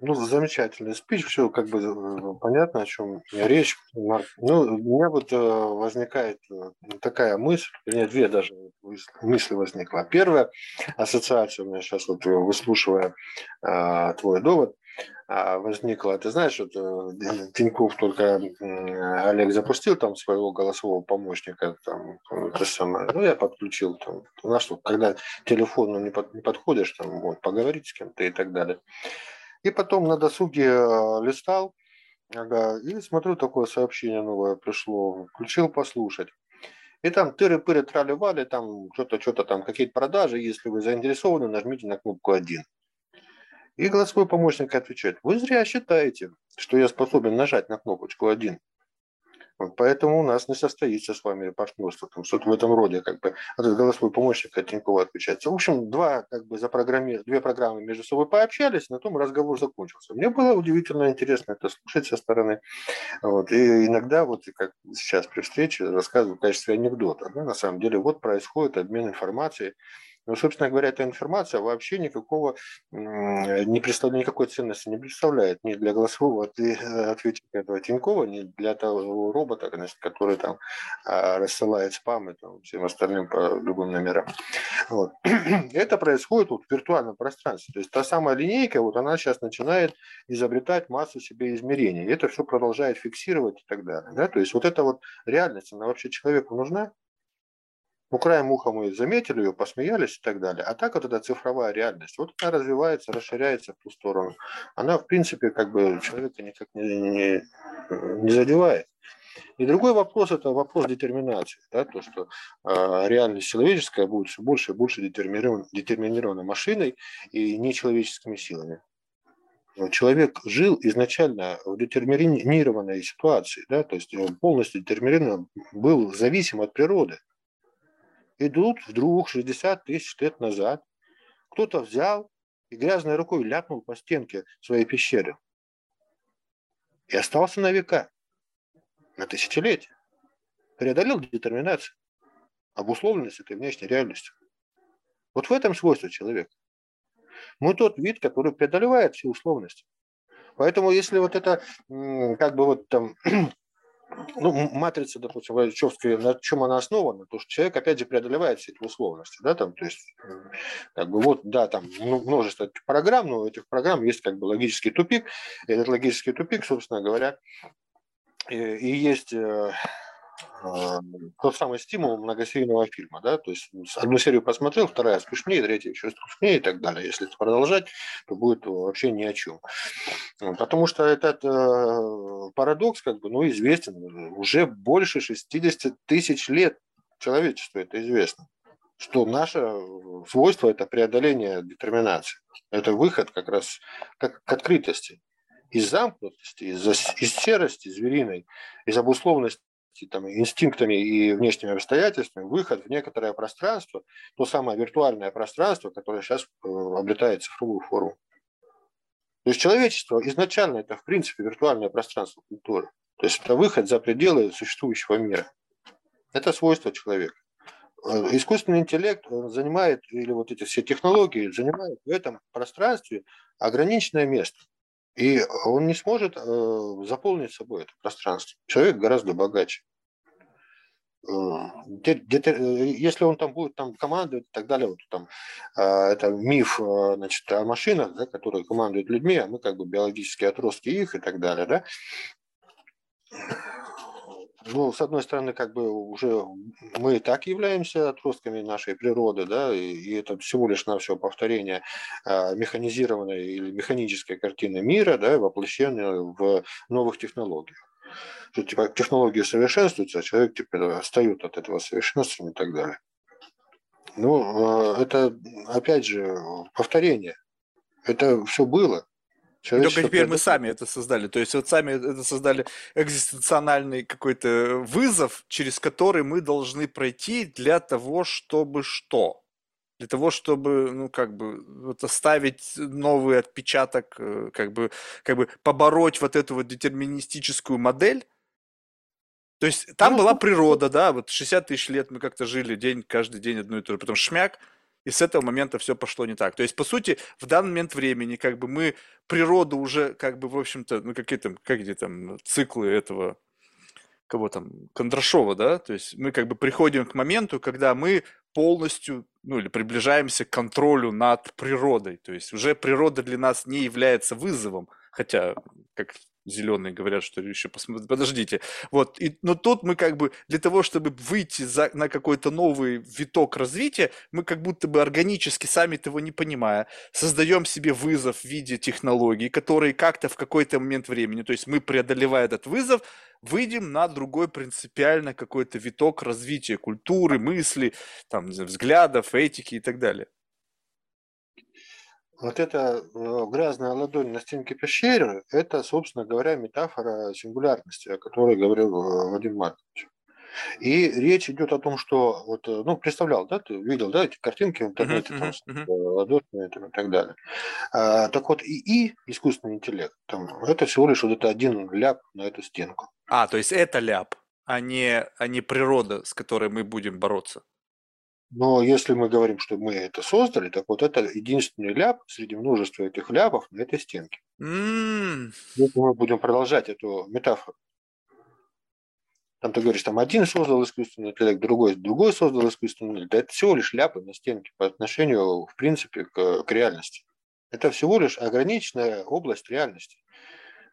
Ну, замечательный спич, все как бы э, понятно, о чем речь. Ну, у меня вот э, возникает э, такая мысль, вернее, две даже мысли возникла. Первая ассоциация у меня сейчас, вот выслушивая э, твой довод, возникла. Ты знаешь, вот Тиньков только Олег запустил там своего голосового помощника, там, то самое, ну, я подключил, там, знаешь, что, когда телефону не, под, не подходишь, там, вот, поговорить с кем-то и так далее. И потом на досуге э, листал, ага, и смотрю, такое сообщение новое пришло, включил послушать. И там тыры-пыры трали-вали, там что-то, что-то там, какие-то продажи, если вы заинтересованы, нажмите на кнопку 1. И голосовой помощник отвечает, вы зря считаете, что я способен нажать на кнопочку 1. Поэтому у нас не состоится с вами партнерство, там что-то в этом роде, как бы, этот голосовой помощник от Тинькова отключается. В общем, два, как бы, запрограмми... две программы между собой пообщались, на том разговор закончился. Мне было удивительно интересно это слушать со стороны. Вот. И иногда, вот как сейчас при встрече, рассказываю в качестве анекдота. Да, на самом деле, вот происходит обмен информацией но, ну, собственно говоря, эта информация вообще никакого, не представляет, никакой ценности не представляет ни для голосового ответчика этого Тинькова, ни для того робота, который там а, рассылает спам и там, всем остальным по любым номерам. Вот. Это происходит вот в виртуальном пространстве. То есть та самая линейка, вот она сейчас начинает изобретать массу себе измерений. И это все продолжает фиксировать и так далее. Да? То есть вот эта вот реальность, она вообще человеку нужна? Ну, краем уха мы заметили ее, посмеялись и так далее. А так вот эта цифровая реальность, вот она развивается, расширяется в ту сторону. Она, в принципе, как бы человека никак не, не, не задевает. И другой вопрос – это вопрос детерминации. Да, то, что э, реальность человеческая будет все больше и больше детерминирована, детерминирована машиной и нечеловеческими силами. Человек жил изначально в детерминированной ситуации, да, то есть он полностью детерминирован, был зависим от природы идут вдруг 60 тысяч лет назад. Кто-то взял и грязной рукой ляпнул по стенке своей пещеры. И остался на века, на тысячелетия. Преодолел детерминацию, обусловленность этой внешней реальностью. Вот в этом свойство человека. Мы тот вид, который преодолевает все условности. Поэтому если вот это, как бы вот там, ну, матрица, допустим, Войчевская, на чем она основана, то что человек, опять же, преодолевает все эти условности, да, там, то есть, как бы вот, да, там множество этих программ, но у этих программ есть как бы логический тупик, и этот логический тупик, собственно говоря, и, и есть э, тот самый стимул многосерийного фильма, да, то есть одну серию посмотрел, вторая скучнее, третья еще скучнее и так далее. Если это продолжать, то будет вообще ни о чем. Потому что этот э, парадокс, как бы, ну, известен уже больше 60 тысяч лет человечеству это известно что наше свойство – это преодоление детерминации. Это выход как раз как к открытости из замкнутости, из, из серости звериной, из обусловленности там, инстинктами и внешними обстоятельствами выход в некоторое пространство, то самое виртуальное пространство, которое сейчас э, обретает цифровую форму. То есть человечество изначально это, в принципе, виртуальное пространство культуры. То есть это выход за пределы существующего мира. Это свойство человека. Э, искусственный интеллект занимает, или вот эти все технологии занимают в этом пространстве ограниченное место. И он не сможет э, заполнить собой это пространство. Человек гораздо богаче. Э, если он там будет там командовать и так далее, вот там э, это миф значит, о машинах, да, которые командуют людьми, а мы как бы биологические отростки их и так далее, да, ну, с одной стороны, как бы уже мы и так являемся отростками нашей природы, да, и, и это всего лишь на повторение а, механизированной или механической картины мира, да, воплощенной в новых технологиях. Что, типа, технологии совершенствуются, а человек теперь отстает от этого совершенствования и так далее. Ну, а, это, опять же, повторение. Это все было. Только теперь мы сами это создали. То есть вот сами это создали экзистенциональный какой-то вызов, через который мы должны пройти для того, чтобы что? Для того, чтобы, ну, как бы, вот оставить новый отпечаток, э, как бы, как бы побороть вот эту вот детерминистическую модель. То есть там была природа, да, вот 60 тысяч лет мы как-то жили день, каждый день одно и то же, потом шмяк, и с этого момента все пошло не так. То есть, по сути, в данный момент времени, как бы мы природу уже, как бы, в общем-то, ну, какие там, как где там циклы этого, кого там, Кондрашова, да, то есть мы как бы приходим к моменту, когда мы полностью, ну, или приближаемся к контролю над природой, то есть уже природа для нас не является вызовом, хотя, как зеленые говорят, что еще посмотрите, подождите. Вот, и, но тут мы как бы для того, чтобы выйти за, на какой-то новый виток развития, мы как будто бы органически, сами того не понимая, создаем себе вызов в виде технологий, которые как-то в какой-то момент времени, то есть мы, преодолевая этот вызов, выйдем на другой принципиально какой-то виток развития культуры, мысли, там, взглядов, этики и так далее вот эта э, грязная ладонь на стенке пещеры, это, собственно говоря, метафора сингулярности, о которой говорил э, Вадим Маркович. И речь идет о том, что вот, э, ну, представлял, да, ты видел, да, эти картинки в интернете, uh-huh, там, uh-huh. там, и так далее. А, так вот, и, и искусственный интеллект, там, это всего лишь вот это один ляп на эту стенку. А, то есть это ляп, а не, а не природа, с которой мы будем бороться. Но если мы говорим, что мы это создали, так вот это единственный ляп среди множества этих ляпов на этой стенке. Mm. Если мы будем продолжать эту метафору. Там ты говоришь, там один создал искусственный интеллект, другой, другой создал искусственный интеллект. Это всего лишь ляпы на стенке по отношению, в принципе, к, к реальности. Это всего лишь ограниченная область реальности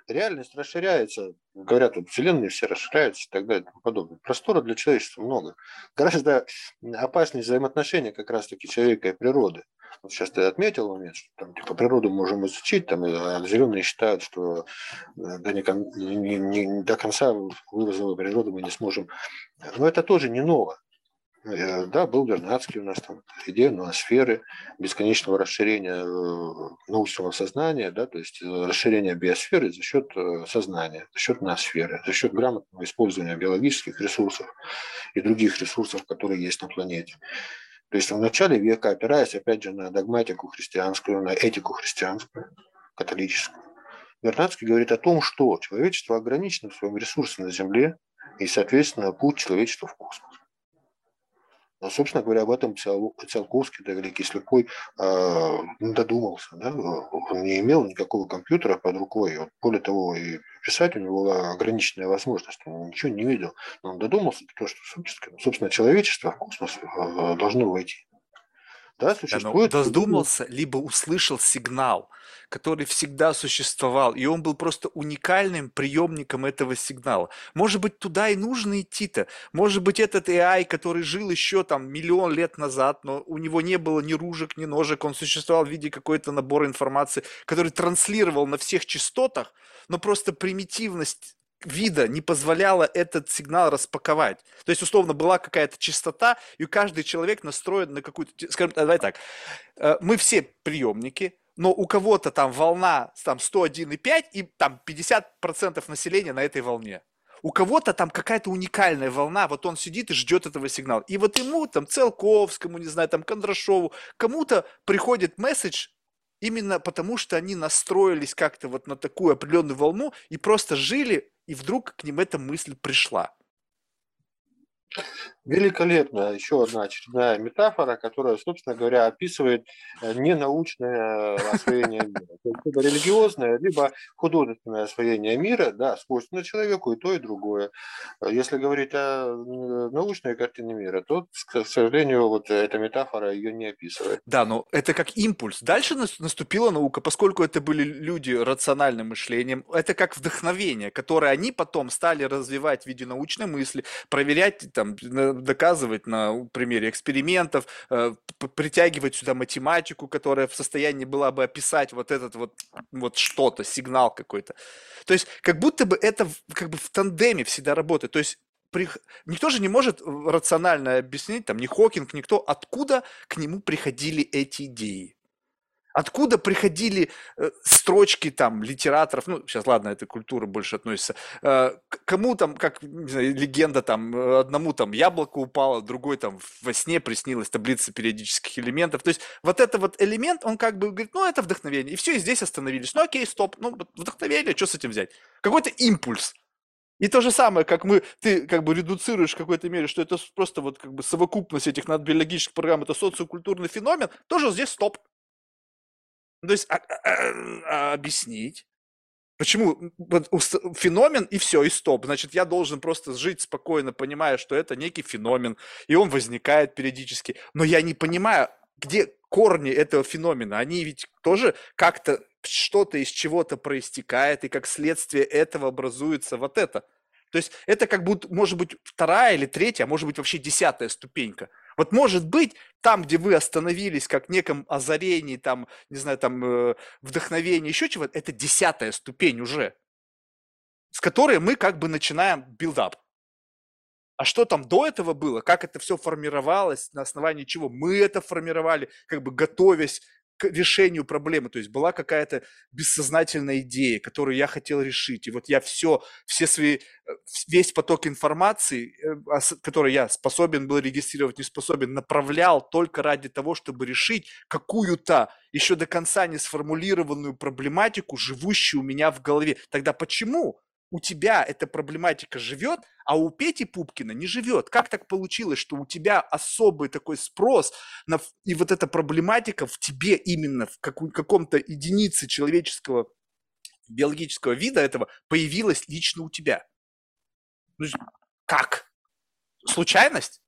реальность расширяется, говорят, вот вселенные все расширяются и так далее и тому подобное. Простора для человечества много. Гораздо опаснее взаимоотношения как раз-таки человека и природы. Вот сейчас ты отметил момент, что там, типа, природу можем изучить, там, а зеленые считают, что э, до, не, не, не, до конца вызова природы мы не сможем. Но это тоже не ново. Э, да, был Вернадский у нас там, идея ноосферы, бесконечного расширения э, научного сознания, да, то есть э, расширения биосферы за счет сознания, за счет ноосферы, за счет грамотного использования биологических ресурсов и других ресурсов, которые есть на планете. То есть в начале века, опираясь опять же на догматику христианскую, на этику христианскую, католическую, Вернадский говорит о том, что человечество ограничено в своем ресурсе на Земле и, соответственно, путь человечества в космос. А, собственно говоря, об этом Циолковский, да, Великий Слепой, э, додумался. Да? Он не имел никакого компьютера под рукой. Вот, более того, и писать у него была ограниченная возможность. Он ничего не видел. Но он додумался, то, что, собственно, человечество в космос э, должно войти. Да, существует... Да, додумался, либо услышал сигнал, который всегда существовал, и он был просто уникальным приемником этого сигнала. Может быть, туда и нужно идти-то. Может быть, этот AI, который жил еще там миллион лет назад, но у него не было ни ружек, ни ножек, он существовал в виде какой-то набора информации, который транслировал на всех частотах, но просто примитивность вида не позволяла этот сигнал распаковать. То есть, условно, была какая-то частота, и каждый человек настроен на какую-то... Скажем, давай так, э, мы все приемники, но у кого-то там волна там 101,5 и там 50% населения на этой волне. У кого-то там какая-то уникальная волна, вот он сидит и ждет этого сигнала. И вот ему, там, Целковскому, не знаю, там, Кондрашову, кому-то приходит месседж, именно потому что они настроились как-то вот на такую определенную волну и просто жили, и вдруг к ним эта мысль пришла. Великолепно. Еще одна очередная метафора, которая, собственно говоря, описывает э, ненаучное освоение мира. То есть либо религиозное, либо художественное освоение мира, да, свойственно человеку и то, и другое. Если говорить о научной картине мира, то, к сожалению, вот эта метафора ее не описывает. Да, но это как импульс. Дальше наступила наука, поскольку это были люди рациональным мышлением, это как вдохновение, которое они потом стали развивать в виде научной мысли, проверять там доказывать на примере экспериментов, э, притягивать сюда математику, которая в состоянии была бы описать вот этот вот, вот что-то, сигнал какой-то. То есть как будто бы это как бы в тандеме всегда работает. То есть при... никто же не может рационально объяснить, там, ни Хокинг, никто, откуда к нему приходили эти идеи. Откуда приходили э, строчки там литераторов, ну, сейчас, ладно, это культура больше относится, э, кому там, как, знаю, легенда там, э, одному там яблоко упало, другой там во сне приснилась таблица периодических элементов. То есть вот этот вот элемент, он как бы говорит, ну, это вдохновение. И все, и здесь остановились. Ну, окей, стоп, ну, вдохновение, что с этим взять? Какой-то импульс. И то же самое, как мы, ты как бы редуцируешь в какой-то мере, что это просто вот как бы совокупность этих надбиологических программ, это социокультурный феномен, тоже здесь стоп. Ну, то есть а, а, а, объяснить, почему феномен и все, и стоп. Значит, я должен просто жить спокойно, понимая, что это некий феномен, и он возникает периодически. Но я не понимаю, где корни этого феномена. Они ведь тоже как-то что-то из чего-то проистекает, и как следствие этого образуется вот это. То есть это как будто, может быть, вторая или третья, а может быть, вообще десятая ступенька – вот может быть, там, где вы остановились, как неком озарении, там, не знаю, там, э, вдохновении, еще чего-то, это десятая ступень уже, с которой мы как бы начинаем build-up. А что там до этого было, как это все формировалось, на основании чего мы это формировали, как бы готовясь к решению проблемы. То есть была какая-то бессознательная идея, которую я хотел решить. И вот я все, все свои, э, весь поток информации, э, который я способен был регистрировать, не способен, направлял только ради того, чтобы решить какую-то еще до конца не сформулированную проблематику, живущую у меня в голове. Тогда почему у тебя эта проблематика живет, а у Пети Пупкина не живет. Как так получилось, что у тебя особый такой спрос, на, и вот эта проблематика в тебе именно, в какой, каком-то единице человеческого биологического вида этого появилась лично у тебя? Ну, как? Случайность?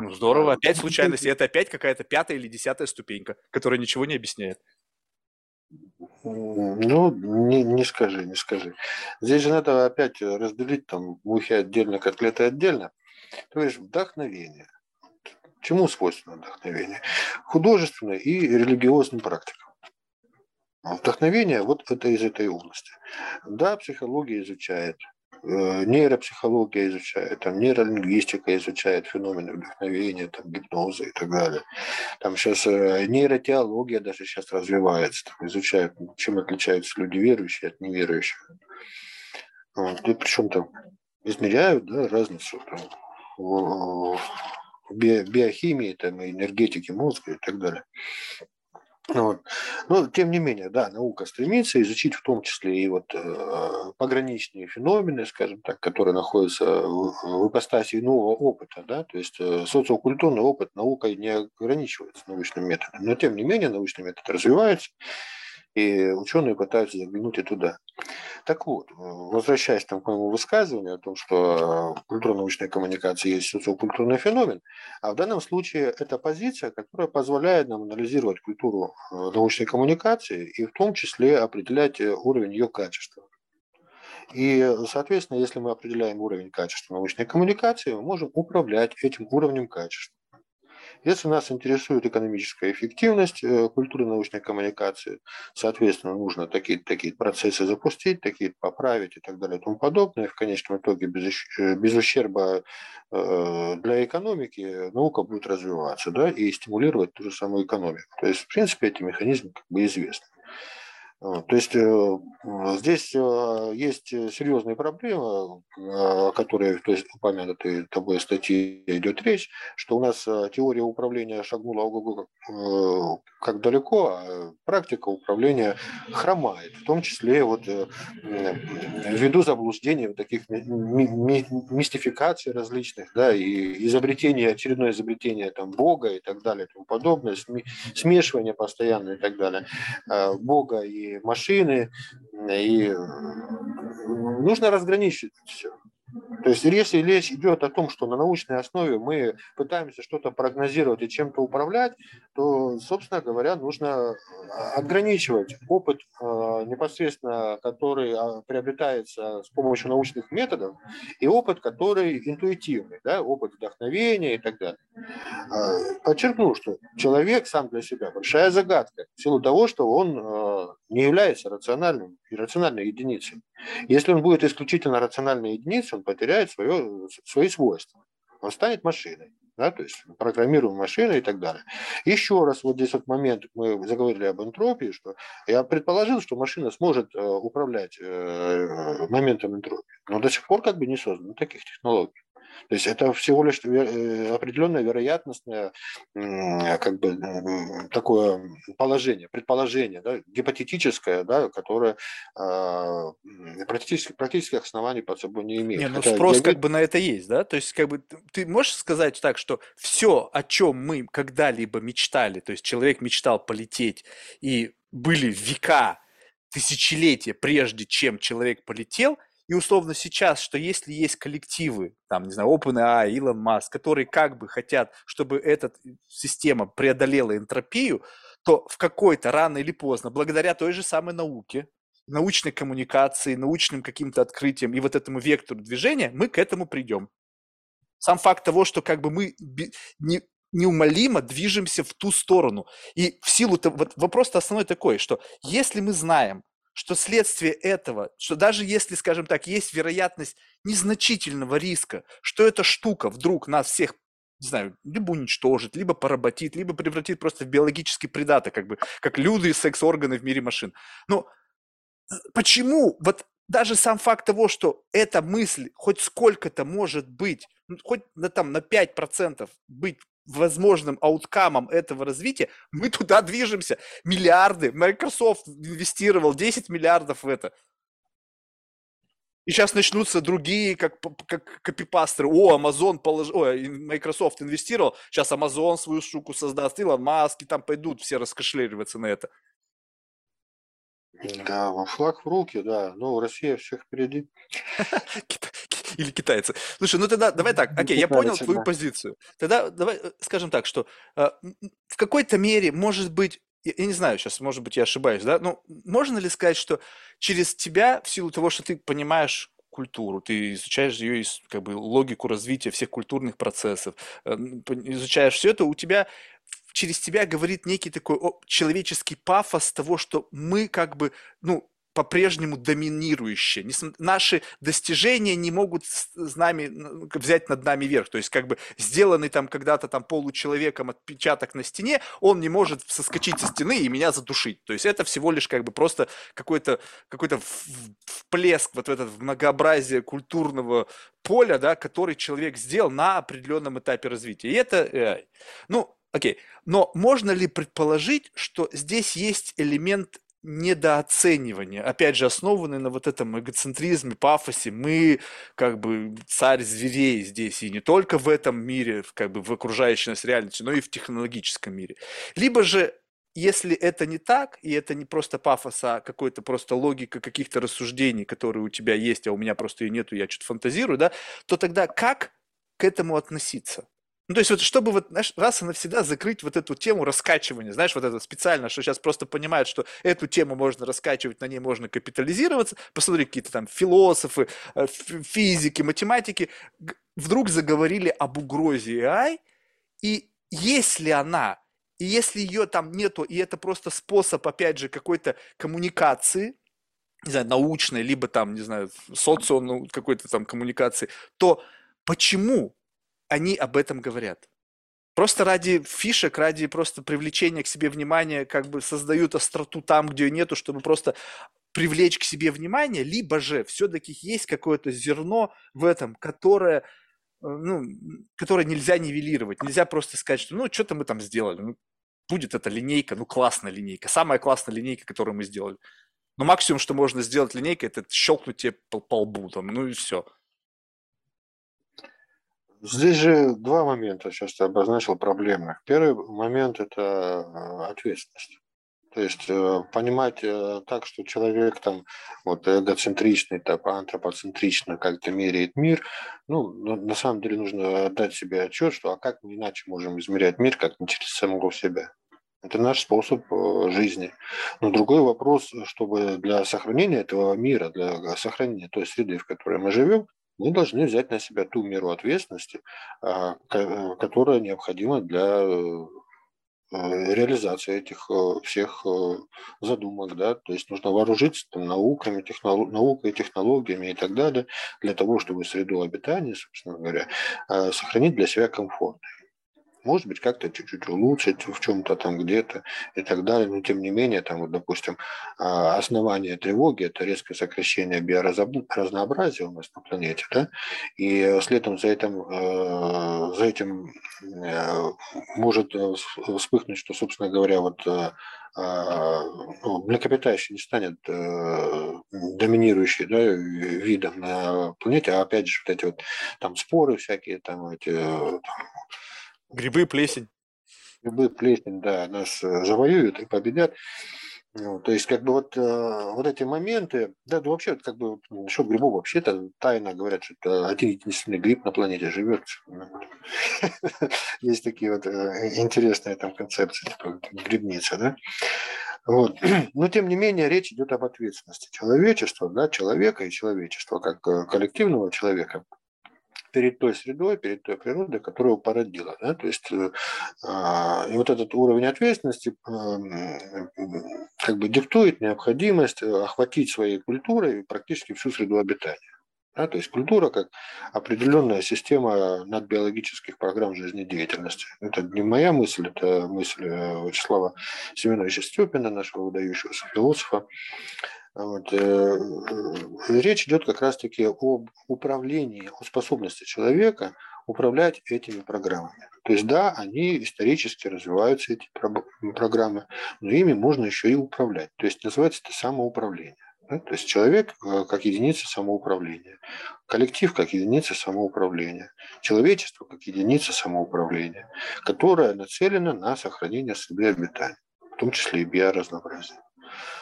Ну, здорово, опять случайность. И это опять какая-то пятая или десятая ступенька, которая ничего не объясняет. Ну, не, не скажи, не скажи. Здесь же надо опять разделить там мухи отдельно, котлеты отдельно. То есть вдохновение. Чему свойственно вдохновение? Художественной и религиозным практикам. Вдохновение вот это из этой области. Да, психология изучает нейропсихология изучает, там нейролингвистика изучает феномены вдохновения, там гипноза и так далее. Там сейчас э, нейротеология даже сейчас развивается, там изучают, чем отличаются люди верующие от неверующих. Вот, и причем там измеряют да, разницу там, в биохимии, там, энергетике мозга и так далее. Вот. Но, тем не менее, да, наука стремится изучить в том числе и вот э, пограничные феномены, скажем так, которые находятся в, в ипостаси нового опыта. Да? То есть э, социокультурный опыт наукой не ограничивается научным методом. Но, тем не менее, научный метод развивается, и ученые пытаются заглянуть и туда. Так вот, возвращаясь там к моему высказыванию о том, что культурно-научная коммуникация есть социокультурный феномен, а в данном случае это позиция, которая позволяет нам анализировать культуру э, научной коммуникации и в том числе определять э, уровень ее качества. И, соответственно, если мы определяем уровень качества научной коммуникации, мы можем управлять этим уровнем качества. Если нас интересует экономическая эффективность э, культуры научной коммуникации, соответственно, нужно такие такие процессы запустить, такие поправить и так далее и тому подобное. В конечном итоге без, э, без ущерба э, для экономики наука будет развиваться да, и стимулировать ту же самую экономику. То есть, в принципе, эти механизмы как бы известны. То есть э, здесь э, есть серьезные проблемы, о которых то есть, упомянутой тобой статьи идет речь, что у нас э, теория управления шагнула как далеко, а практика управления хромает, в том числе вот ввиду заблуждений, таких мистификаций различных, да, и изобретения, очередное изобретение там Бога и так далее и тому подобное, смешивание постоянно и так далее Бога и машины, и нужно разграничить все. То есть если речь идет о том, что на научной основе мы пытаемся что-то прогнозировать и чем-то управлять, то, собственно говоря, нужно а, ограничивать опыт а, непосредственно, который а, приобретается с помощью научных методов, и опыт, который интуитивный, да, опыт вдохновения и так далее. Подчеркну, что человек сам для себя большая загадка в силу того, что он не является рациональным рациональной единицей. Если он будет исключительно рациональной единицей, он потеряет свое, свои свойства. Он станет машиной, да, то есть программируем машины и так далее. Еще раз, вот здесь вот момент, мы заговорили об энтропии, что я предположил, что машина сможет э, управлять э, моментом энтропии, но до сих пор как бы не создано таких технологий. То есть это всего лишь э, определенное вероятностное как бы такое положение, предположение, да, гипотетическое, да, которое э, практически, практических оснований под собой не имеет. Не, ну Хотя спрос я... как бы на это есть, да? То есть как бы ты можешь сказать так, что все, о чем мы когда-либо мечтали, то есть человек мечтал полететь, и были века, тысячелетия прежде, чем человек полетел – и условно сейчас, что если есть коллективы, там, не знаю, OpenAI, Elon Musk, которые как бы хотят, чтобы эта система преодолела энтропию, то в какой-то рано или поздно, благодаря той же самой науке, научной коммуникации, научным каким-то открытиям и вот этому вектору движения, мы к этому придем. Сам факт того, что как бы мы не, неумолимо движемся в ту сторону. И в силу вот вопрос основной такой, что если мы знаем, что следствие этого, что даже если, скажем так, есть вероятность незначительного риска, что эта штука вдруг нас всех не знаю, либо уничтожит, либо поработит, либо превратит просто в биологический придаток, как бы, как люди и секс-органы в мире машин. Но э, почему вот даже сам факт того, что эта мысль хоть сколько-то может быть, ну, хоть на, там, на 5% быть возможным ауткамом этого развития, мы туда движемся. Миллиарды. Microsoft инвестировал 10 миллиардов в это. И сейчас начнутся другие, как, как копипастеры. О, Amazon положил, о, Microsoft инвестировал, сейчас Amazon свою штуку создаст, Илон Маск, и там пойдут все раскошелериваться на это. Да, флаг в руки, да. Ну, Россия всех впереди. Или китайцы. Слушай, ну тогда давай так, окей, я понял твою позицию. Тогда давай э, скажем так, что э, в какой-то мере, может быть, я, я не знаю, сейчас, может быть, я ошибаюсь, да, но можно ли сказать, что через тебя, в силу того, что ты понимаешь культуру, ты изучаешь ее, как бы, логику развития всех культурных процессов, э, изучаешь все это, у тебя через тебя говорит некий такой человеческий пафос того, что мы как бы, ну, по-прежнему доминирующие. Наши достижения не могут с нами взять над нами верх. То есть как бы сделанный там когда-то там получеловеком отпечаток на стене, он не может соскочить со стены и меня задушить. То есть это всего лишь как бы просто какой-то какой вплеск вот в это многообразие культурного поля, да, который человек сделал на определенном этапе развития. И это, ну, окей. Но можно ли предположить, что здесь есть элемент недооценивания, опять же, основанный на вот этом эгоцентризме, пафосе. Мы как бы царь зверей здесь, и не только в этом мире, как бы в окружающей нас реальности, но и в технологическом мире. Либо же если это не так, и это не просто пафос, а какой-то просто логика каких-то рассуждений, которые у тебя есть, а у меня просто ее нету, я что-то фантазирую, да, то тогда как к этому относиться? Ну, то есть вот чтобы вот, знаешь, раз и навсегда закрыть вот эту тему раскачивания, знаешь, вот это специально, что сейчас просто понимают, что эту тему можно раскачивать, на ней можно капитализироваться, посмотри, какие-то там философы, э, физики, математики вдруг заговорили об угрозе AI, и если она и если ее там нету, и это просто способ, опять же, какой-то коммуникации, не знаю, научной, либо там, не знаю, социум ну, какой-то там коммуникации, то почему они об этом говорят? Просто ради фишек, ради просто привлечения к себе внимания, как бы создают остроту там, где ее нету, чтобы просто привлечь к себе внимание, либо же все-таки есть какое-то зерно в этом, которое, э, ну, которое нельзя нивелировать. Нельзя просто сказать, что ну, что-то мы там сделали. Ну, будет эта линейка, ну, классная линейка, самая классная линейка, которую мы сделали. Но максимум, что можно сделать линейкой, это щелкнуть тебе по, по лбу, там, ну и все. Здесь же два момента, сейчас ты обозначил проблемных. Первый момент – это э, ответственность. То есть э, понимать э, так, что человек там вот эгоцентричный, там, антропоцентрично как-то меряет мир, ну, на самом деле нужно отдать себе отчет, что а как мы иначе можем измерять мир, как не через самого себя. Это наш способ жизни. Но другой вопрос, чтобы для сохранения этого мира, для сохранения той среды, в которой мы живем, мы должны взять на себя ту меру ответственности, а, которая необходима для Э, реализации этих э, всех э, задумок, да, то есть нужно вооружиться там, науками, технолог, наукой, технологиями и так далее, для того, чтобы среду обитания, собственно говоря, сохранить для себя комфортной может быть, как-то чуть-чуть улучшить в чем-то там где-то и так далее. Но тем не менее, там, вот, допустим, а, основание тревоги – это резкое сокращение биоразнообразия у нас на планете, да, и следом за этим, э, за этим э, может э, вспыхнуть, что, собственно говоря, вот ну, млекопитающий не станет доминирующим да, видом на планете, а опять же вот эти вот там споры всякие, там эти там, Грибы, плесень. Грибы, плесень, да, нас э, завоюют и победят. Ну, то есть, как бы вот, э, вот эти моменты, да, ну, вообще, как бы, насчет грибов, вообще-то тайно говорят, что один единственный гриб на планете живет. Есть такие вот э, интересные там концепции, типа грибница, да. Вот. Но, тем не менее, речь идет об ответственности человечества, да, человека и человечества, как коллективного человека, перед той средой, перед той природой, которая его породила. Да? То есть, э, а, и вот этот уровень ответственности как бы диктует необходимость э, охватить своей культурой практически всю среду обитания. Да, то есть культура как определенная система надбиологических программ жизнедеятельности. Это не моя мысль, это мысль э, Вячеслава Семеновича Степина, нашего выдающегося философа. Вот. Э, э, речь идет как раз-таки об управлении, о способности человека управлять этими программами. То есть да, они исторически развиваются, эти программы, но ими можно еще и управлять. То есть называется это самоуправление. То есть человек э, как единица самоуправления, коллектив как единица самоуправления, человечество как единица самоуправления, которая нацелена на сохранение среды обитания, в том числе и биоразнообразия.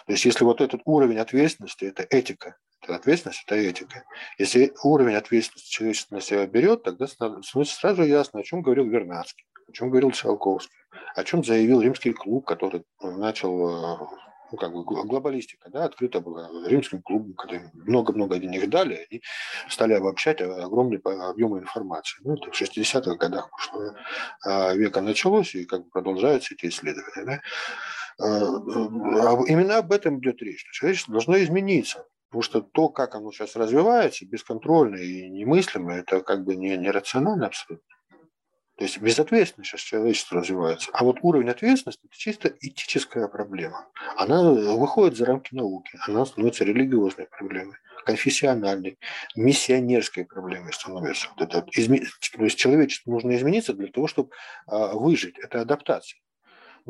То есть если вот этот уровень ответственности – это этика, это ответственность – это этика. Если уровень ответственности человечества на себя берет, тогда становится сразу ясно, о чем говорил Вернадский, о чем говорил Циолковский, о чем заявил римский клуб, который начал ну, как бы глобалистика, да, открыта была римским клубом, когда много-много денег дали, они стали обобщать огромные объемы информации. Ну, это в 60-х годах прошлого а, века началось, и как бы продолжаются эти исследования. Да. А, а, именно об этом идет речь, человечество должно измениться. Потому что то, как оно сейчас развивается, бесконтрольно и немыслимо, это как бы не, нерационально абсолютно. То есть безответственно сейчас человечество развивается. А вот уровень ответственности – это чисто этическая проблема. Она выходит за рамки науки, она становится религиозной проблемой, конфессиональной, миссионерской проблемой становится. Вот это. То есть человечеству нужно измениться для того, чтобы а, выжить. Это адаптация.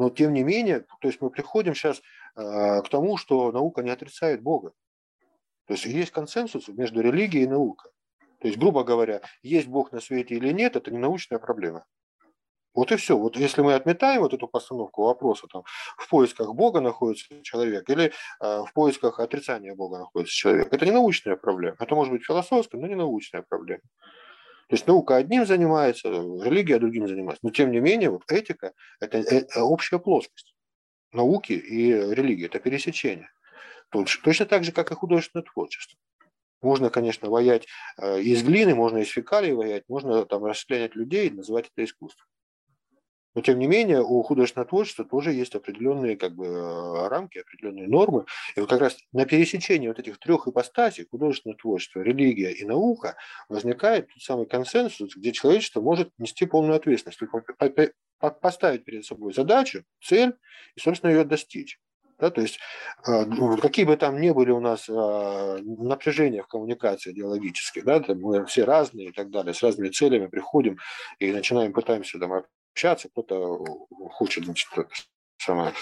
Но тем не менее, то есть мы приходим сейчас а, к тому, что наука не отрицает Бога. То есть есть консенсус между религией и наукой. То есть, грубо говоря, есть Бог на свете или нет, это не научная проблема. Вот и все. Вот если мы отметаем вот эту постановку вопроса, там, в поисках Бога находится человек или э, в поисках отрицания Бога находится человек, это не научная проблема. Это может быть философская, но не научная проблема. То есть наука одним занимается, религия другим занимается. Но тем не менее, вот этика – это э, общая плоскость науки и религии, это пересечение. Точно так же, как и художественное творчество. Можно, конечно, воять э, из глины, можно из фекалий воять, можно там расчленять людей и называть это искусством. Но, тем не менее, у художественного творчества тоже есть определенные как бы, э, рамки, определенные нормы. И вот как раз на пересечении вот этих трех ипостасей, художественное творчество, религия и наука, возникает тот самый консенсус, где человечество может нести полную ответственность, поставить перед собой задачу, цель и, собственно, ее достичь. Да, то есть а, ну, какие бы там ни были у нас а, напряжения в коммуникации идеологические, да, мы все разные и так далее, с разными целями приходим и начинаем, пытаемся там общаться, кто-то хочет, значит, самое,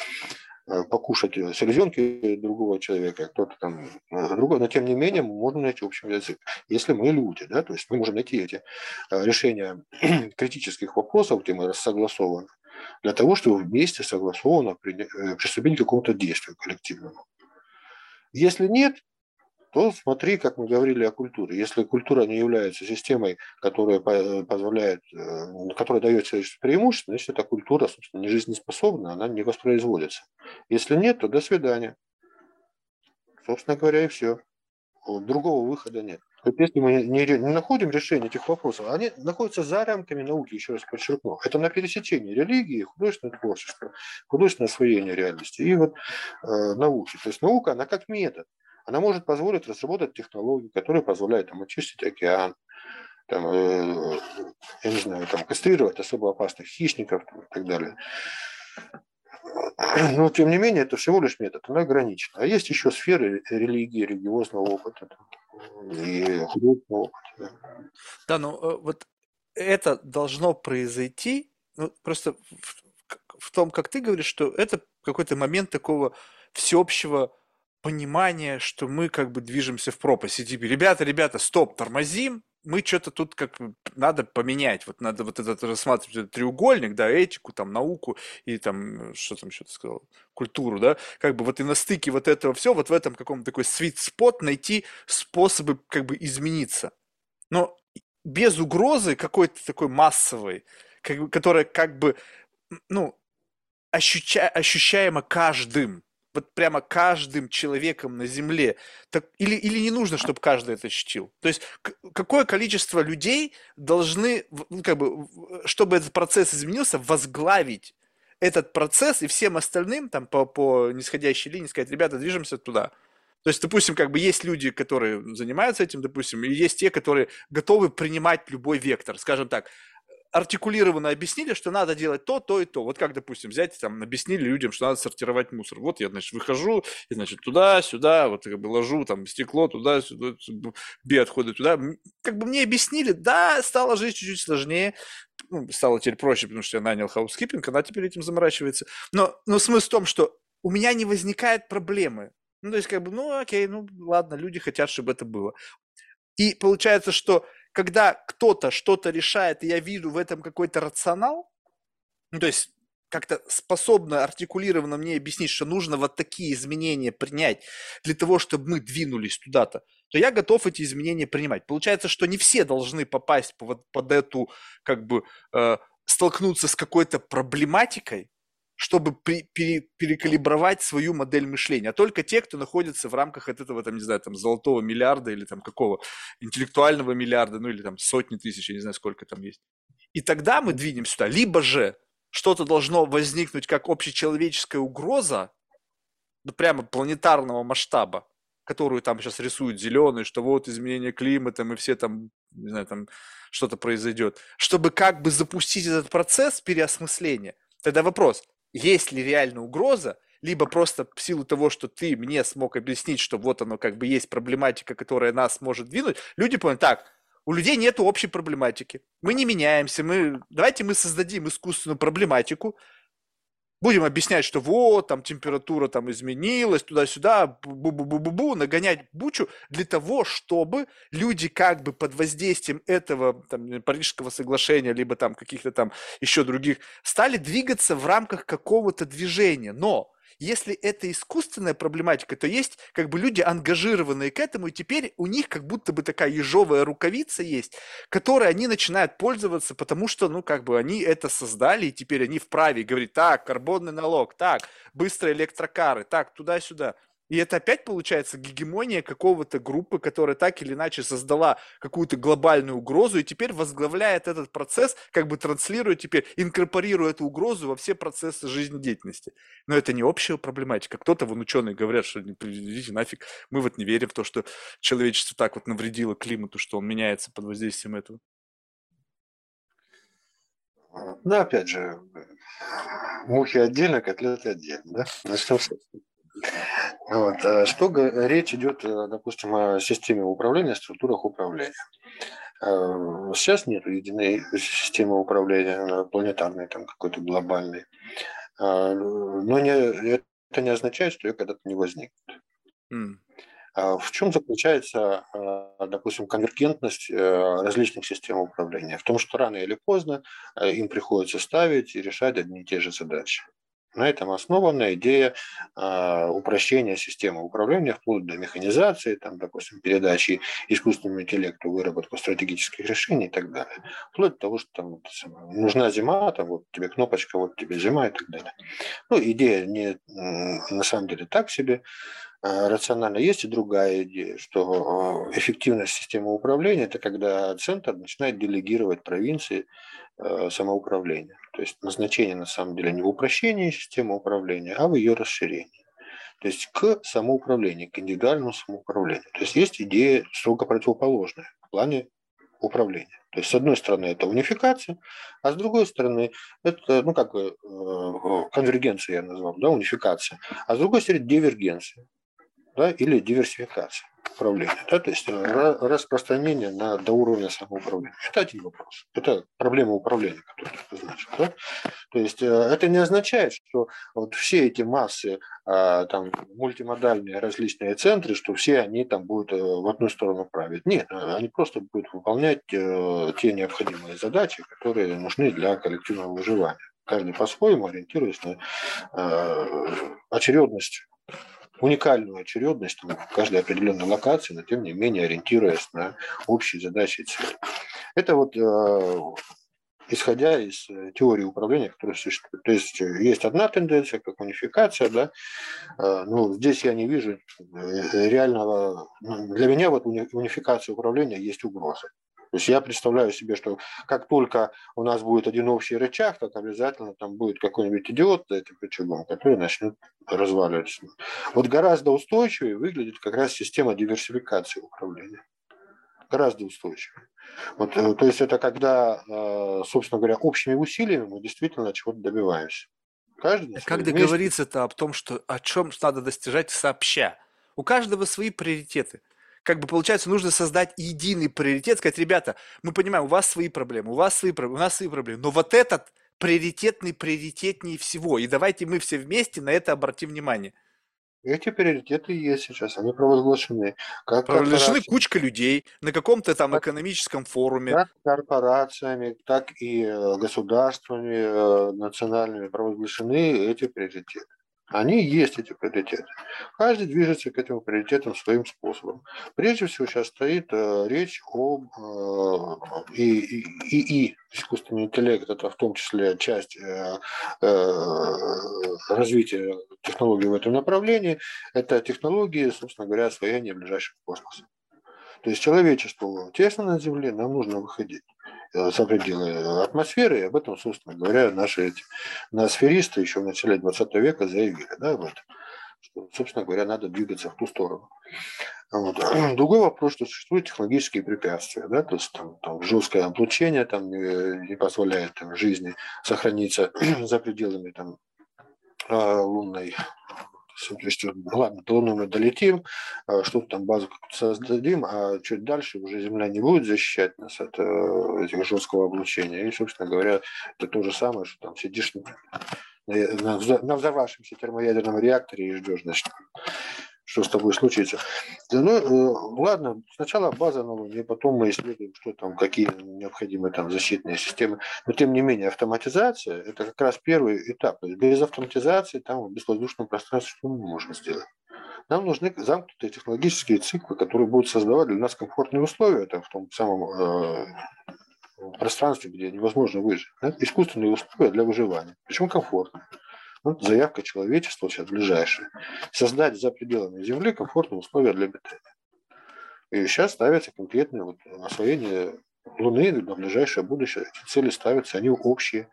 а, покушать селезенки другого человека, кто-то там другой, но тем не менее мы можем найти общий язык, если мы люди, да, то есть мы можем найти эти решения критических вопросов, где мы согласованы, для того, чтобы вместе согласованно э, приступить к какому-то действию коллективному. Если нет, то смотри, как мы говорили о культуре. Если культура не является системой, которая позволяет, э, которая дает человечеству преимущество, значит, эта культура, собственно, не жизнеспособна, она не воспроизводится. Если нет, то до свидания. Собственно говоря, и все. Другого выхода нет. Вот если мы не, не находим решение этих вопросов, они находятся за рамками науки, еще раз подчеркну. Это на пересечении религии, художественного творчества, художественное освоение реальности и вот э, науки. То есть наука, она как метод. Она может позволить разработать технологии, которые позволяют там, очистить океан, там, э, я не знаю, там, кастрировать особо опасных хищников там, и так далее. Но, тем не менее, это всего лишь метод, он ограничен. А есть еще сферы религии, религиозного опыта и художественного опыта. Да, ну э, вот это должно произойти, ну, просто в, в том, как ты говоришь, что это какой-то момент такого всеобщего понимания, что мы как бы движемся в пропасть. И типа, ребята, ребята, стоп, тормозим, мы что-то тут как надо поменять. Вот надо вот этот рассматривать этот треугольник, да, этику, там, науку и там, что там еще ты сказал, культуру, да, как бы вот и на стыке вот этого все, вот в этом каком-то такой sweet spot найти способы как бы измениться. Но без угрозы какой-то такой массовой, как бы, которая как бы, ну, ощуща, ощущаема каждым вот прямо каждым человеком на Земле. Так, или, или не нужно, чтобы каждый это чтил? То есть какое количество людей должны, ну, как бы, чтобы этот процесс изменился, возглавить этот процесс и всем остальным там по, по нисходящей линии сказать, ребята, движемся туда. То есть, допустим, как бы есть люди, которые занимаются этим, допустим, и есть те, которые готовы принимать любой вектор. Скажем так, артикулированно объяснили, что надо делать то, то и то. Вот как, допустим, взять, там, объяснили людям, что надо сортировать мусор. Вот я, значит, выхожу, и, значит, туда, сюда, вот как бы ложу там стекло туда, сюда, биоотходы туда. Как бы мне объяснили, да, стало жить чуть-чуть сложнее, ну, стало теперь проще, потому что я нанял housekeeping, она теперь этим заморачивается. Но, но смысл в том, что у меня не возникает проблемы. Ну, то есть, как бы, ну, окей, ну, ладно, люди хотят, чтобы это было. И получается, что когда кто-то что-то решает, и я вижу в этом какой-то рационал, ну, то есть как-то способно артикулированно мне объяснить, что нужно вот такие изменения принять для того, чтобы мы двинулись туда-то, то я готов эти изменения принимать. Получается, что не все должны попасть под, под эту, как бы, э, столкнуться с какой-то проблематикой, чтобы при, пере, перекалибровать свою модель мышления. А только те, кто находится в рамках от этого, там, не знаю, там, золотого миллиарда или там какого, интеллектуального миллиарда, ну или там сотни тысяч, я не знаю, сколько там есть. И тогда мы двинем сюда. Либо же что-то должно возникнуть как общечеловеческая угроза, ну, прямо планетарного масштаба, которую там сейчас рисуют зеленые, что вот изменение климата, мы все там не знаю, там что-то произойдет, чтобы как бы запустить этот процесс переосмысления. Тогда вопрос, есть ли реально угроза, либо просто в силу того, что ты мне смог объяснить, что вот оно как бы есть проблематика, которая нас может двинуть, люди поняли, так, у людей нет общей проблематики, мы не меняемся, мы, давайте мы создадим искусственную проблематику, будем объяснять, что вот, там температура там изменилась, туда-сюда, бу-бу-бу-бу-бу, нагонять бучу для того, чтобы люди как бы под воздействием этого там, Парижского соглашения, либо там каких-то там еще других, стали двигаться в рамках какого-то движения. Но если это искусственная проблематика, то есть как бы люди ангажированные к этому, и теперь у них как будто бы такая ежовая рукавица есть, которой они начинают пользоваться, потому что, ну, как бы они это создали, и теперь они вправе говорить, так, карбонный налог, так, быстрые электрокары, так, туда-сюда. И это опять получается гегемония какого-то группы, которая так или иначе создала какую-то глобальную угрозу и теперь возглавляет этот процесс, как бы транслируя теперь, инкорпорируя эту угрозу во все процессы жизнедеятельности. Но это не общая проблематика. Кто-то, вон ученые говорят, что идите нафиг, мы вот не верим в то, что человечество так вот навредило климату, что он меняется под воздействием этого. Ну, опять же, мухи отдельно, котлеты отдельно, да? Начнем с вот. Э, что речь идет, э, допустим, о системе управления, структурах управления. Э, сейчас нет единой системы управления планетарной, там какой-то глобальной. Но не, это не означает, что ее когда-то не возникнет. Mm. В чем заключается, допустим, конвергентность различных систем управления? В том, что рано или поздно им приходится ставить и решать одни и те же задачи. На этом основана идея э, упрощения системы управления вплоть до механизации, там, допустим, передачи искусственному интеллекту, выработку стратегических решений и так далее. Вплоть до того, что там нужна зима, там вот тебе кнопочка, вот тебе зима и так далее. Ну, идея не на самом деле так себе а, рационально. Есть и другая идея, что эффективность системы управления – это когда центр начинает делегировать провинции Э, самоуправления. То есть назначение на самом деле не в упрощении системы управления, а в ее расширении. То есть к самоуправлению, к индивидуальному самоуправлению. То есть есть идея строго противоположная в плане управления. То есть, с одной стороны, это унификация, а с другой стороны, это, ну, как бы, э, конвергенция я назвал, да, унификация, а с другой стороны, дивергенция, да, или диверсификация управления, да, то есть э, распространение на, до уровня самоуправления. Это один вопрос. Это проблема управления, которую ты значит. Да? То есть э, это не означает, что вот все эти массы, а, там, мультимодальные различные центры, что все они там будут э, в одну сторону править. Нет, они просто будут выполнять те необходимые задачи, которые нужны для коллективного выживания. Каждый по-своему ориентируясь на очередность уникальную очередность там, каждой определенной локации, но тем не менее ориентируясь на общие задачи и цели. Это вот э, исходя из э, теории управления, которая существует. То есть э, есть одна тенденция, как унификация, да, ну, здесь я не вижу реального, ну, для меня вот унификация управления есть угроза. То есть я представляю себе, что как только у нас будет один общий рычаг, так обязательно там будет какой-нибудь идиот за этим рычагом, который начнет разваливаться. Вот гораздо устойчивее выглядит как раз система диверсификации управления. Гораздо устойчивее. Вот, э, то есть это когда, э, собственно говоря, общими усилиями мы действительно чего-то добиваемся. Каждый как договориться-то об том, что о чем надо достижать сообща? У каждого свои приоритеты как бы получается, нужно создать единый приоритет, сказать, ребята, мы понимаем, у вас свои проблемы, у вас свои проблемы, у нас свои проблемы, но вот этот приоритетный приоритетнее всего, и давайте мы все вместе на это обратим внимание. Эти приоритеты есть сейчас, они провозглашены. Как провозглашены кучка людей на каком-то там как, экономическом форуме. Как корпорациями, так и э, государствами э, национальными провозглашены эти приоритеты. Они есть эти приоритеты. Каждый движется к этим приоритетам своим способом. Прежде всего сейчас стоит э, речь об э, и, и, и, искусственный интеллект, это в том числе часть э, э, развития технологий в этом направлении, это технологии, собственно говоря, освоения ближайшего космоса. То есть человечеству тесно на Земле, нам нужно выходить за пределы атмосферы, и об этом, собственно говоря, наши эти ноосферисты еще в начале 20 века заявили да, об этом. что, собственно говоря, надо двигаться в ту сторону. Вот. Другой вопрос, что существуют технологические препятствия, да, то есть там, там жесткое облучение там, не, не позволяет там, жизни сохраниться за пределами там, а, лунной то есть, ладно, до Луны мы долетим, а, что-то там базу создадим, а чуть дальше уже Земля не будет защищать нас от э, этих жесткого облучения. И, собственно говоря, это то же самое, что там сидишь на, на взорвавшемся термоядерном реакторе и ждешь, значит, что с тобой случится. Ну, э, ладно, сначала база на Луне, потом мы исследуем, что там, какие необходимы там защитные системы. Но тем не менее, автоматизация – это как раз первый этап. Без автоматизации там в безвоздушном пространстве что мы можем сделать? Нам нужны замкнутые технологические циклы, которые будут создавать для нас комфортные условия там, в том самом э, пространстве, где невозможно выжить. Да? Искусственные условия для выживания. Причем комфортные. Вот заявка человечества сейчас ближайшая. Создать за пределами Земли комфортные условия для обитания. И сейчас ставятся конкретные вот освоение Луны на ближайшее будущее. Эти цели ставятся, они общие.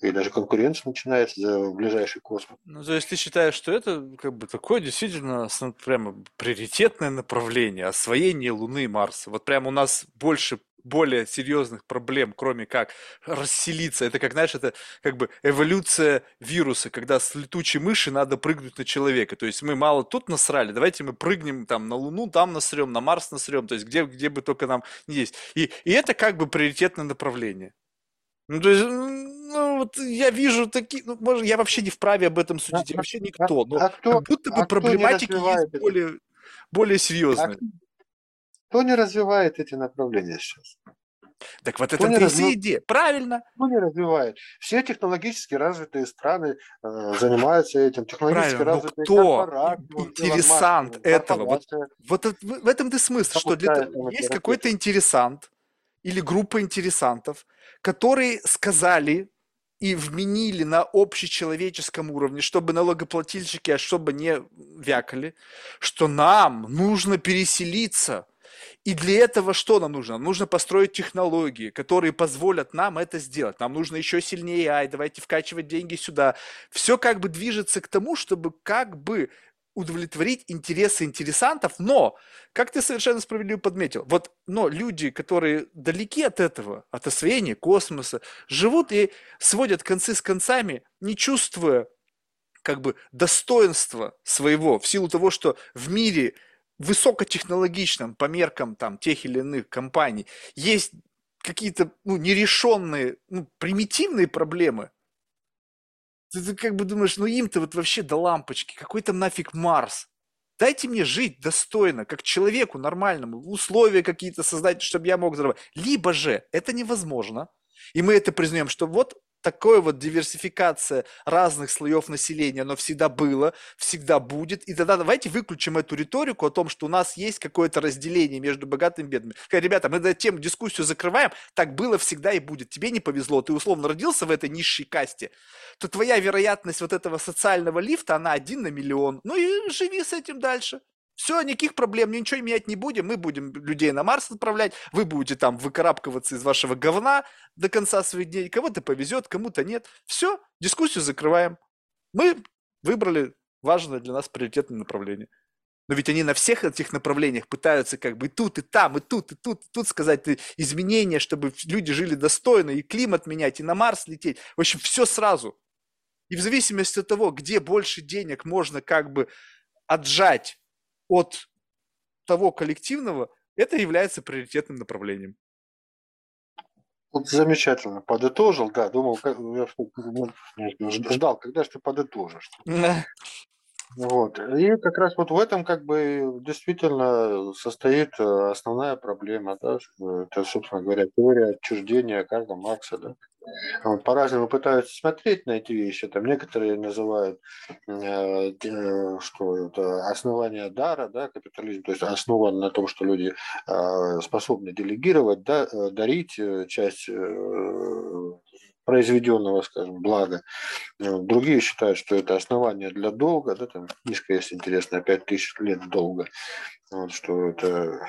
И даже конкуренция начинается за ближайший космос. Ну, то есть ты считаешь, что это как бы такое действительно прямо приоритетное направление, освоение Луны и Марса. Вот прямо у нас больше более серьезных проблем, кроме как расселиться. Это как, знаешь, это как бы эволюция вируса, когда с летучей мыши надо прыгнуть на человека. То есть мы мало тут насрали, давайте мы прыгнем там на Луну, там насрем, на Марс насрем, то есть где, где бы только нам не есть. И, и это как бы приоритетное направление. Ну, то есть, ну, вот я вижу такие, ну, может, я вообще не вправе об этом судить, я вообще никто, но а кто, как будто бы а проблематики есть более, более серьезные. Кто не развивает эти направления сейчас? Так вот это развив... идея. Правильно. Кто не развивает? Все технологически развитые страны э, занимаются этим. Технологически Правильно. развитые кто интересант этого? Вот, вот в этом ты смысл, что для того, есть какой-то интересант или группа интересантов, которые сказали и вменили на общечеловеческом уровне, чтобы налогоплательщики, а чтобы не вякали, что нам нужно переселиться – и для этого что нам нужно? Нам нужно построить технологии, которые позволят нам это сделать. Нам нужно еще сильнее AI, давайте вкачивать деньги сюда. Все как бы движется к тому, чтобы как бы удовлетворить интересы интересантов, но, как ты совершенно справедливо подметил, вот, но люди, которые далеки от этого, от освоения космоса, живут и сводят концы с концами, не чувствуя как бы достоинства своего в силу того, что в мире высокотехнологичном по меркам там тех или иных компаний есть какие-то ну, нерешенные, ну, примитивные проблемы, ты, ты как бы думаешь, ну им-то вот вообще до лампочки, какой там нафиг Марс? Дайте мне жить достойно, как человеку нормальному, условия какие-то создать, чтобы я мог зарабатывать. Либо же это невозможно, и мы это признаем, что вот такое вот диверсификация разных слоев населения, оно всегда было, всегда будет. И тогда давайте выключим эту риторику о том, что у нас есть какое-то разделение между богатыми и бедными. Ребята, мы эту тему, дискуссию закрываем, так было всегда и будет. Тебе не повезло, ты условно родился в этой низшей касте, то твоя вероятность вот этого социального лифта, она один на миллион. Ну и живи с этим дальше. Все, никаких проблем, ничего менять не будем. Мы будем людей на Марс отправлять, вы будете там выкарабкиваться из вашего говна до конца своих дней. Кого-то повезет, кому-то нет. Все, дискуссию закрываем. Мы выбрали важное для нас приоритетное направление. Но ведь они на всех этих направлениях пытаются как бы и тут, и там, и тут, и тут, и тут сказать изменения, чтобы люди жили достойно, и климат менять, и на Марс лететь. В общем, все сразу. И в зависимости от того, где больше денег можно как бы отжать от того коллективного, это является приоритетным направлением. Вот замечательно, подытожил, да, думал, я ждал, когда же ты подытожишь. Вот. И как раз вот в этом как бы действительно состоит э, основная проблема, да, это, собственно говоря, теория отчуждения Карла Маркса, да. Вот, по-разному пытаются смотреть на эти вещи. Там некоторые называют, э, э, что это основание дара, да, капитализм, то есть основан на том, что люди э, способны делегировать, да, э, дарить часть произведенного, скажем, блага. Э, другие считают, что это основание для долга, да, там книжка есть интересная, 5000 лет долга, вот, что это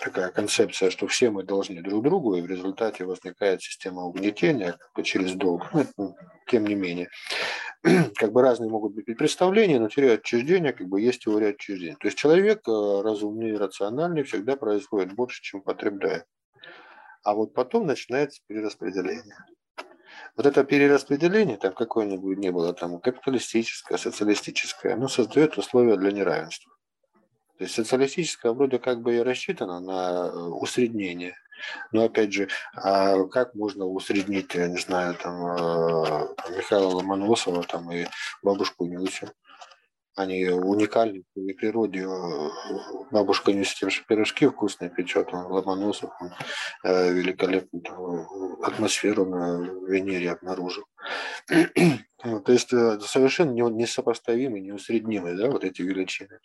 такая концепция, что все мы должны друг другу, и в результате возникает система угнетения через долг, ну, тем не менее. как бы разные могут быть представления, но теория отчуждения как бы есть теория отчуждения. То есть человек э, разумный, рациональный всегда производит больше, чем потребляет. А вот потом начинается перераспределение. Вот это перераспределение, там какое-нибудь не было, там капиталистическое, социалистическое, оно создает условия для неравенства. То есть социалистическое вроде как бы и рассчитано на э, усреднение. Но опять же, а как можно усреднить, я не знаю, там, э, Михаила Ломоносова там, и бабушку Нюсю? Они уникальны в своей природе. Бабушка же пирожки вкусные печет, он Ломоносов, он э, великолепную атмосферу на Венере обнаружил. То есть э, совершенно несопоставимые, неусреднимые, да, вот эти величины.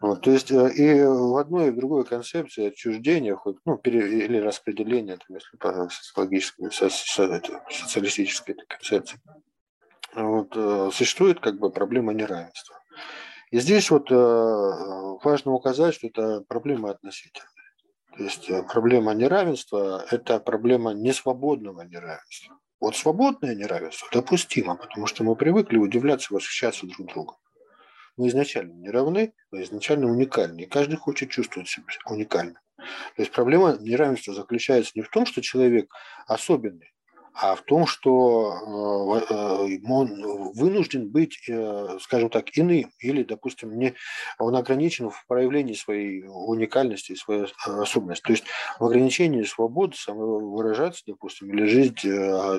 Вот, то есть э, и в одной и в другой концепции отчуждения, хоть, ну, пере, или распределения, там, если по социологической, социалистической концепции, вот, э, существует как бы проблема неравенства. И здесь вот важно указать, что это проблема относительная. То есть проблема неравенства – это проблема несвободного неравенства. Вот свободное неравенство допустимо, потому что мы привыкли удивляться, восхищаться друг другом. Мы изначально не равны, мы изначально уникальны, и каждый хочет чувствовать себя уникальным. То есть проблема неравенства заключается не в том, что человек особенный, а в том, что э, э, он вынужден быть, э, скажем так, иным, или, допустим, не, он ограничен в проявлении своей уникальности, своей особенности. То есть в ограничении свободы самовыражаться, допустим, или жить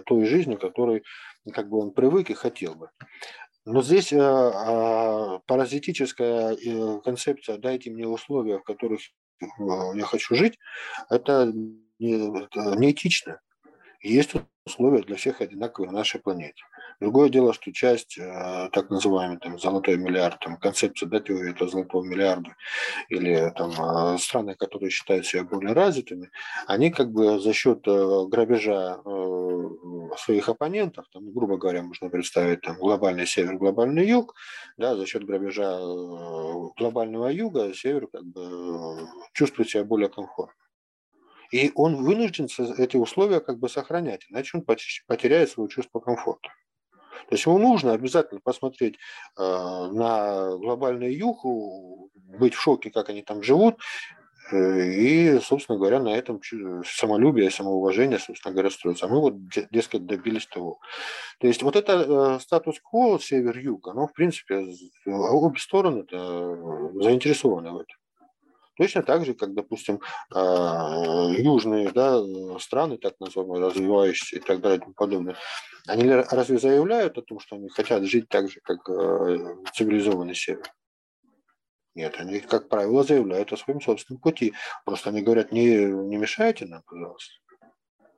той жизнью, которой как бы он привык и хотел бы. Но здесь а, паразитическая концепция «дайте мне условия, в которых я хочу жить», это неэтично. Есть условия для всех одинаковые на нашей планете. Другое дело, что часть э, так называемой там, золотой миллиард, там, концепция да, теории этого золотого миллиарда, или там, э, страны, которые считают себя более развитыми, они как бы за счет э, грабежа своих оппонентов, там, грубо говоря, можно представить там, глобальный север, глобальный юг, да, за счет грабежа глобального юга север как бы чувствует себя более комфортно. И он вынужден эти условия как бы сохранять, иначе он потеряет свое чувство комфорта. То есть ему нужно обязательно посмотреть э, на глобальный юг, быть в шоке, как они там живут, э, и, собственно говоря, на этом самолюбие, самоуважение, собственно говоря, строится. А мы вот, дескать, добились того. То есть вот это э, статус-кво север-юг, оно, в принципе, обе стороны заинтересованы в этом. Точно так же, как, допустим, а, южные да, страны, так называемые, развивающиеся и так далее и тому подобное, они разве заявляют о том, что они хотят жить так же, как э, цивилизованный север? Нет, они, как правило, заявляют о своем собственном пути. Просто они говорят, не, не мешайте нам, пожалуйста.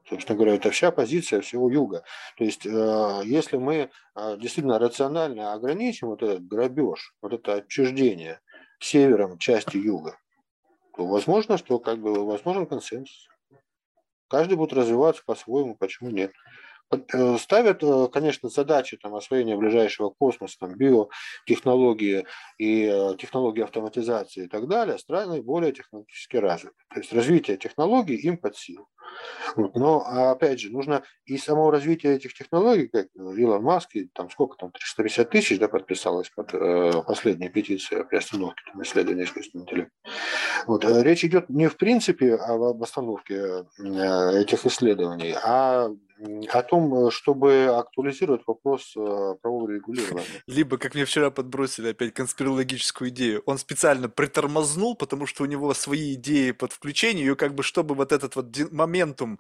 Собственно говоря, это вся позиция всего юга. То есть, э, если мы э, действительно рационально ограничим вот этот грабеж, вот это отчуждение севером части юга, то возможно, что как бы возможен консенсус. Каждый будет развиваться по-своему, почему нет. Э, ставят, э, конечно, задачи там, освоения ближайшего космоса, там, биотехнологии и э, технологии автоматизации и так далее, страны более технологически развиты. То есть развитие технологий им под силу. Вот. Но, опять же, нужно и само развитие этих технологий, как Илон Маск, и, там сколько там, 350 тысяч да, подписалось под э, последней петицией о приостановке там, исследования искусственного интеллекта. Вот. Речь идет не в принципе об остановке этих исследований, а о том, э, чтобы актуализировать вопрос э, правового регулирования. Либо, как мне вчера подбросили опять конспирологическую идею, он специально притормознул, потому что у него свои идеи под включение, и как бы чтобы вот этот вот моментум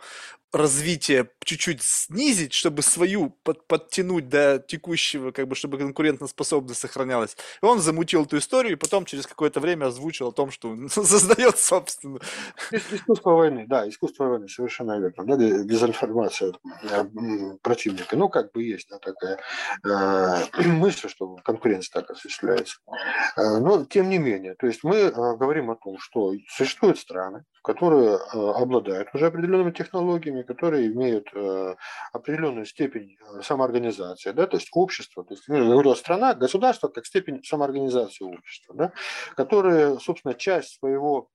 развития чуть-чуть снизить, чтобы свою под, подтянуть до текущего, как бы чтобы конкурентоспособность сохранялась. И он замутил эту историю, и потом через какое-то время озвучил о том, что создает собственно. Искусство войны, да, искусство войны, совершенно верно, да, дезинформация противника. Ну, как бы есть да, такая э, мысль, что конкуренция так осуществляется. Э, но, тем не менее, то есть мы э, говорим о том, что существуют страны, которые э, обладают уже определенными технологиями, которые имеют э, определенную степень самоорганизации, да, то есть общество, то есть, ну, говорю, страна, государство как степень самоорганизации общества, да, которые, собственно, часть своего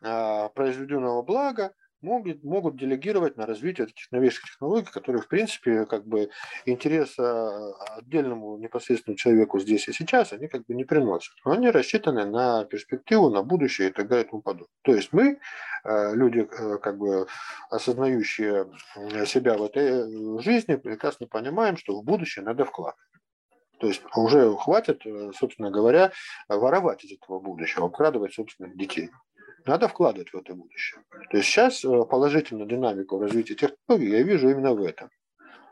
произведенного блага могут, могут делегировать на развитие таких новейших технологий, которые, в принципе, как бы интереса отдельному непосредственному человеку здесь и сейчас, они как бы не приносят. Но они рассчитаны на перспективу, на будущее и так далее и тому подобное. То есть мы, э, люди, э, как бы осознающие себя в этой жизни, прекрасно понимаем, что в будущее надо вкладывать. То есть уже хватит, э, собственно говоря, воровать из этого будущего, обкрадывать собственных детей. Надо вкладывать в это будущее. То есть сейчас э, положительную динамику развития технологий я вижу именно в этом.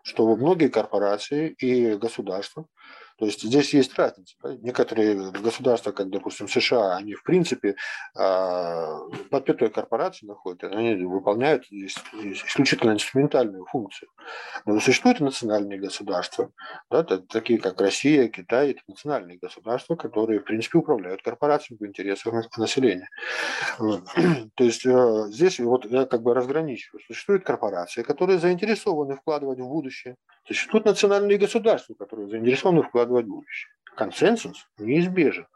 Что многие корпорации и государства то есть здесь есть разница. Некоторые государства, как, допустим, США, они, в принципе, а, под пятой корпорацией находятся, они выполняют исключительно инструментальную функцию. Но существуют национальные государства, да, такие как Россия, Китай, это национальные государства, которые, в принципе, управляют корпорациями в интересах населения. То есть э, здесь вот я как бы разграничиваю. Существуют корпорации, которые заинтересованы вкладывать в будущее. Существуют национальные государства, которые заинтересованы вкладывать закладывать будущее. Консенсус неизбежен.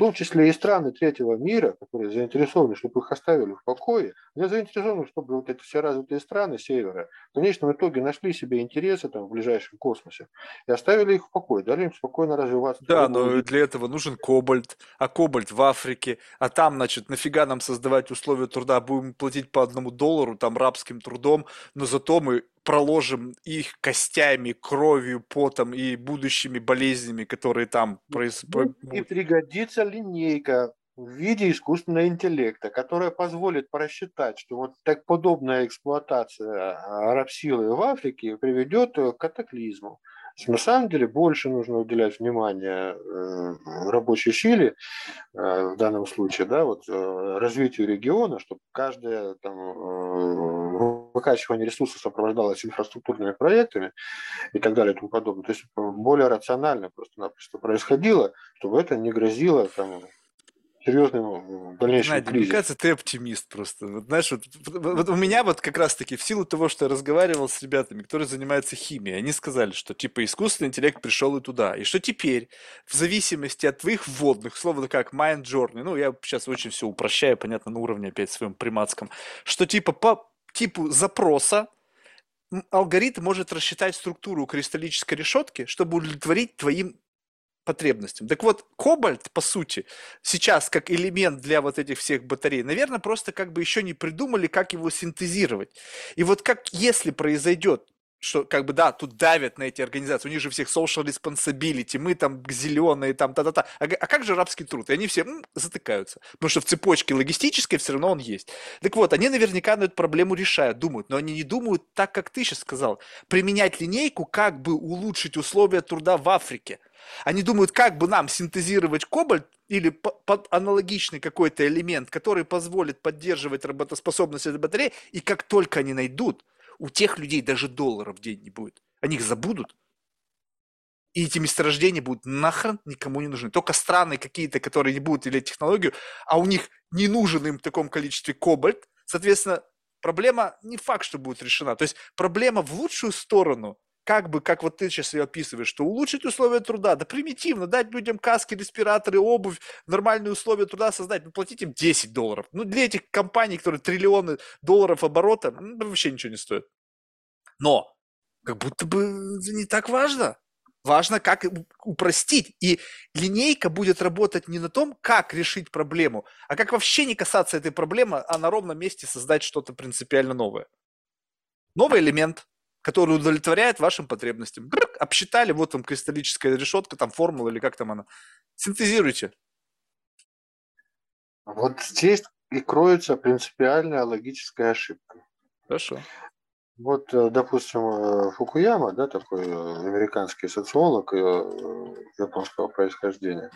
В том числе и страны третьего мира, которые заинтересованы, чтобы их оставили в покое, они заинтересованы, чтобы вот эти все развитые страны севера в конечном итоге нашли себе интересы там, в ближайшем космосе и оставили их в покое, дали им спокойно развиваться. Да, но для этого нужен кобальт, а кобальт в Африке, а там, значит, нафига нам создавать условия труда, будем платить по одному доллару, там, рабским трудом, но зато мы проложим их костями, кровью, потом и будущими болезнями, которые там происходят. И пригодится линейка в виде искусственного интеллекта, которая позволит просчитать, что вот так подобная эксплуатация а, рабсилы в Африке приведет к катаклизму. На самом деле больше нужно уделять внимание э, рабочей силе э, в данном случае, да, вот э, развитию региона, чтобы каждое там, выкачивание ресурсов сопровождалось инфраструктурными проектами и так далее и тому подобное. То есть более рационально просто-напросто происходило, чтобы это не грозило там, серьезным дальнейшим Надя, кризисом. мне кажется, ты оптимист просто. Вот, знаешь, вот, вот у меня вот как раз-таки в силу того, что я разговаривал с ребятами, которые занимаются химией, они сказали, что типа искусственный интеллект пришел и туда. И что теперь, в зависимости от твоих вводных, словно как Mind Journey, ну, я сейчас очень все упрощаю, понятно, на уровне опять своем приматском, что типа по типу запроса алгоритм может рассчитать структуру кристаллической решетки, чтобы удовлетворить твоим потребностям. Так вот, кобальт, по сути, сейчас как элемент для вот этих всех батарей, наверное, просто как бы еще не придумали, как его синтезировать. И вот как если произойдет что как бы да, тут давят на эти организации, у них же всех social responsibility, мы там зеленые, там та-та-та. А, а как же рабский труд? И они все м, затыкаются, потому что в цепочке логистической все равно он есть. Так вот, они наверняка на эту проблему решают, думают, но они не думают так, как ты сейчас сказал, применять линейку, как бы улучшить условия труда в Африке. Они думают, как бы нам синтезировать кобальт или под аналогичный какой-то элемент, который позволит поддерживать работоспособность этой батареи, и как только они найдут, у тех людей даже долларов в день не будет. Они их забудут. И эти месторождения будут нахрен никому не нужны. Только страны какие-то, которые не будут или технологию, а у них не нужен им в таком количестве кобальт. Соответственно, проблема не факт, что будет решена. То есть проблема в лучшую сторону, как бы, как вот ты сейчас ее описываешь, что улучшить условия труда, да примитивно, дать людям каски, респираторы, обувь, нормальные условия труда создать, ну платить им 10 долларов. Ну для этих компаний, которые триллионы долларов оборота, ну, вообще ничего не стоит. Но как будто бы это не так важно. Важно, как упростить. И линейка будет работать не на том, как решить проблему, а как вообще не касаться этой проблемы, а на ровном месте создать что-то принципиально новое. Новый элемент, который удовлетворяет вашим потребностям. Брык, обсчитали, вот вам кристаллическая решетка, там формула или как там она. Синтезируйте. Вот здесь и кроется принципиальная логическая ошибка. Хорошо. Вот, э, допустим, э, Фукуяма, да, такой э, американский социолог японского происхождения,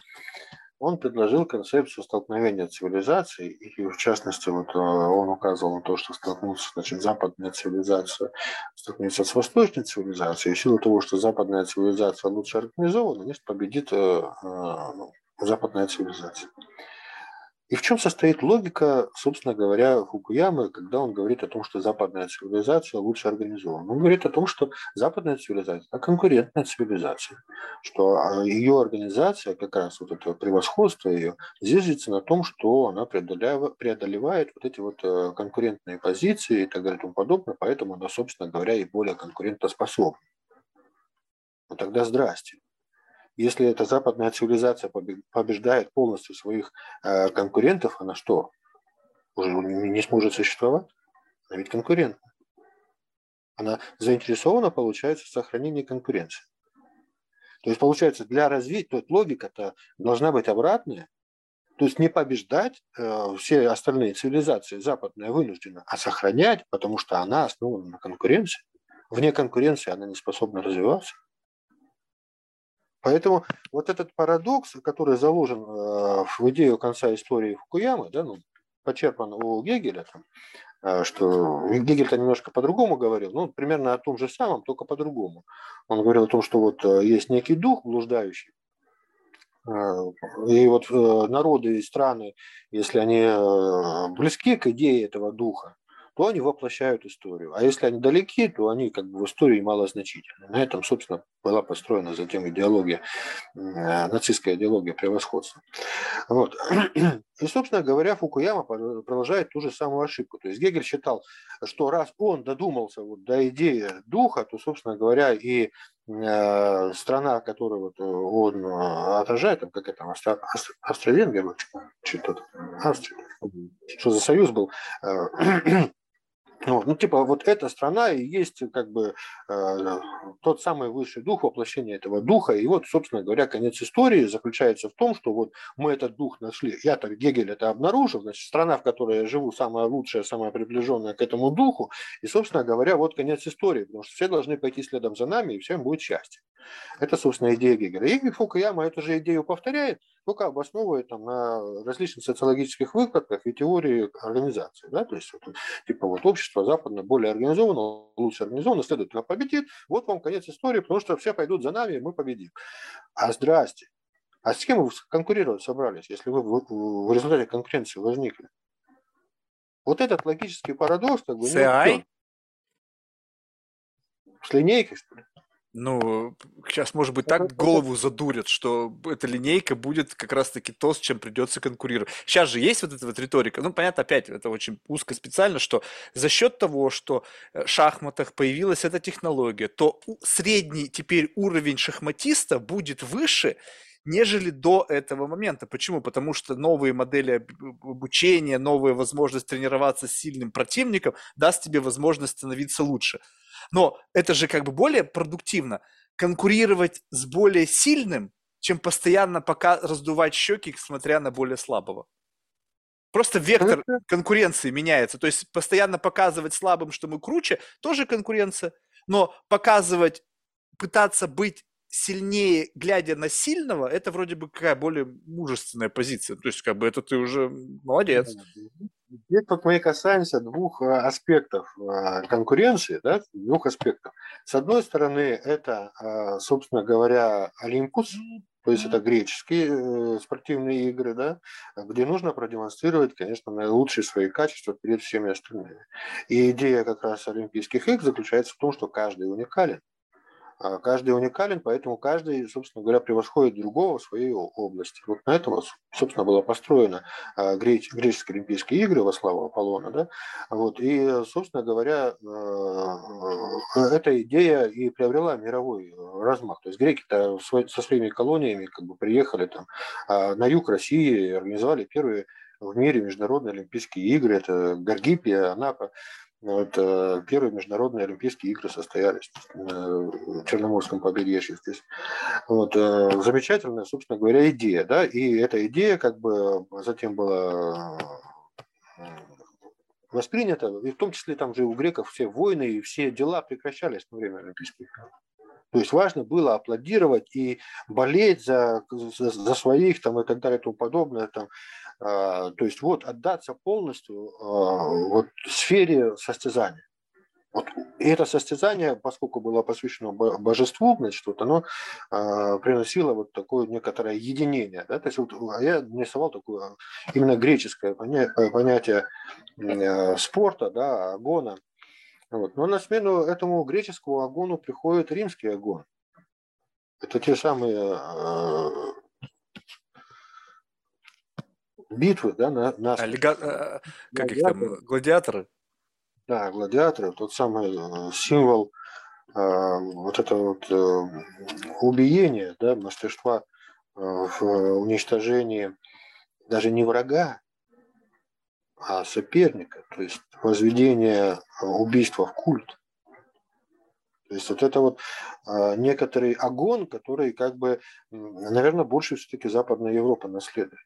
он предложил концепцию столкновения цивилизаций, и в частности вот он указывал на то, что столкнуться, значит, западная цивилизация столкнется с восточной цивилизацией, и в силу того, что западная цивилизация лучше организована, значит, победит ну, западная цивилизация. И в чем состоит логика, собственно говоря, Фукуямы, когда он говорит о том, что западная цивилизация лучше организована? Он говорит о том, что западная цивилизация – это конкурентная цивилизация, что а, ее организация, как раз вот это превосходство ее, зиждется на том, что она преодолевает, преодолевает вот эти вот э, конкурентные позиции и так далее и тому подобное, поэтому она, собственно говоря, и более конкурентоспособна. Ну тогда здрасте. Если эта западная цивилизация побеждает полностью своих э, конкурентов, она что? Уже не сможет существовать? Она ведь конкурент. Она заинтересована, получается, в сохранении конкуренции. То есть, получается, для развития, то логика-то должна быть обратная. То есть не побеждать э, все остальные цивилизации западная вынуждена, а сохранять, потому что она основана на конкуренции. Вне конкуренции она не способна развиваться. Поэтому вот этот парадокс, который заложен э, в идею конца истории Фукуямы, да, ну, почерпан у Гегеля, там, э, что Гегель-то немножко по-другому говорил, ну, примерно о том же самом, только по-другому. Он говорил о том, что вот э, есть некий дух блуждающий, и вот народы и страны, если они близки к идее этого духа, то они воплощают историю. А если они далеки, то они как бы в истории малозначительны. На этом, собственно, была построена затем идеология, э, нацистская идеология превосходства. Вот. И, собственно говоря, Фукуяма продолжает ту же самую ошибку. То есть Гегель считал, что раз он додумался вот до идеи духа, то, собственно говоря, и э, страна, которую вот он э, отражает, там, как это, Австро- Австро-Венгрия, что-то, Австрия, что за союз был, вот, ну, типа, вот эта страна и есть как бы э, тот самый высший дух, воплощение этого духа. И вот, собственно говоря, конец истории заключается в том, что вот мы этот дух нашли. Я так Гегель это обнаружил. Значит, страна, в которой я живу, самая лучшая, самая приближенная к этому духу. И, собственно говоря, вот конец истории. Потому что все должны пойти следом за нами, и всем будет счастье. Это, собственно, идея Гегеля. И Фукуяма эту же идею повторяет, только обосновывает там, на различных социологических выкладках и теории организации. Да? То есть, вот, типа, вот общество западное более организовано, лучше организовано, следовательно, победит. Вот вам конец истории, потому что все пойдут за нами, и мы победим. А здрасте. А с кем вы конкурировать собрались, если вы в, результате конкуренции возникли? Вот этот логический парадокс как бы... CI? С линейкой, что ли? Ну, сейчас, может быть, так голову задурят, что эта линейка будет как раз-таки то, с чем придется конкурировать. Сейчас же есть вот эта вот риторика. Ну, понятно, опять, это очень узко специально, что за счет того, что э, в шахматах появилась эта технология, то средний теперь уровень шахматиста будет выше, нежели до этого момента. Почему? Потому что новые модели обучения, новая возможность тренироваться с сильным противником даст тебе возможность становиться лучше. Но это же как бы более продуктивно конкурировать с более сильным, чем постоянно пока раздувать щеки, смотря на более слабого. Просто вектор конкуренции меняется. То есть постоянно показывать слабым, что мы круче, тоже конкуренция. Но показывать, пытаться быть сильнее, глядя на сильного, это вроде бы какая более мужественная позиция. То есть, как бы это ты уже молодец. Здесь вот мы касаемся двух э, аспектов э, конкуренции, да, двух аспектов. С одной стороны, это, э, собственно говоря, Олимпус, то есть это греческие спортивные игры, да, где нужно продемонстрировать, конечно, наилучшие свои качества перед всеми остальными. И идея как раз Олимпийских игр заключается в том, что каждый уникален. А каждый уникален, поэтому каждый, собственно говоря, превосходит другого в своей области. Вот на этом, собственно, была построена а, греческие Олимпийские игры во славу Аполлона. Да? Вот. И, собственно говоря, а, эта идея и приобрела мировой размах. То есть греки-то со своими колониями как бы приехали там на юг России, организовали первые в мире международные Олимпийские игры. Это Гаргипия, Анапа. Вот, э, первые международные Олимпийские игры состоялись в Черноморском побережье здесь. Вот, э, замечательная, собственно говоря, идея. Да? И эта идея как бы затем была э, воспринята, и в том числе там же у греков все войны и все дела прекращались на время Олимпийских игр. То есть важно было аплодировать и болеть за, за, за своих там, и так далее и тому подобное. Там, то есть вот отдаться полностью а, вот, сфере состязания. Вот. И это состязание, поскольку было посвящено божеству, значит, вот оно э, приносило вот такое некоторое единение. Да? То есть вот, а я нарисовал такое именно греческое понятие э, спорта, да, агона. Вот. Но на смену этому греческому агону приходит римский агон. Это те самые э, битвы, да, на, на... А, лега... Э, как их там, гладиаторы? Да, гладиаторы, тот самый э, символ э, вот этого вот э, убиения, да, мастерства э, в уничтожении даже не врага, а соперника, то есть возведение убийства в культ. То есть вот это вот э, некоторый огонь, который как бы, наверное, больше все-таки Западная Европа наследует.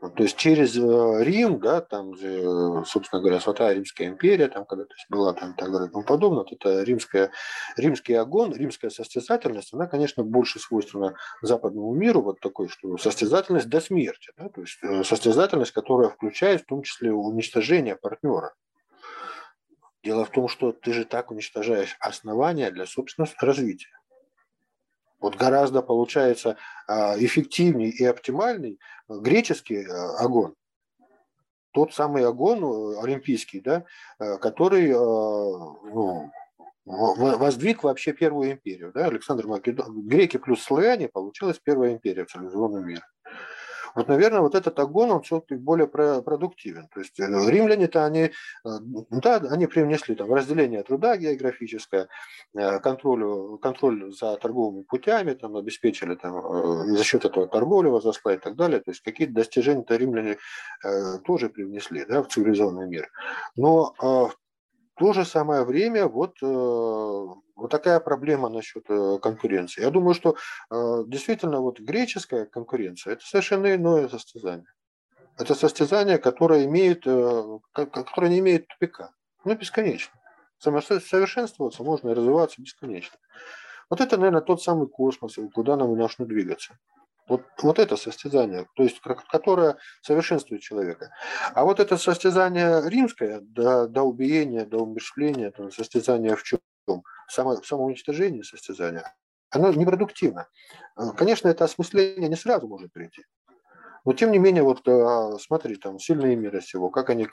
То есть через э, Рим, да, там, собственно говоря, Святая Римская империя, там когда-то была там так далее и тому подобное, вот это римская, римский огонь, римская состязательность, она, конечно, больше свойственна западному миру, вот такой, что состязательность до смерти, да, то есть э, состязательность, которая включает в том числе уничтожение партнера. Дело в том, что ты же так уничтожаешь основания для собственного развития. Вот гораздо получается а, эффективнее и оптимальный греческий а, огонь. Тот самый огонь э, олимпийский, да, э, который э, ну, воздвиг вообще первую империю. Да? Александр Македон. Греки плюс славяне получилась первая империя в цивилизованном мире. Вот, наверное, вот этот огонь, он все-таки более продуктивен. То есть э, римляне-то они, э, да, они привнесли там разделение труда географическое, э, контроль, контроль за торговыми путями, там, обеспечили там, за счет этого торговлю возросла и так далее. То есть какие-то достижения-то римляне тоже привнесли да, в цивилизованный мир. Но то же самое время вот, э, вот такая проблема насчет э, конкуренции. Я думаю, что э, действительно вот греческая конкуренция – это совершенно иное состязание. Это состязание, которое, имеет, которое не имеет тупика. Ну, бесконечно. Совершенствоваться можно и развиваться бесконечно. Вот это, наверное, тот самый космос, куда нам нужно двигаться. Вот, вот это состязание, то есть которое совершенствует человека. А вот это состязание римское, до, до убиения, до умершления, там, состязание в чем? Само, самоуничтожение состязания, оно непродуктивно. Конечно, это осмысление не сразу может прийти. Но тем не менее, вот а, смотри, там сильные мира сего, как они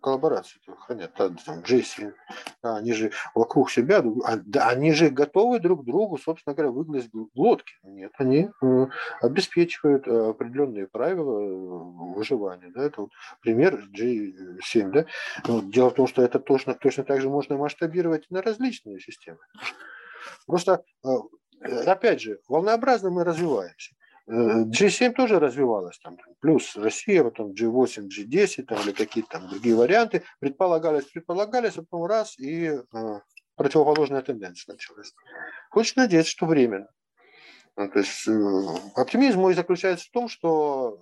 коллаборацию хранят, да, там, Джесси, да, они же вокруг себя, а, они же готовы друг другу, собственно говоря, выгнать глотки. Нет, они э, обеспечивают э, определенные правила э, выживания. Да, это вот пример G7. Да. Но дело в том, что это точно, точно так же можно масштабировать на различные системы. Просто, опять же, волнообразно мы развиваемся. G7 тоже развивалась, там, плюс Россия, потом G8, G10 там, или какие-то там другие варианты. Предполагались, предполагались, а потом раз, и э, противоположная тенденция началась. Хочется надеяться, что временно. Ну, то есть э, оптимизм мой заключается в том, что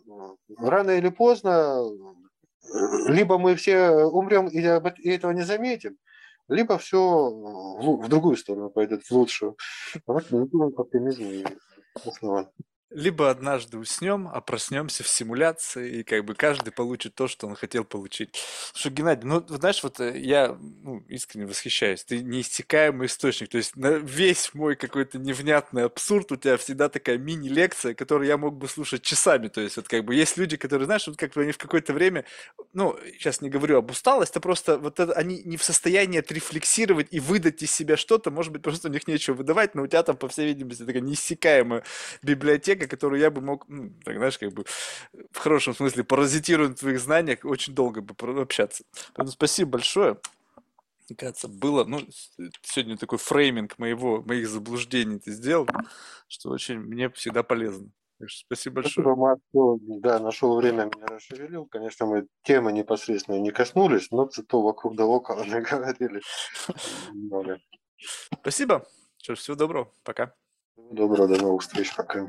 э, рано или поздно э, либо мы все умрем и этого не заметим, либо все в другую сторону пойдет, в лучшую. Вот оптимизм основан либо однажды уснем, а проснемся в симуляции, и как бы каждый получит то, что он хотел получить. Слушай, Геннадий, ну, знаешь, вот э, я ну, искренне восхищаюсь. Ты неистекаемый источник. То есть на весь мой какой-то невнятный абсурд у тебя всегда такая мини-лекция, которую я мог бы слушать часами. То есть вот как бы есть люди, которые, знаешь, вот как бы они в какое-то время, ну, сейчас не говорю об усталости, а просто вот это, они не в состоянии отрефлексировать и выдать из себя что-то, может быть, просто у них нечего выдавать, но у тебя там, по всей видимости, такая неиссякаемая библиотека, коллега, который я бы мог, ну, так, знаешь, как бы в хорошем смысле паразитируя на твоих знаниях, очень долго бы общаться. Поэтому спасибо большое. Мне кажется, было, ну, сегодня такой фрейминг моего, моих заблуждений ты сделал, что очень мне всегда полезно. Так что спасибо большое. Спасибо, Марко. Да, нашел время, меня расшевелил. Конечно, мы темы непосредственно не коснулись, но зато вокруг да около наговорили Спасибо. Что ж, всего доброго. Пока. Доброго, до новых встреч. Пока.